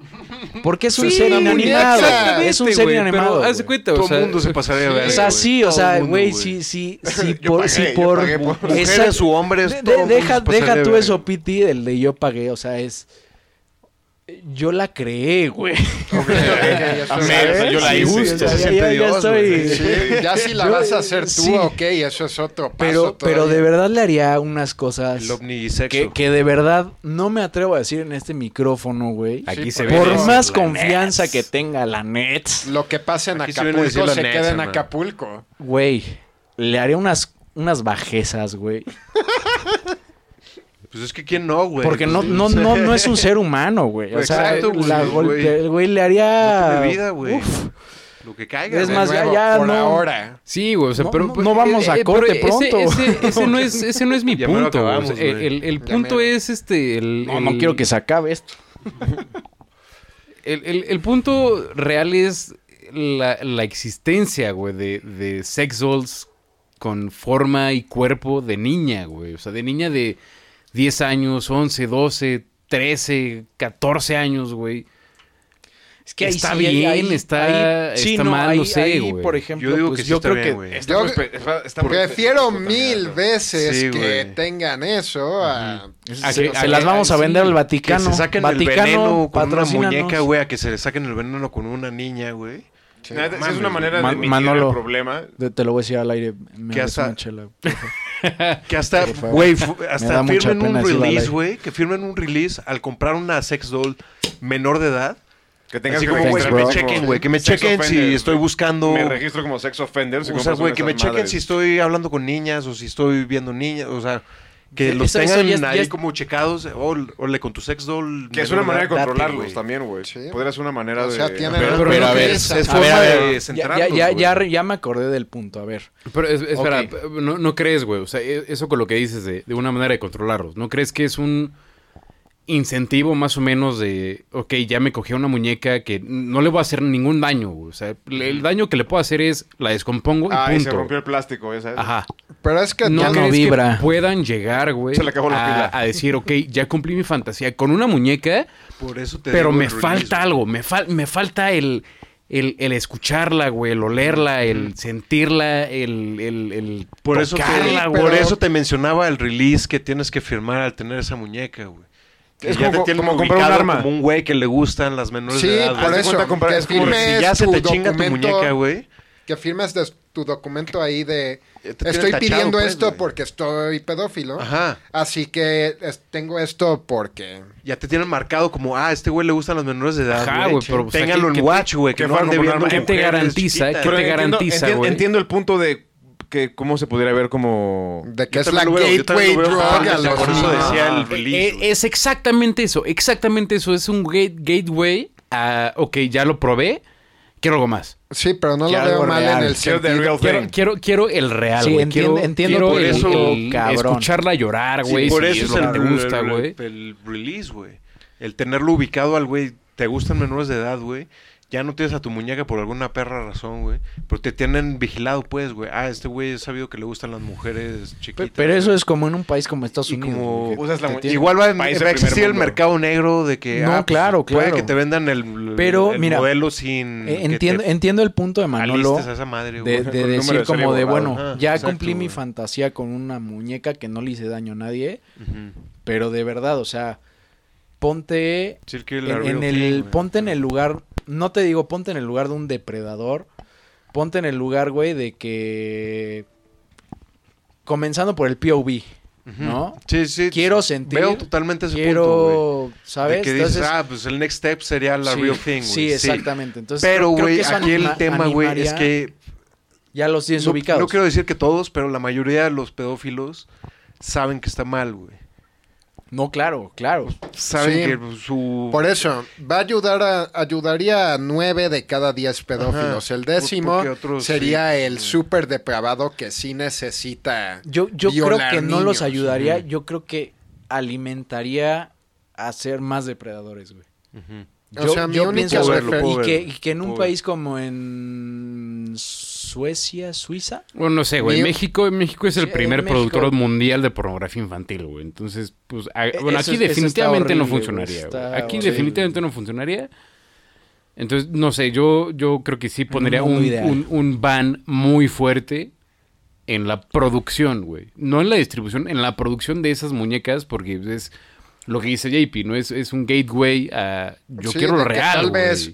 Porque es un Sí, ser inanimado. Es un ser inanimado. Haz cuenta, o Todo sea, el mundo se pasaría de verga. O sea, sí, o sea, güey, sí, sí, sí, por, pagué, sí, por... Mujeres u hombres, deja deja de tú eso, Piti, el de yo pagué, o sea, es... Yo la creé, güey. O sea, yo la Sí, hice. se ya- Dios. Sí, si la Yo- vas a hacer tú, sí. ok, eso es otro paso. Pero, pero de verdad le haría unas cosas El que, que de verdad no me atrevo a decir en este micrófono, güey. Aquí Sí, se por ve. Por eso, más confianza Nets. que tenga la Nets, Lo que pasa en Aquí se a Acapulco la se neta, queda en man. Acapulco. güey, le haría unas, unas bajezas, güey. Pues es que quién no, güey. Porque no, Pues, no, no, no es un ser humano, güey. O sea, Exacto, güey, la güey. el güey le haría... No tiene vida, güey. Uf. Lo que caiga. Es más, ya- Nuevo, ya por no- ahora. Sí, güey, o sea, No- pero... no- no vamos a pero corte ese- pronto. Ese, ese no es, ese no es mi Ya punto. acabamos, sea, el, güey. el- el punto es este... El, No, no quiero que se acabe esto. El, el- el punto real es la, la existencia, güey, de, de sex dolls con forma y cuerpo de niña, güey. O sea, de niña de 10 años, 11, 12, 13, 14 años, güey. Es que ahí Está sí, ahí- bien, ahí- está- ahí- sí, está mal, no sé, ahí, güey. por ejemplo, Yo digo pues que sí yo está creo bien, que Yo está- Prefiero mil veces Sí, que tengan eso a... A se, que- se a las que- vamos a sí, vender al Que Vaticano. se saquen Vaticano, el veneno con una muñeca, güey, a que se le saquen el veneno con una niña, güey. Sí, Nada, es una manera Man- de mitigar Manolo. el problema. Te, te lo voy a decir al aire. Me Que hasta- una chela. Que hasta, güey, hasta firmen un release, güey. Que firmen un release al comprar una sex doll menor de edad. Que tengas Así que como, que me chequen, güey, que me Sex chequen si estoy buscando... Me registro como sex offender. si O sea, güey, que me chequen si estoy hablando con niñas o si estoy viendo niñas, o sea, que los Eso- tengan ya es- ya ahí es- como checados, o ole con tu sex doll. Que es una manera de controlarlos también, güey. Sí. Podría ser una manera O de... sea, tiene- Pero, Pero pero a ver, es- es, A ver, forma a ver, de ya, centrarlos, ya, güey. ya, ya me acordé del punto, a ver. Pero es- espera, no, no crees, güey. O sea, e- eso con lo que dices de, de una manera de controlarlos. ¿No crees que es un incentivo más o menos de, ok, ya me cogí una muñeca que no le voy a hacer ningún daño, güey? O sea, el daño que le puedo hacer es la descompongo y Ah, y se rompió el plástico, ya sabes. Ajá. Pero es que ¿No Ya no crees vibra. que puedan llegar, güey, Se le acabó la a, pila. a decir, ok, ya cumplí mi fantasía con una muñeca, Por eso te pero digo me falta algo, me, fal- me falta el, el, el escucharla, güey, el olerla, el sentirla, el, el, el Por eso, te, güey. por eso te mencionaba el release que tienes que firmar al tener esa muñeca, güey. Que Es ya como- te tienen como comprar un arma. como un güey que le gustan las menores Sí, de edad. por güey. de eso. comprar- que es como si ya se tu te chinga tu documento- muñeca, güey. Que firmes des- tu documento ahí de... Estoy tachado, pidiendo pues, esto güey. porque estoy pedófilo. Ajá. Así que es- tengo esto porque... Ya te tienen marcado como, ah, a este güey le gustan las menores de edad, Ajá, güey. pero, ¿qué- en watch, güey. Que qué no ande viendo ¿Qué te garantiza? ¿Qué Pero te garantiza, güey? entiendo el punto de que cómo se podría ver como... De que Yo es la gateway también lo veo drug a totalmente, los Por eso niños. decía Ah, el release, Eh, es exactamente eso, exactamente eso. Es un gate, gateway a, ok, ya lo probé, quiero algo más. Sí, pero no lo veo mal real. en el Quiero the sentido... real Quiero, thing. quiero, quiero el real, güey. entiendo quiero por el- eso, el cabrón. escucharla llorar, Sí, güey. por si eso es es lo el, que te gusta, el- güey. el release, güey. El tenerlo ubicado al güey, te gustan menores de edad, güey. Ya no tienes a tu muñeca por alguna perra razón, güey. Pero te tienen vigilado, pues, güey. Ah, este güey es sabido que le gustan las mujeres chiquitas. Pero eso es como en un país como Estados Y Unidos. como- la Igual va, a existir el mercado negro de que No, ah, pues, claro, puede claro. que te vendan el, Pero, el mira, modelo sin Eh, entiendo, entiendo el punto de Manolo alistes a esa madre, de, güey. de decir como de, borrado. bueno, ya exacto, cumplí mi fantasía con una muñeca que no le hice daño a nadie, pero de verdad, o sea, ponte en, en el thing, ponte en el lugar, no te digo ponte en el lugar de un depredador, ponte en el lugar, güey, de que comenzando por el POV. ¿no? Sí, sí. Quiero sentir, Veo totalmente ese quiero, punto, güey. ¿sabes? De que dices, Entonces, ah, pues el next step sería la sí, real thing, güey. Sí, exactamente. Entonces, Pero, güey, aquí el tema, güey, es que... ya los tienes No, ubicados. no quiero decir que todos, pero la mayoría de los pedófilos saben que está mal, güey. No, claro, claro. Saben Sí. que su... Por eso, va a ayudar a, ayudaría a nueve de cada diez pedófilos. Ajá, el por- décimo otros sería sí, el súper depravado que sí necesita Yo, yo creo que no los ayudaría, yo creo que alimentaría a ser más depredadores, güey. Ujú. O Yo, sea, mi yo única pienso verlo, y, que, y que en un país como en Suecia, Suiza, Bueno, no sé, güey. México, México es el Sí, primer México- productor mundial de pornografía infantil, güey. Entonces, pues, a- E- bueno, eso aquí definitivamente no funcionaría, güey. Aquí horrible. definitivamente no funcionaría. Entonces, no sé, yo, yo creo que sí pondría un, un, un ban muy fuerte en la producción, güey. No en la distribución, en la producción de esas muñecas, porque es lo que dice JP, ¿no? Es, es un gateway a... Yo Sí, quiero lo real, Tal güey. vez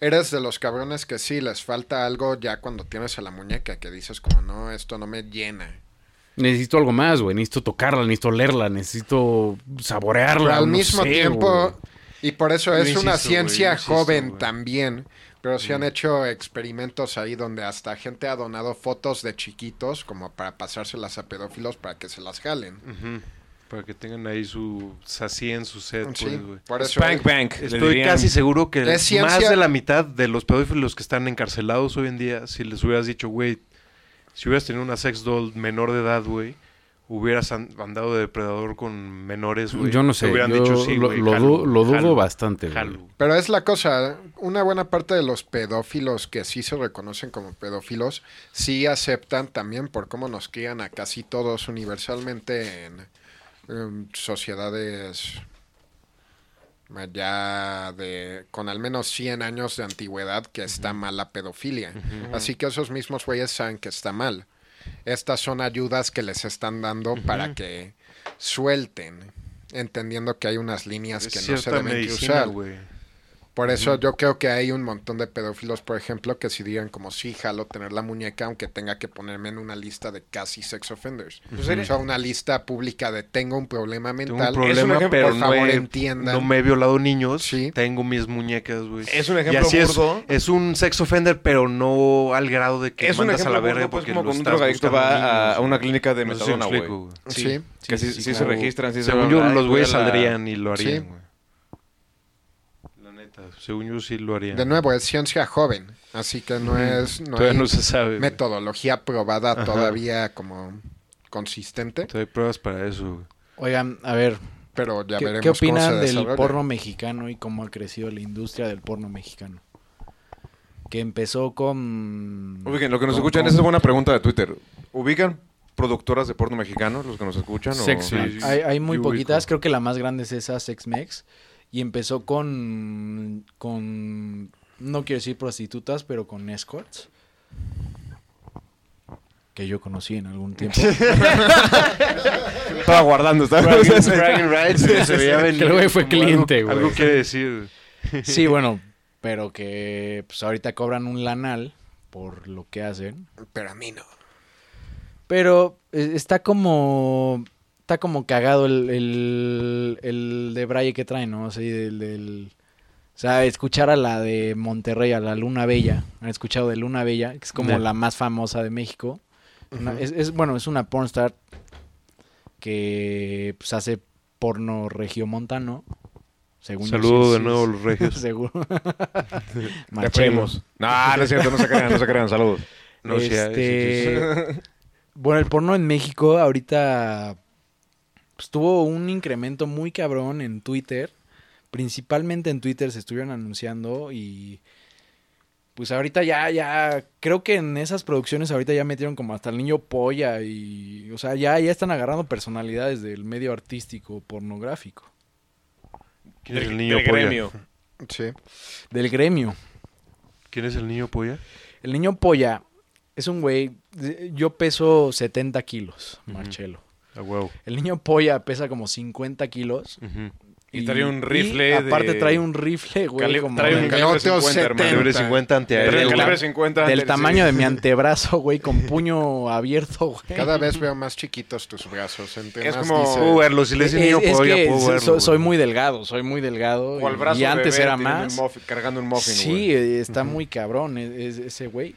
eres de los cabrones que sí les falta algo ya cuando tienes a la muñeca que dices como no, esto no me llena. Necesito algo más, güey. Necesito tocarla, necesito olerla, necesito saborearla. Pero al no mismo sé, tiempo, y por eso es insisto, una ciencia insisto, joven también. Pero se han hecho experimentos ahí donde hasta gente ha donado fotos de chiquitos como para pasárselas a pedófilos para que se las jalen. Para que tengan ahí su sacien, su set, Sí, pues, güey. por eso Spank Bank. Estoy dirían. casi seguro que más de la mitad de los pedófilos que están encarcelados hoy en día, si les hubieras dicho, güey, si hubieras tenido una sex doll menor de edad, güey, hubieras an- andado de depredador con menores, güey. Yo no te sé, hubieran yo dicho, sí, lo, güey, lo jalo, du- lo dudo jalo, bastante, güey. jalo. Pero es la cosa, una buena parte de los pedófilos que sí se reconocen como pedófilos, sí aceptan también por cómo nos crían a casi todos universalmente en, em, sociedades ya de con al menos 100 años de antigüedad que está mal la pedofilia. Así que esos mismos güeyes saben que está mal. Estas son ayudas que les están dando para que suelten, entendiendo que hay unas líneas Es que no se deben medicina, cruzar. güey. Por eso yo creo que hay un montón de pedófilos, por ejemplo, que si digan como sí, jalo tener la muñeca, aunque tenga que ponerme en una lista de casi sex offenders. O sea, una lista pública de tengo un problema Tengo mental. un problema, ejemplo, pero por no, favor, he, entiendan. no me he violado niños. Sí. Tengo mis muñecas, güey. Es un Y ejemplo así es, burdo. es un sex offender, pero no al grado de que Es un mandas a la verga burdo, pues, porque como lo un estás drogadicto va a, niños, a una clínica de No sé si me metadona, güey. güey. Sí. Que sí, sí, se registran, sí se Según van, yo, los güeyes saldrían y lo harían, Sí. güey. Según yo sí lo harían. De nuevo, es ciencia joven, así que no es no Todavía hay no se sabe. güey. metodología probada Ajá. todavía como consistente, Todavía hay pruebas para eso, güey. Oigan, a ver, pero ya ¿qué, veremos qué cómo se opinan del porno mexicano y cómo ha crecido la industria del porno mexicano? Que empezó con... Ubiquen, lo que nos con- escuchan, con- esa es buena pregunta de Twitter. ¿Ubican productoras de porno mexicano, los que nos escuchan? o- Sexy. Sí, sí. Hay, hay muy Yo poquitas, ubico. creo que la más grande es esa, Sexmex. Y empezó con, con, no quiero decir prostitutas, pero con escorts. Que yo conocí en algún tiempo. Estaba guardando, bragging rights, güey, se veía venir. Que güey fue como algo- cliente, güey. Algo quiere decir, sí, bueno, pero que pues ahorita cobran un lanal por lo que hacen. Pero a mí no. Pero eh, está como. Está como cagado el, el, el de Braille que trae, ¿no? Así del, del- O sea, escuchar a la de Monterrey, a la Luna Bella. Han escuchado de Luna Bella, que es como la más famosa de México. Una- es, es- bueno, es una pornstar que pues, hace porno regiomontano. Según yo, Saludos sí, de sí, nuevo sí. los regios. Seguro. Primos. No, no es cierto, no se crean, no se crean. Saludos. No, Este, Bueno, el porno en México ahorita pues, tuvo un incremento muy cabrón en Twitter. Principalmente en Twitter se estuvieron anunciando y pues ahorita ya, ya, creo que en esas producciones ahorita ya metieron como hasta el niño polla y, o sea, ya, ya están agarrando personalidades del medio artístico pornográfico, ¿Quién es el Del- niño del polla? gremio. Sí. del gremio. ¿Quién es el niño polla? El niño polla es un güey, yo peso 70 kilos. Marcelo. A huevo. El niño polla pesa como 50 kilos. Ujú. Y trae un y rifle aparte de- trae un rifle, güey, Cali- como trae un calibre otro 50, hermano. Calibre 70. 50 Trae antiaéreo. Del calibre tam- 50 del tamaño de mi antebrazo, güey, con puño abierto, güey. Cada vez veo más chiquitos tus brazos. Es como- Puedo verlo, si le Es, dice niño es polla, que puedo verlo. so- soy güey. muy delgado, soy muy delgado. O al y- brazo y antes bebé era más. un muffin- cargando un muffin, Sí, güey. está muy cabrón e- es- ese güey.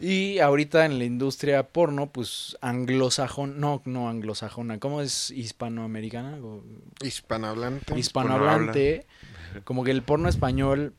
Y ahorita en la industria porno, pues anglosajón, no, no anglosajona, ¿cómo es hispanoamericana? O- Hispanohablante. hispanohablante, como que el porno español,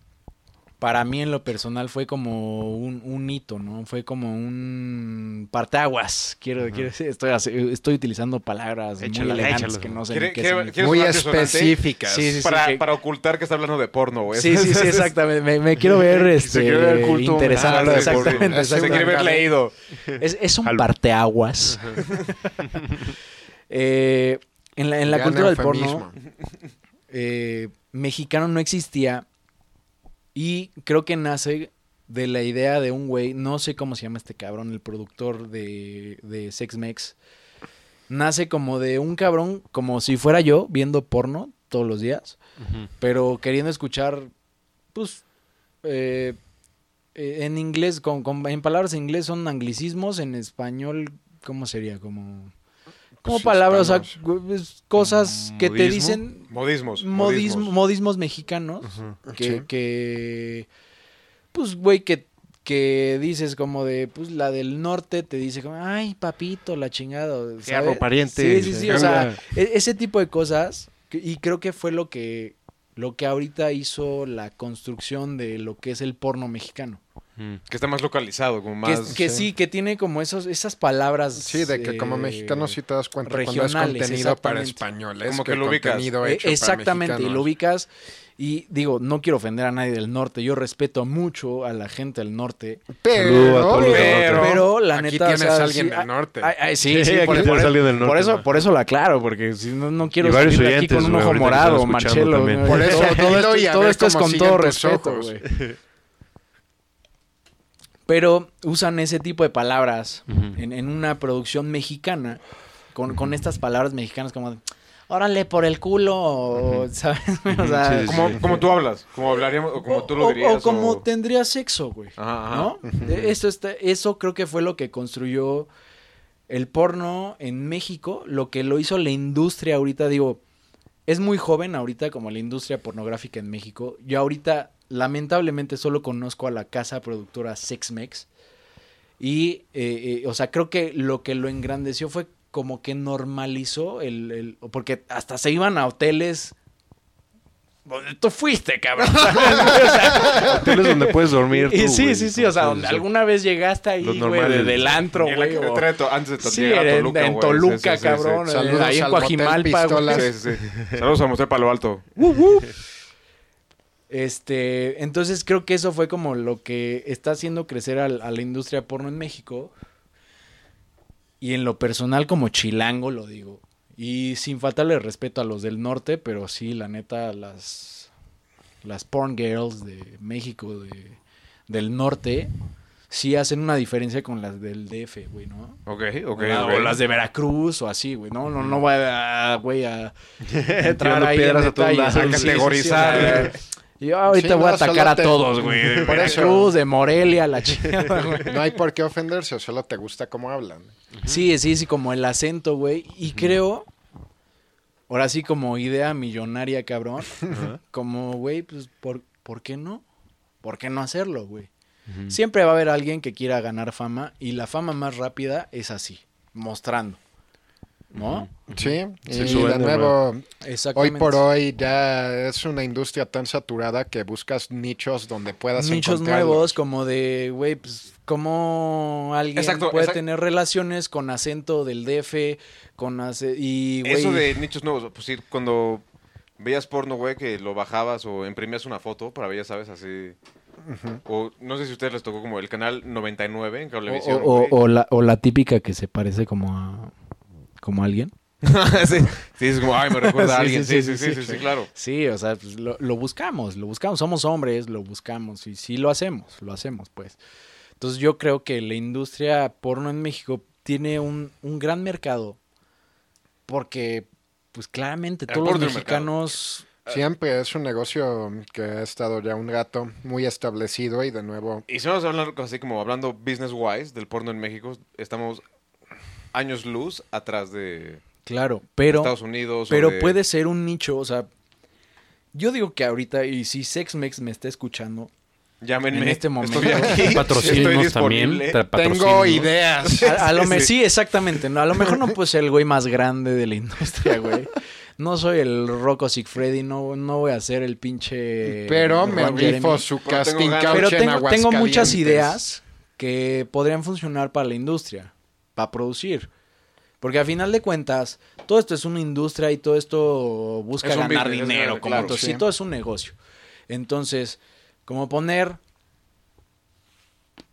para mí en lo personal fue como un, un hito, ¿no? Fue como un parteaguas. Quiero, quiero decir, estoy, estoy utilizando palabras Échalo, muy elegantes échalo. que no sé ¿Quiere- ni qué quiere- significan. ¿Quieres Muy específicas. Sí, sí, sí, para, que- para ocultar que está hablando de porno, güey. Sí, sí, sí, exactamente. Me, me quiero ver este, quiere ver el culto interesante. de porno. exactamente, Se quiere ver exactamente. leído. Es, es un Al- parteaguas. Eh, en la, en la Gran cultura del porno eh, mexicano no existía y creo que nace de la idea de un güey, no sé cómo se llama este cabrón, el productor de, de Sex Mex, nace como de un cabrón, como si fuera yo, viendo porno todos los días, pero queriendo escuchar, pues, eh, eh, en inglés, con, con- en palabras en inglés son anglicismos, en español, ¿cómo sería? Como, como Pues, palabras, o sea, cosas que te dicen Modismos. modismo, modismos mexicanos que, Sí. que pues güey que que dices como de pues la del norte te dice como ay papito la chingada pariente. sí sí sí o sea e- ese tipo de cosas y creo que fue lo que lo que ahorita hizo la construcción de lo que es el porno mexicano Ujú. Que está más localizado, como más... que sí. que tiene como esos esas palabras Sí, de que como eh, mexicano sí te das cuenta cuando es contenido para españoles. Como que lo ubicas. Eh, para Exactamente, y lo ubicas. Y digo, no quiero ofender a nadie del norte. Yo respeto mucho a la gente del norte. Pero, norte. pero la aquí neta. o tienes sea, a alguien sí, del norte. ay, ay, sí, Sí, sí, aquí por, tienes por- a alguien del norte, por eso, por eso lo aclaro, porque si no, no quiero de aquí con un ojo morado, Marcelo. Por eso, todo, esto, todo esto es con todo respeto, güey. Pero usan ese tipo de palabras en, en una producción mexicana con, con estas palabras mexicanas como órale por el culo, ¿sabes? O sea, Sí, sí, Como, sí. como tú hablas, como hablaríamos, o como tú lo dirías. O, como o- tendría sexo, güey. Ajá, ajá. ¿No? E- Eso, está, eso creo que fue lo que construyó el porno en México, lo que lo hizo la industria ahorita, digo, es muy joven ahorita como la industria pornográfica en México. Yo ahorita, lamentablemente, solo conozco a la casa productora Sexmex. Y, eh, eh, o sea, creo que lo que lo engrandeció fue como que normalizó el, el- Porque hasta se iban a hoteles... donde Tú fuiste, cabrón. Hoteles donde puedes dormir tú, Y sí, güey. sí, sí, o sea, donde sí. alguna vez llegaste ahí, Los güey, normales. de- del antro, En güey. o- antes de to- Sí, llegar a en- Toluca, en. Toluca, Sí, sí, sí, cabrón. sí. Saludos ahí en Coajimalpa, güey. Pistolas. Sí, sí, sí. Saludos a Motel Palo Alto. Este, entonces creo que eso fue como lo que está haciendo crecer al- a, la industria porno en México. Y en lo personal como chilango lo digo. Y sin faltarle respeto a los del norte, pero sí, la neta, las, las porn girls de México, de, del norte, sí hacen una diferencia con las del DF, güey, ¿no? Ok, ok, o, ok. o las de Veracruz o así, güey. No, no, no voy a, güey, a entrar ahí piedras en a todos lados. Sí, Categorizar. sí, sí. Yo ahorita Sí, voy a no, atacar a te- todos, güey. De Por eso. Veracruz, de Morelia, la chingada, güey. No hay por qué ofenderse, solo te gusta cómo hablan. Sí, sí, sí, como el acento, güey. Y creo, ahora sí, como idea millonaria, cabrón. Como, güey, pues, ¿por, ¿por qué no? ¿Por qué no hacerlo, güey? Siempre va a haber alguien que quiera ganar fama y la fama más rápida es así, mostrando. ¿No? Sí, y de nuevo, hoy por hoy ya es una industria tan saturada que buscas nichos donde puedas Nichos nuevos, como de, güey, pues, ¿cómo alguien Exacto, puede exacto. tener relaciones con acento del DF, con ace- y, Eso de nichos nuevos, pues sí, cuando veías porno, güey, que lo bajabas o imprimías una foto para ver, ya sabes, así. O no sé si a ustedes les tocó como el canal 99 en o, Cablevisión. o- güey. o la, o la típica que se parece como a, como alguien. sí, sí, es como, ay, me recuerda a Sí, alguien. sí, Sí, sí, sí, sí, sí, sí, sí, claro. Sí, o sea, pues, lo, lo buscamos, lo buscamos, somos hombres, lo buscamos y sí lo hacemos, lo hacemos, pues. Entonces yo creo que la industria porno en México tiene un, un gran mercado porque, pues claramente El todos los mexicanos... Siempre es un negocio que ha estado ya un rato muy establecido y de nuevo Y si vamos a hablar así como hablando business wise del porno en México, estamos años luz atrás de Claro, pero... Estados Unidos. o Pero de- puede ser un nicho, o sea, yo digo que ahorita, y si SexMex me está escuchando, Llámenme. en este momento. Estoy aquí. Patrocínenos estoy también. tengo ideas. a, a lo Sí, me- sí. sí, exactamente, no, a lo mejor no puedo ser el güey más grande de la industria, güey. No soy el Rocco Sigfreddy, no, no voy a ser el pinche... Pero me rifo su Pero tengo casting Pero en tengo, tengo muchas ideas que podrían funcionar para la industria, para producir. Porque a final de cuentas, todo esto es una industria y todo esto busca Es ganar business, dinero. como claro, todo, sí. sí, todo es un negocio. Entonces, como poner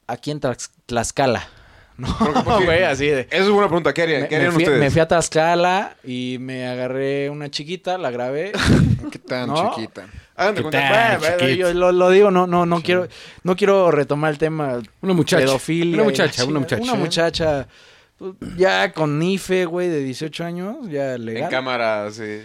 aquí en Tlax- Tlaxcala. No, güey, así de. Esa es buena pregunta. ¿Qué harían, Me, ¿Qué me harían fui, ustedes? me fui a Tlaxcala y me agarré una chiquita, la grabé. ¿Qué tan ¿No? chiquita? Hagan de ¿Qué cuenta. yo lo, lo digo, no, no, no quiero, no quiero retomar el tema Una muchacha. pedofilia. Una muchacha, una chingada. muchacha. Una muchacha, ya con IFE, güey, de 18 años, ya En legal. cámara, sí.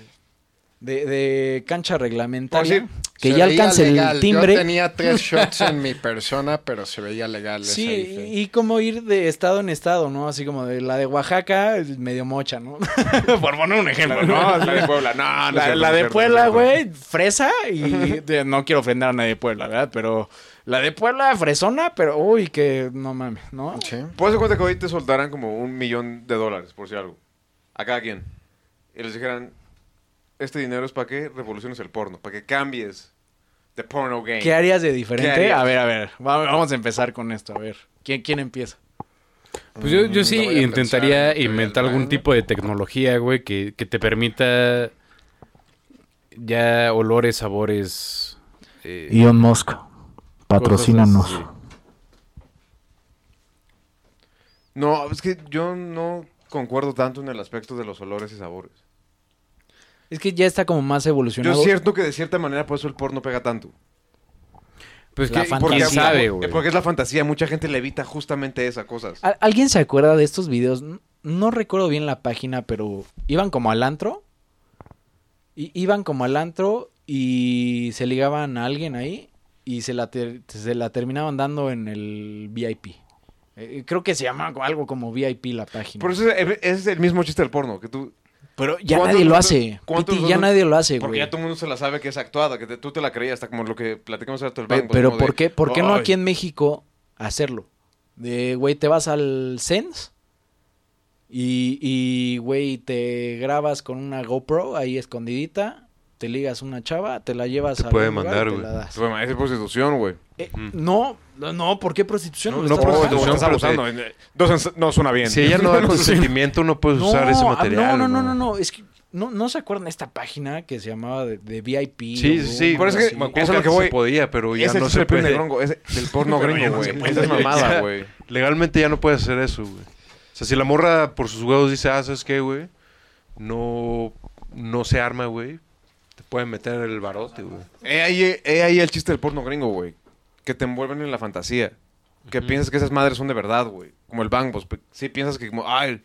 De, de cancha reglamentaria. Por que Se ya alcance legal. el timbre. Yo tenía tres shots en mi persona, pero se veía legal. esa Sí, IFE. y, como ir de estado en estado, ¿no? Así como de la de Oaxaca, medio mocha, ¿no? Por poner un ejemplo, ¿no? La de Puebla. No, no La, de Puebla, güey, fresa y de- no quiero ofender a nadie de Puebla, ¿verdad? Pero la de Puebla, fresona, pero uy, que no mames, ¿no? Sí. Puedes cuenta que hoy te soltaran como un millón de dólares, por si algo. A cada quien. Y les dijeran, este dinero es para que revoluciones el porno, para que cambies the porno game. ¿Qué harías de ¿Qué diferente? harías? A ver, a ver, va- vamos a empezar con esto, a ver. ¿Quién, quién empieza? Pues yo, yo sí Mm, a intentaría pensar, inventar algún tipo de tecnología, güey, que, que te permita ya olores, sabores. eh, Elon Musk, patrocínanos. No, es que yo no concuerdo tanto en el aspecto de los olores y sabores. Es que ya está como más Yo evolucionado. es cierto que de cierta manera por eso el porno pega tanto. Pues La que, fantasía. sabe, güey. Porque es la fantasía, mucha gente le evita justamente esas cosas. ¿Al- ¿Alguien se acuerda de estos videos? No recuerdo bien la página, pero iban como al antro I- iban como al antro y se ligaban a alguien ahí y se la, ter- se la terminaban dando en el VIP. Eh, creo que se llama algo como VIP la página. Por eso es, es el mismo chiste del porno, que tú... Pero ya ¿Cuántos nadie lo hace. Piti, ya nadie lo hace, Porque güey. ya todo el mundo se la sabe que es actuada, que te- tú te la creías, hasta como lo que platicamos hace Pe- banco. pero de, ¿por qué, por qué no "Ay, aquí en México hacerlo? De, güey, te vas al Sense y, y, güey, te grabas con una GoPro ahí escondidita, te ligas una chava, te la llevas Te a puede mandar, y te güey. es prostitución, güey. Eh, no, no, no, ¿por qué prostitución? No, no prostitución, estás pero abusando. Entonces no suena bien. Si ella no da consentimiento, no puedes usar ese ah, material. No, no, no, no, no, es que no, no se acuerdan de esta página que se llamaba de, de VIP. Sí, o sí, sí. Por eso me es que- acuerdo eso es lo que se podía, pero ya Ese no se puede. gringo, es el porno gringo, no güey. puede. Esa es mamada, güey. Legalmente ya no puedes hacer eso, güey. O sea, si la morra por sus huevos dice, ah, ¿sabes qué, güey? No, no se arma, güey. Pueden meter el barote, güey. He ahí, he ahí el chiste del porno gringo, güey. Que te envuelven en la fantasía. Que piensas que esas madres son de verdad, güey. Como el Bang Boss. Sí piensas que como, ay,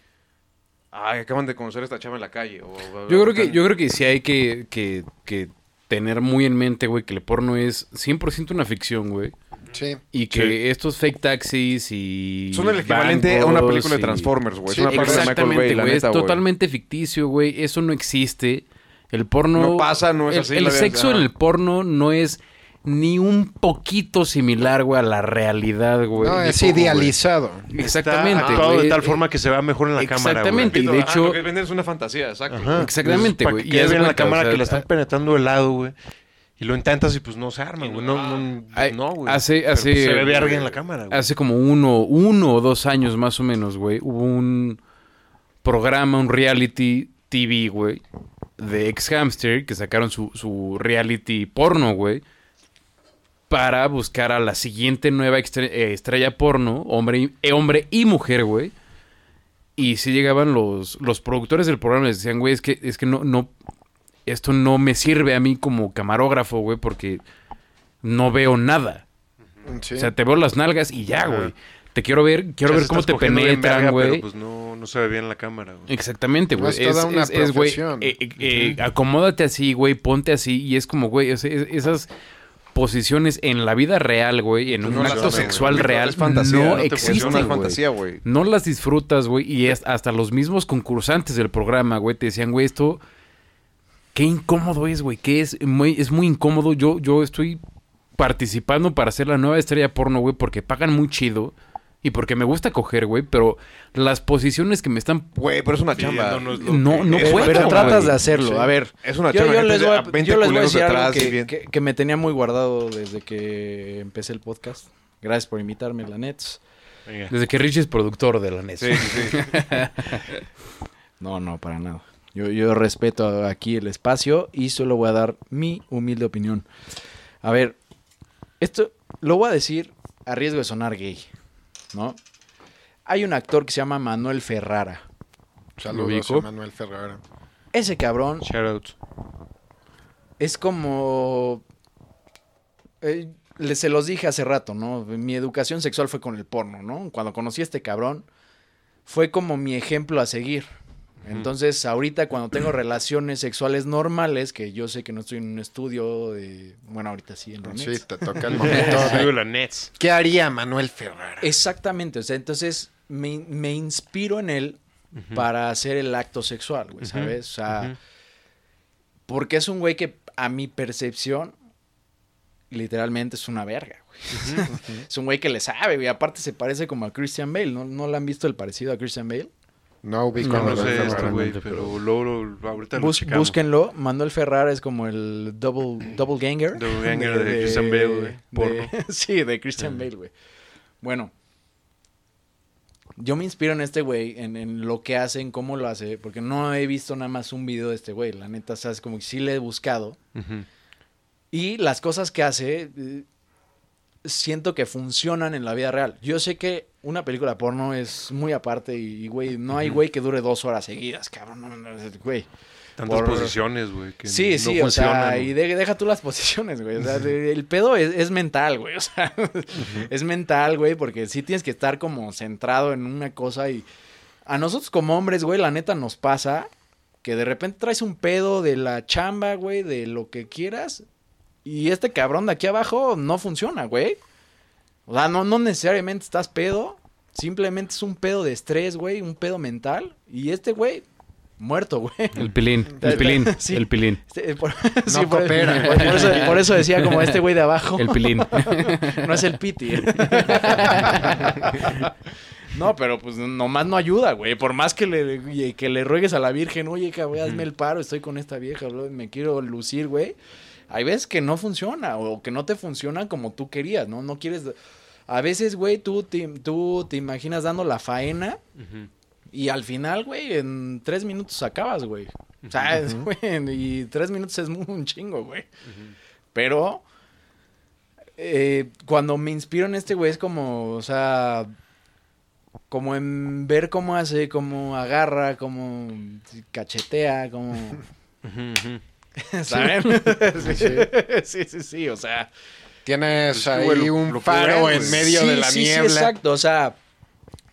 ay, acaban de conocer a esta chava en la calle. o- o- Yo o creo que, yo creo que sí hay que, que, que tener muy en mente, güey, que el porno es 100% una ficción, güey. Sí. Y que estos fake taxis y... Son el equivalente a una película de Transformers, güey. Sí, es una película de Michael Exactamente, Bay, la güey. Es totalmente ficticio, güey. Eso no existe. El porno... No pasa, no es el, así, El sexo en el porno no es ni un poquito similar, güey, a la realidad, güey. No, es poco, güey. idealizado. Exactamente, Está actuado güey. de tal forma que se vea mejor en la cámara, güey. Exactamente. y de Ajá, hecho- Lo que venden es una fantasía, exacto. Ajá. Exactamente, güey. que Y bien en la cámara o sea, que le están ah- penetrando el lado, güey. Y lo intentas y pues no se arma, güey. No, no, Ay, no, güey. hace- Pero, hace- pues, se ve verga en la cámara, güey. Hace como uno, uno o dos años más o menos, güey, hubo un programa, un reality TV, güey, de ex hamster que sacaron su, su reality porno, güey, para buscar a la siguiente nueva eh, estrella porno, hombre y, eh, hombre y mujer, güey. Y si llegaban los, los productores del programa y les decían, güey, es que, es que no, no, esto no me sirve a mí como camarógrafo, güey, porque no veo nada. Sí. O sea, te veo las nalgas y ya, güey. Te quiero ver, quiero ver cómo te penetran, güey. Pues no, no se ve bien en la cámara, güey. Exactamente, No, güey. es Es, toda una es- güey, eh, eh, eh, acomódate así, güey, ponte así. Y es como, güey, es- es- esas posiciones en la vida real, güey, en No un acto sexual real, fantasía, no, no te existen, fantasía, güey. No las disfrutas, güey. Y es- hasta los mismos concursantes del programa, güey, te decían, güey, esto... Qué incómodo es, güey. Que es muy, es muy incómodo. Yo, yo estoy participando para ser la nueva estrella porno, güey, porque pagan muy chido. Y porque me gusta coger, güey. Pero las posiciones que me están... Güey, pero es una chamba. No, no Es puedo, Pero tratas de hacerlo. Sí. A ver, Es una yo, chamba. yo les voy a, a 20 yo les voy a decir algo que, que- que me tenía muy guardado desde que empecé el podcast. Gracias por invitarme, la Nets. Venga. Desde que Richie es productor de la NES. Sí, sí, sí. No, no, para nada. Yo, yo respeto aquí el espacio y solo voy a dar mi humilde opinión. A ver, esto lo voy a decir a riesgo de sonar gay, ¿no? Hay un actor que se llama Manuel Ferrara. Saludos a Manuel Ferrara. Ese cabrón Shoutouts. es como... eh, le- se los dije hace rato, ¿no? Mi educación sexual fue con el porno, ¿no? Cuando conocí a este cabrón, fue como mi ejemplo a seguir. Entonces, ahorita cuando tengo relaciones sexuales normales, que yo sé que no estoy en un estudio de... Bueno, ahorita sí, en la Sí, Nets. te toca el momento. De- la Nets. ¿Qué haría Manuel Ferrara? Exactamente, o sea, entonces me, me inspiro en él para hacer el acto sexual, güey, ¿sabes? O sea, porque es un güey que a mi percepción literalmente es una verga, güey. es un güey que le sabe, güey. Aparte se parece como a Christian Bale, ¿no? ¿No le han visto el parecido a Christian Bale? No ubico No, No sé Ferrara. este güey, pero- pero luego lo- ahorita lo Bus- checamos. búsquenlo. Manuel Ferrara es como el double, double ganger. Double ganger de Christian Bale, güey. Porno. de- sí, de Christian Bale, güey. Bueno. Yo me inspiro en este güey, en, en lo que hace, en cómo lo hace, porque no he visto nada más un video de este güey. La neta, sabes, como que sí le he buscado. Y las cosas que hace, eh, siento que funcionan en la vida real. Yo sé que una película porno es muy aparte y, güey, no hay güey que dure dos horas seguidas, cabrón. No, no, no, güey. Tantas Por- posiciones, güey. que Sí, no sí, o sea, y de- deja tú las posiciones, güey. O sea, el pedo es, es mental, güey. O sea, es mental, güey, porque sí tienes que estar como centrado en una cosa y a nosotros como hombres, güey, la neta nos pasa que de repente traes un pedo de la chamba, güey, de lo que quieras. Y este cabrón de aquí abajo no funciona, güey. O sea, no, no necesariamente estás pedo. Simplemente es un pedo de estrés, güey, un pedo mental. Y este güey, muerto, güey. El pilín, el pilín, Sí. el pilín, Este, eh, por, No sí, por- coopera. por- por eso, por eso decía como este güey de abajo. el pilín. no es el piti. no, pero pues nomás no ayuda, güey. Por más que le, que le ruegues a la Virgen, oye, cabrón, hazme el paro, estoy con esta vieja, bro, me quiero lucir, güey. Hay veces que no funciona o que no te funciona como tú querías, ¿no? No quieres... A veces, güey, tú te, tú te imaginas dando la faena y al final, güey, en tres minutos acabas, güey. ¿Sabes, güey? Y tres minutos es un chingo, güey. Pero eh, cuando me inspiro en este güey es como, o sea, como en ver cómo hace, cómo agarra, cómo cachetea, cómo... ¿Saben? sí, sí, sí, sí, o sea... Tienes que, ahí lo- un lo faro puede, en medio Sí, de la sí, sí, niebla. exacto, o sea,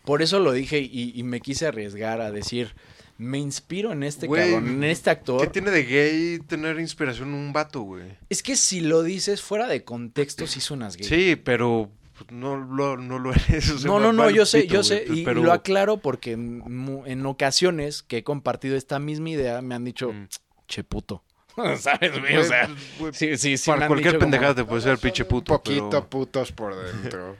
por eso lo dije y, y me quise arriesgar a decir, me inspiro en este Güey, cabrón, en este actor. ¿Qué tiene de gay tener inspiración en un vato, güey? Es que si lo dices fuera de contexto, sí suenas gay. Sí, pero pues, no lo, no lo eres. o sea, No, no, no, yo sé, yo güey, sé, pues, y pero- lo aclaro porque en ocasiones que he compartido esta misma idea me han dicho, Mm. che puto. ¿Sabes, güey? O sea, güey, sí, sí, sí. me para cualquier pendejada te puede ser pinche puto. poquito pero- putos por dentro.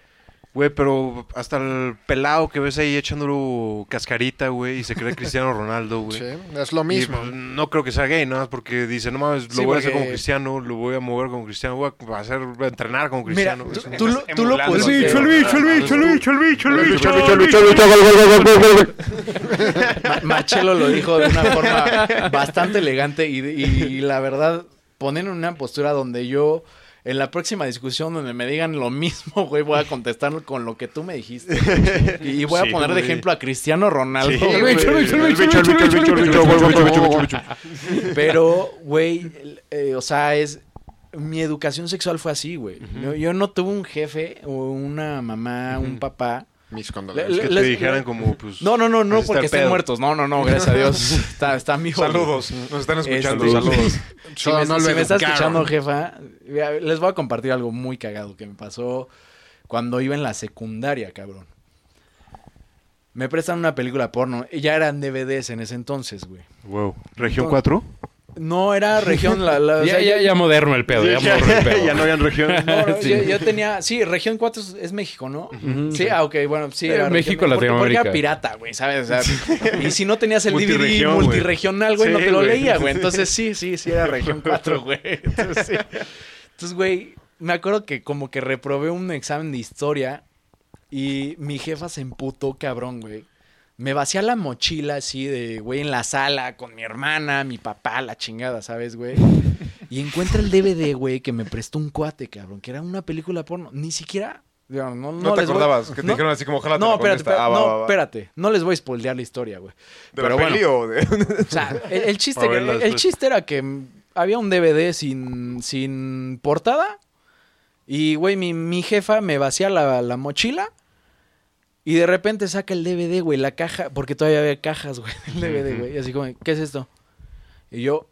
Güey, pero hasta el pelado que ves ahí echándolo cascarita, güey, y se cree Cristiano Ronaldo, güey. Sí, es lo Y, mismo. pues, no creo que sea gay, nada más porque dice, no mames, lo Sí, voy a hacer porque- como cristiano, lo voy a mover como cristiano, voy a hacer, voy a entrenar como Mira, cristiano. tú, güey. tú lo, tú lo pusiste- El bicho, el bicho, el bicho, el bicho, el bicho, el bicho, el bicho, Ma- Marcelo lo dijo de una forma bastante elegante y, y la verdad, poner en una postura donde yo, en la próxima discusión donde me digan lo mismo, güey, voy a contestar con lo que tú me dijiste. Y, voy a poner de ejemplo a Cristiano Ronaldo. Pero, güey, o sea, es mi educación sexual fue así, güey. Yo, no tuve un jefe o una mamá, un papá mis Le- condolencias. Que te les- dijeran como, pues... No, no, no, no, está porque estén pedo. muertos. No, no, no, gracias a Dios. Está, están vivos. Saludos, nos están escuchando, Este, saludos. Si, me, no si lo me está escuchando, jefa, les voy a compartir algo muy cagado que me pasó cuando iba en la secundaria, cabrón. Me prestan una película porno. Ya eran DVDs en ese entonces, güey. Wow. ¿Región Entonces- 4? No era región... La, la- o Ya, sea, ya, yo- ya moderno el pedo, ya moderno el pedo. ya no habían región. no, no, Sí. yo, yo tenía... Sí, región 4 es, es México, ¿no? Sí, ah, ok, bueno, sí. Era México, región- porque- Porque Latinoamérica. era pirata, güey, ¿sabes? O sea, y si no tenías el DVD Multirregión, güey. güey, no Sí, te lo güey. leía, güey. Entonces sí, sí, sí era región 4, güey. Entonces, sí. Entonces, güey, me acuerdo que como que reprobé un examen de historia y mi jefa se emputó, cabrón, güey. Me vacía la mochila así de, güey, en la sala con mi hermana, mi papá, la chingada, ¿sabes, güey? Y encuentra el DVD, güey, que me prestó un cuate, cabrón, que era una película porno. Ni siquiera... No, no, No, te les voy- acordabas, que te no- dijeron así como, ojalá te no, lo espérate, Ah, va, no, va, va. espérate. No les voy a spoilear la historia, güey. ¿De Pero la bueno. peli o de...? O sea, el, el chiste, el, después. chiste era que había un DVD sin, sin portada. Y, güey, mi, mi jefa me vacía la, la mochila. Y de repente saca el DVD, güey, la caja. Porque todavía había cajas, güey, del DVD, güey. Y así como, ¿qué es esto? Y yo,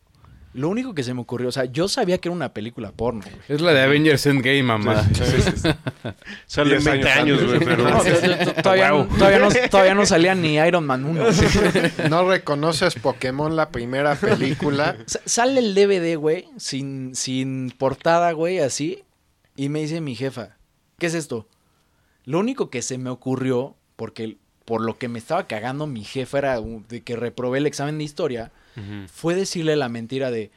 lo único que se me ocurrió, o sea, yo sabía que era una película porno, güey. Es la de Avengers Endgame, mamá. Salen 10 20 años años, güey, pero... No, todavía, no, todavía, no, todavía no salía ni Iron Man 1. ¿No reconoces Pokémon la primera película? Sa- Sale el DVD, güey, sin, sin portada, güey, así. Y me dice mi jefa, ¿qué es esto? Lo único que se me ocurrió, porque por lo que me estaba cagando mi jefa era de que reprobé el examen de historia, fue decirle la mentira de...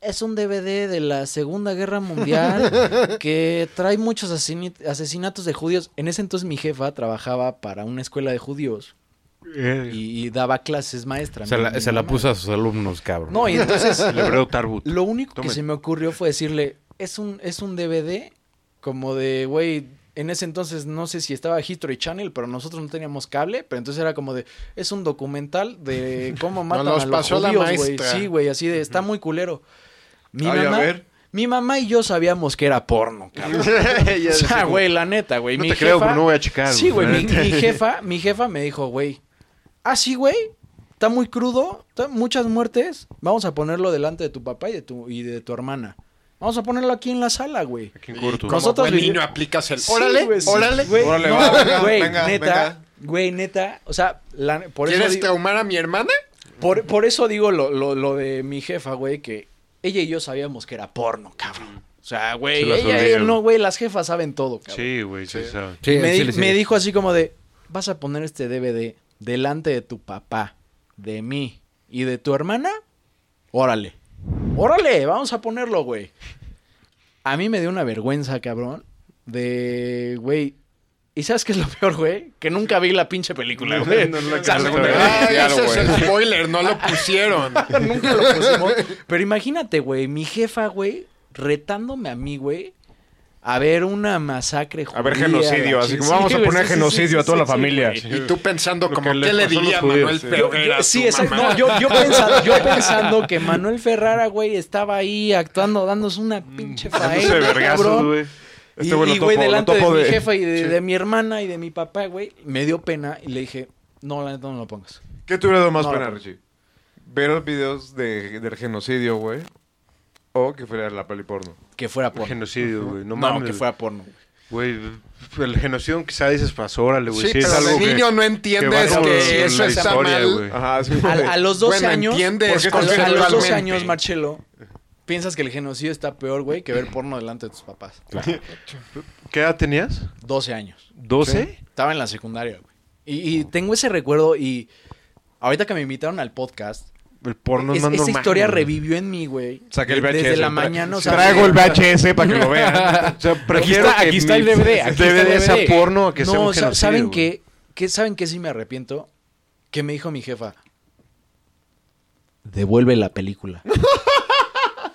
Es un DVD de la Segunda Guerra Mundial que trae muchos asesinatos de judíos. En ese entonces mi jefa trabajaba para una escuela de judíos y, y daba clases maestra. Se mi- la, mi se la puso a sus alumnos, cabrón. No, y entonces lo único que se me ocurrió fue decirle, es un, es un DVD como de, güey, en ese entonces no sé si estaba History Channel, pero nosotros no teníamos cable, pero entonces era como de, es un documental de cómo matan los a los judíos, güey. Sí, güey, así de, está muy culero. Mi Ay, a ver. mi mamá y yo sabíamos que era porno, cabrón. o sea, güey, la neta, güey. No mi te creo, pero no voy a checar. Sí, güey, mi, mi jefa, mi jefa me dijo, güey, ¿ah, sí, güey? está muy crudo, muchas muertes. Vamos a ponerlo delante de tu papá y de tu, y de tu hermana. Vamos a ponerlo aquí en la sala, güey. Aquí en Curto. como Nosotros buen niño aplicas el... Sí, órale, güey, sí. órale. Güey, Órale, no, va, venga, güey, venga, neta, venga. güey, neta, o sea, la- por eso ¿Quieres digo- traumar a mi hermana? por, por eso digo lo, lo, lo de mi jefa, güey, que ella y yo sabíamos que era porno, cabrón. O sea, güey, Se las ella, olía, ella güey. no, güey, las jefas saben todo, cabrón. Sí, güey, sí, saben. Sí, me, sí, di- sí. me dijo así como de, vas a poner este DVD delante de tu papá, de mí y de tu hermana, órale, órale, vamos a ponerlo, güey. A mí me dio una vergüenza, cabrón, de, güey, ¿y sabes qué es lo peor, güey? Que nunca vi la pinche película, güey. No, no no- Ya, ese es güey. el spoiler, no lo pusieron. Nunca lo pusimos. Pero imagínate, güey, mi jefa, güey, retándome a mí, güey, a ver una masacre A ver, judía, genocidio, así como vamos a poner genocidio sí, a toda sí, la sí, familia. Y tú pensando Lo como, que le ¿qué le pasó a diría judíos, Manuel sí. Yo- yo- Ferrera? a sí, exacto. No, yo, yo, pensando, yo pensando que Manuel Ferrara, güey, estaba ahí actuando, dándose una pinche faena, cabrón. Este y, güey lo y, güey, topo- lo delante de mi jefa y de, de mi hermana y de mi papá, güey, me dio pena y le dije, no, la neta no lo pongas. ¿Qué te hubiera dado más No, pena. Richie? ¿Ver los videos de, del genocidio, güey? ¿O que fuera la peli porno? Que fuera porno. Genocidio, güey. No, No, mames. que fuera porno. Güey, el genocidio quizá dices pasó, órale, güey. Sí, Sí, es pero algo que- niño no que entiendes que eso la está historia, mal. güey. Ajá, sí, A, los 12 Bueno, años, entiendes a, los- a los 12 conceptualmente. años, Marcelo, piensas que el genocidio está peor, güey, que ver porno delante de tus papás. ¿Qué edad tenías? 12 años. ¿12? Estaba en la secundaria, güey. Y, y tengo ese recuerdo y ahorita que me invitaron al podcast, El porno es- es más esa normal, historia güey. revivió en mí, güey. Saqué el De- VHS. Desde la mañana, o sea, Traigo el VHS para que lo vean. O sea, Aquí prefiero está, que aquí está el DVD. Aquí está el DVD sea DVD. porno a que sea no, un sa- genocidio, ¿saben qué? ¿Qué? ¿Saben qué sí me arrepiento? Que me dijo mi jefa, devuelve la película.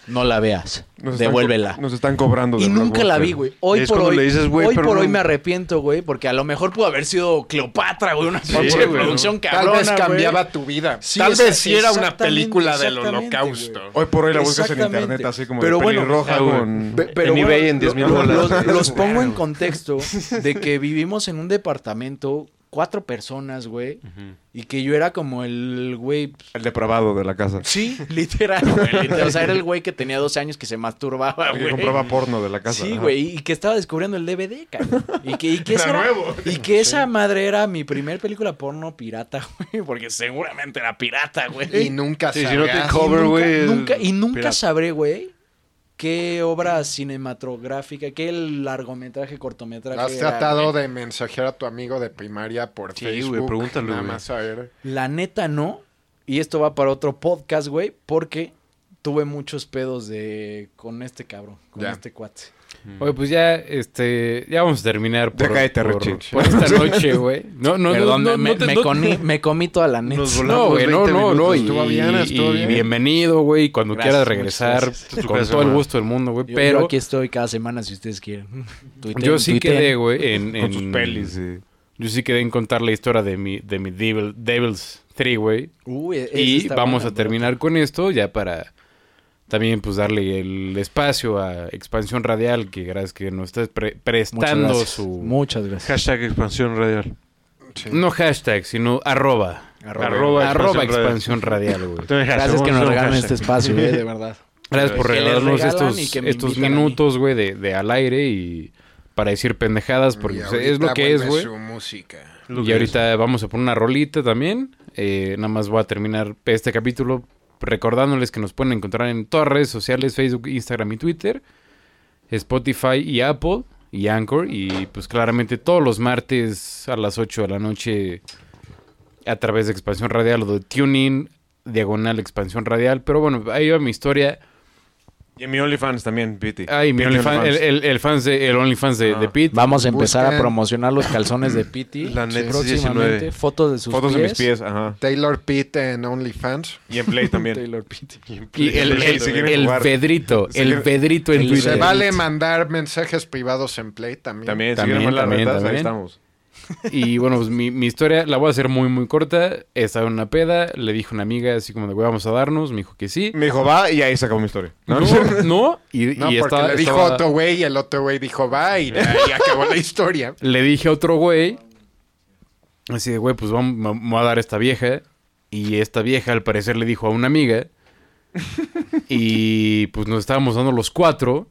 no la veas. Nos Devuélvela. Nos están cobrando. Y de nunca la vi, güey. Hoy Es por hoy, le dices, güey, hoy, pero por no- hoy me arrepiento, güey, porque a lo mejor pudo haber sido Cleopatra, güey, una Sí, pinche güey, producción Tal cabrona, vez güey. cambiaba tu vida. Sí, Tal vez sí era una película del holocausto. Hoy por hoy la buscas en internet así como Pero de bueno, güey. con... Pe- pero En bueno, eBay en 10 mil bolas. Los, los pongo en contexto de que vivimos en un departamento, cuatro personas, güey, y que yo era como el güey. El depravado de la casa. Sí, literal, güey. literal. O sea, era el güey que tenía 12 años que se masturbaba, El que güey. compraba porno de la casa. Sí, ajá. güey, y que estaba descubriendo el DVD, cabrón. Y que, y que, esa, Era era- nuevo. y que esa madre era mi primer película porno pirata, güey, porque seguramente era pirata, güey. Y nunca Sí, si no te cover, Y güey, el Nunca, y nunca pirata. sabré, güey, qué obra cinematográfica, qué largometraje, cortometraje. Has tratado de mensajear a tu amigo de primaria por Sí, güey, Facebook. pregúntalo, Nada güey. más a ver. La neta no. Y esto va para otro podcast, güey, porque tuve muchos pedos de con este cabrón, con Ya. este cuate. Oye, pues ya, este, ya vamos a terminar por, cállate, por, por esta noche, güey. No, no, Perdón, no, no, me, no te- me no- comí, me comí toda la neta. Nos No, güey, no, 20 no, no. Y, Estuvo bien, estuvo y bien. bienvenido, güey. Cuando Gracias, quieras regresar, con todo el gusto del mundo, güey. Pero yo aquí estoy cada semana si ustedes quieren. Tuiteen, yo sí tuiteen. quedé, güey, en, Con sus en- pelis, sí. Yo sí quedé en contar la historia de mi, de mi Devil- Devils 3, güey. Uy, esa Y vamos buena, a terminar con esto ya para también pues darle el espacio a Expansión Radial, que gracias que nos estás pre- prestando su... Muchas gracias. Hashtag expansión radial. Sí. No hashtag, sino arroba. Arroba. Arroba Arroba expansión expansión radial, güey. Gracias que nos regalen este espacio, eh, de verdad. Gracias por regalarnos estos, estos minutos, güey, de, de al aire y para decir pendejadas, porque es lo que es, güey. su música. Lo Y ahorita vamos a poner una rolita también. Eh, nada más voy a terminar este capítulo recordándoles que nos pueden encontrar en todas las redes sociales, Facebook, Instagram y Twitter, Spotify y Apple y Anchor. Y pues claramente todos los martes a las 8 de la noche a través de Expansión Radial o de TuneIn, diagonal Expansión Radial. Pero bueno, ahí va mi historia. Y en mi OnlyFans también, Piti. Ay, mi Piti OnlyFans- el, el, el fans de, el OnlyFans de, Ah. de Pete. Vamos a empezar a promocionar los calzones de Piti. La neta, próximamente. 19. Fotos de sus Fotos pies. de mis pies, ajá. Taylor Pitt en OnlyFans. Y en Play también. Taylor Pitti. Y el, el, Si quieren el jugar. Pedrito, Si el Pedrito en el Twitter. Se vale mandar mensajes privados en Play también. También, si También, más las también, retas, ahí estamos. Y bueno, pues mi, mi historia la voy a hacer muy, muy corta. Estaba en una peda, le dijo una amiga así como de, güey, vamos a darnos. Me dijo que sí. Me dijo, va, y ahí se acabó mi historia. No, no. Y, No, y porque estaba- le dijo estaba- otro güey y el otro güey dijo va y ahí acabó la historia. Le dije a otro güey, así de, güey, pues vamos, me voy a dar a esta vieja. Y esta vieja al parecer le dijo a una amiga. y pues nos estábamos dando los cuatro.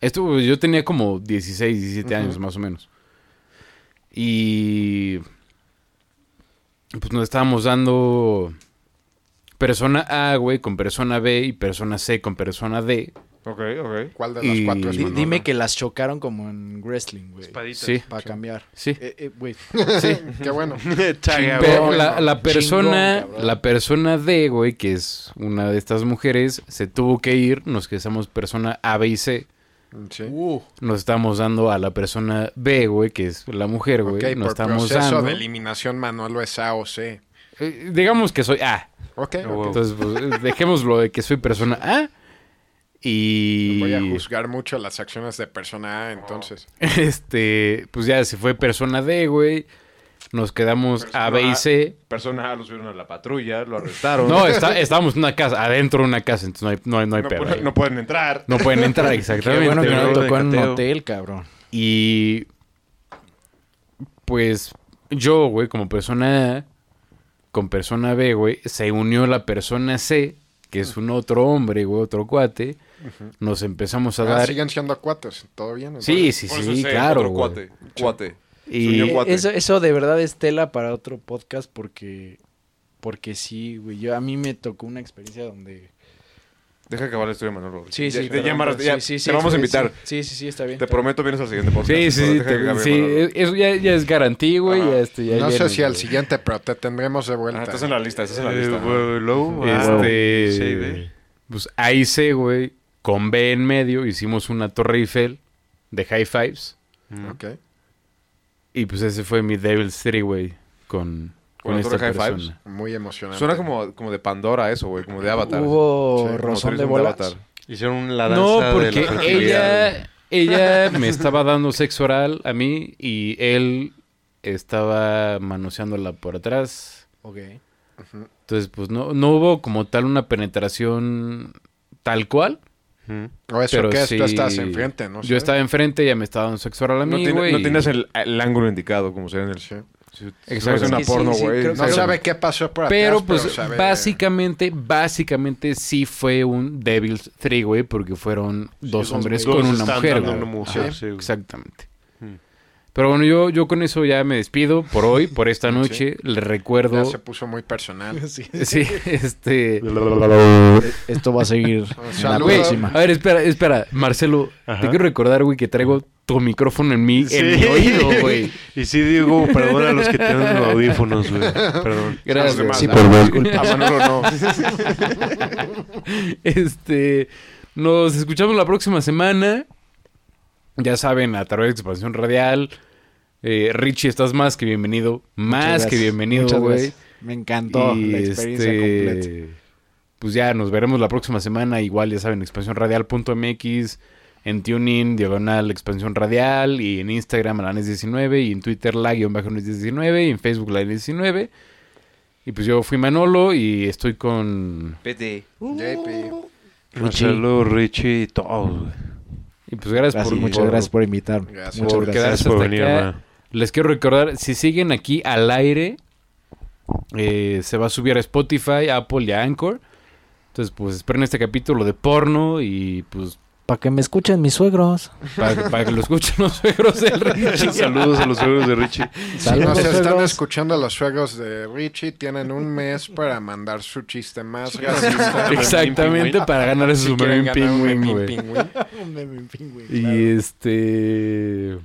Esto pues, yo tenía como 16, 17 años más o menos. Y pues nos estábamos dando persona A, güey, con persona B y persona C con persona D. Ok, ok. ¿Cuál de las Y- cuatro es dime que las chocaron como en wrestling, güey. Espaditas. Sí, Para cambiar. sí. Eh, eh, güey. Sí. Qué bueno. Chaga, Pero la, persona, la persona D, güey, que es una de estas mujeres, se tuvo que ir. Nos quedamos persona A, B y C. Sí. Uh, Nos estamos dando a la persona B, güey, que es la mujer, güey. Ok, nos por estamos proceso dando. de eliminación Manolo es A o C. Eh, digamos que soy A. Ok, Oh, ok. Entonces, pues, dejémoslo de que soy persona A. Y. Voy a juzgar mucho las acciones de persona A, entonces. Este, pues ya se fue persona D, güey. Nos quedamos A, B y C. Persona A lo subieron a la patrulla, lo arrestaron. No, está, estábamos en una casa, adentro de una casa, entonces no hay, no hay, no hay no, pedo. pueden, no pueden entrar. No pueden entrar, qué exactamente. bueno que no tocó en un hotel, cabrón. Y pues yo, güey, como persona A, con persona B, güey, se unió la persona C, que es un otro hombre, güey, otro cuate. Nos empezamos a Ah, dar. siguen siendo cuates. ¿Todo bien? Sí, sí, sí, claro. otro güey. cuate. Cuate. Y Eh. Eso, eso de verdad es tela para otro podcast porque... Porque sí, güey. Yo, a mí me tocó una experiencia donde... Deja que acabar la historia, Manolo. Sí, sí. ya sí, ya- sí, sí, te vamos a invitar. Sí, sí, sí, está bien. Te está bien. prometo vienes al siguiente podcast. Sí, sí, sí, te- eh, eso ya, ya es garantía, güey. Ya este, ya No sé si al güey. siguiente, pero te tendremos de vuelta. Ah, estás en la lista, estás en la Eh, lista. güey, luego, ah, Este, sí, ve. pues ahí C, güey, con B en medio, hicimos una torre Eiffel de high fives. Ok. Y pues ese fue mi Devil's Three, güey, con, ¿Con con la esta fives? Muy emocionante. Suena como, como de Pandora eso, güey, como de Avatar. Hubo Sí, rozón de bolas. Hicieron la danza No, de porque la fertilidad. ella, ella me estaba dando sexo oral a mí y él estaba manoseándola por atrás. Ok. Entonces, pues no, no hubo como tal una penetración tal cual. O eso pero que es, sí- tú estás enfrente, ¿no? Yo estaba enfrente, ella me estaba dando sexo oral a No, mí, güey. no y- tienes el, el ángulo indicado, como sea en el... Sí. Exacto. fuese una Sí, sí, porno, sí, güey. No sabe qué pasó por atrás, Pero pues sabe- básicamente, básicamente sí fue un Devil's Three, güey, porque fueron dos hombres con una mujer, güey. una mujer, Ajá, sí, güey. Exactamente. Pero bueno, yo, yo con eso ya me despido por hoy, por esta noche. Le recuerdo. Ya se puso muy personal. Sí. Sí, este. Esto va a seguir. Güey, Saludos. a ver, espera, espera. Marcelo, Ajá. te quiero recordar, güey, que traigo tu micrófono en mi, en mi Sí. oído, güey. Y sí digo, perdón a los que tienen audífonos, güey. Perdón. Gracias. Sí, perdón. disculpa. A Manolo no. Este, nos escuchamos la próxima semana. Ya saben, a través de Expansión Radial. Eh, Richie, estás más que bienvenido. Más que bienvenido, güey. Me encantó Y, la experiencia este, completa. Pues ya nos veremos la próxima semana. Igual, ya saben, expansiónradial.mx. En TuneIn, diagonal expansión radial. Y en Instagram, lanes19. Y en Twitter, la-nes19. Y en Facebook, la19. Y pues yo fui Manolo y estoy con... Vete. JP. Marcelo, Richie y todos, güey. Y pues gracias, Gracias, por, muchas por- gracias por invitarme. Gracias. Muchas por gracias. quedarse Gracias por hasta venir, acá. Les quiero recordar, si siguen aquí al aire, eh, se va a subir a Spotify, Apple y a Anchor. Entonces, pues esperen este capítulo de porno y pues Para que me escuchen mis suegros. para, para que lo escuchen los suegros del Richie. Saludos a los suegros de Richie. Si nos están suegros. escuchando los suegros de Richie, tienen un mes para mandar su chiste más racista. Exactamente, para ganar su un Pingüín, Memín güey. Pingüín. Y este...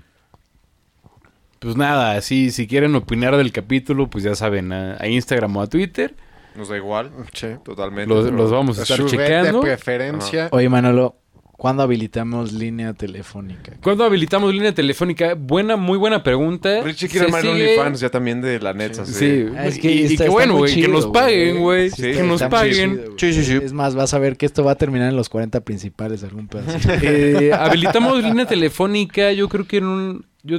Pues nada, sí, si quieren opinar del capítulo, pues ya saben, a, a Instagram o a Twitter. Nos da igual. Sí. Totalmente. Los, vamos a estar Su red de checando. preferencia. Oye, Manolo, ¿cuándo habilitamos línea telefónica? ¿Cuándo habilitamos línea telefónica? Buena, muy buena pregunta. Richie quiere armar OnlyFans ya también de la neta. Sí. Sí, Ah, es que y, y está- que bueno, güey, que nos paguen, güey. Sí, que nos paguen. chido, güey. Sí, sí, sí. Es más, vas a ver que esto va a terminar en los 40 principales algún pedazo. Eh, habilitamos línea telefónica, yo creo que en un... Yo,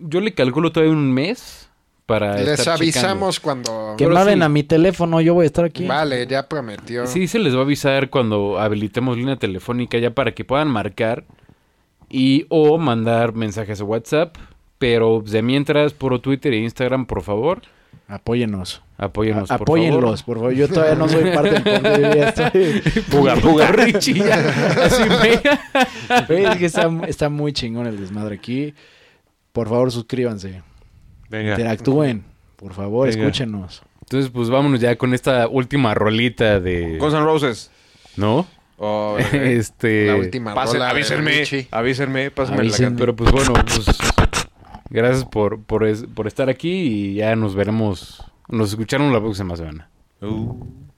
yo le calculo todavía un mes para Les estar avisamos cuando... que hablen sí. a mi teléfono, yo voy a estar aquí. Vale, ya prometió. Sí, se les va a avisar cuando habilitemos línea telefónica ya para que puedan marcar y o mandar mensajes a WhatsApp. Pero de mientras, puro Twitter e Instagram, por favor. Apóyennos. Apóyenos, A- por apóyenlos, favor. por favor. Yo todavía no soy parte del ya estoy- Puga, puga, Richie. ya. Así me- es que está, está muy chingón el desmadre aquí. Por favor, suscríbanse. Venga. Interactúen. Por favor, Venga. escúchenos. Entonces, pues vámonos ya con esta última rolita de... Guns N' Roses. ¿No? Oh, este... La última Pasen, rola de avísenme, avísenme, pásenme la canción. Pero pues bueno, pues gracias por, por, es- por estar aquí y ya nos veremos, nos escucharon la próxima semana. Uh.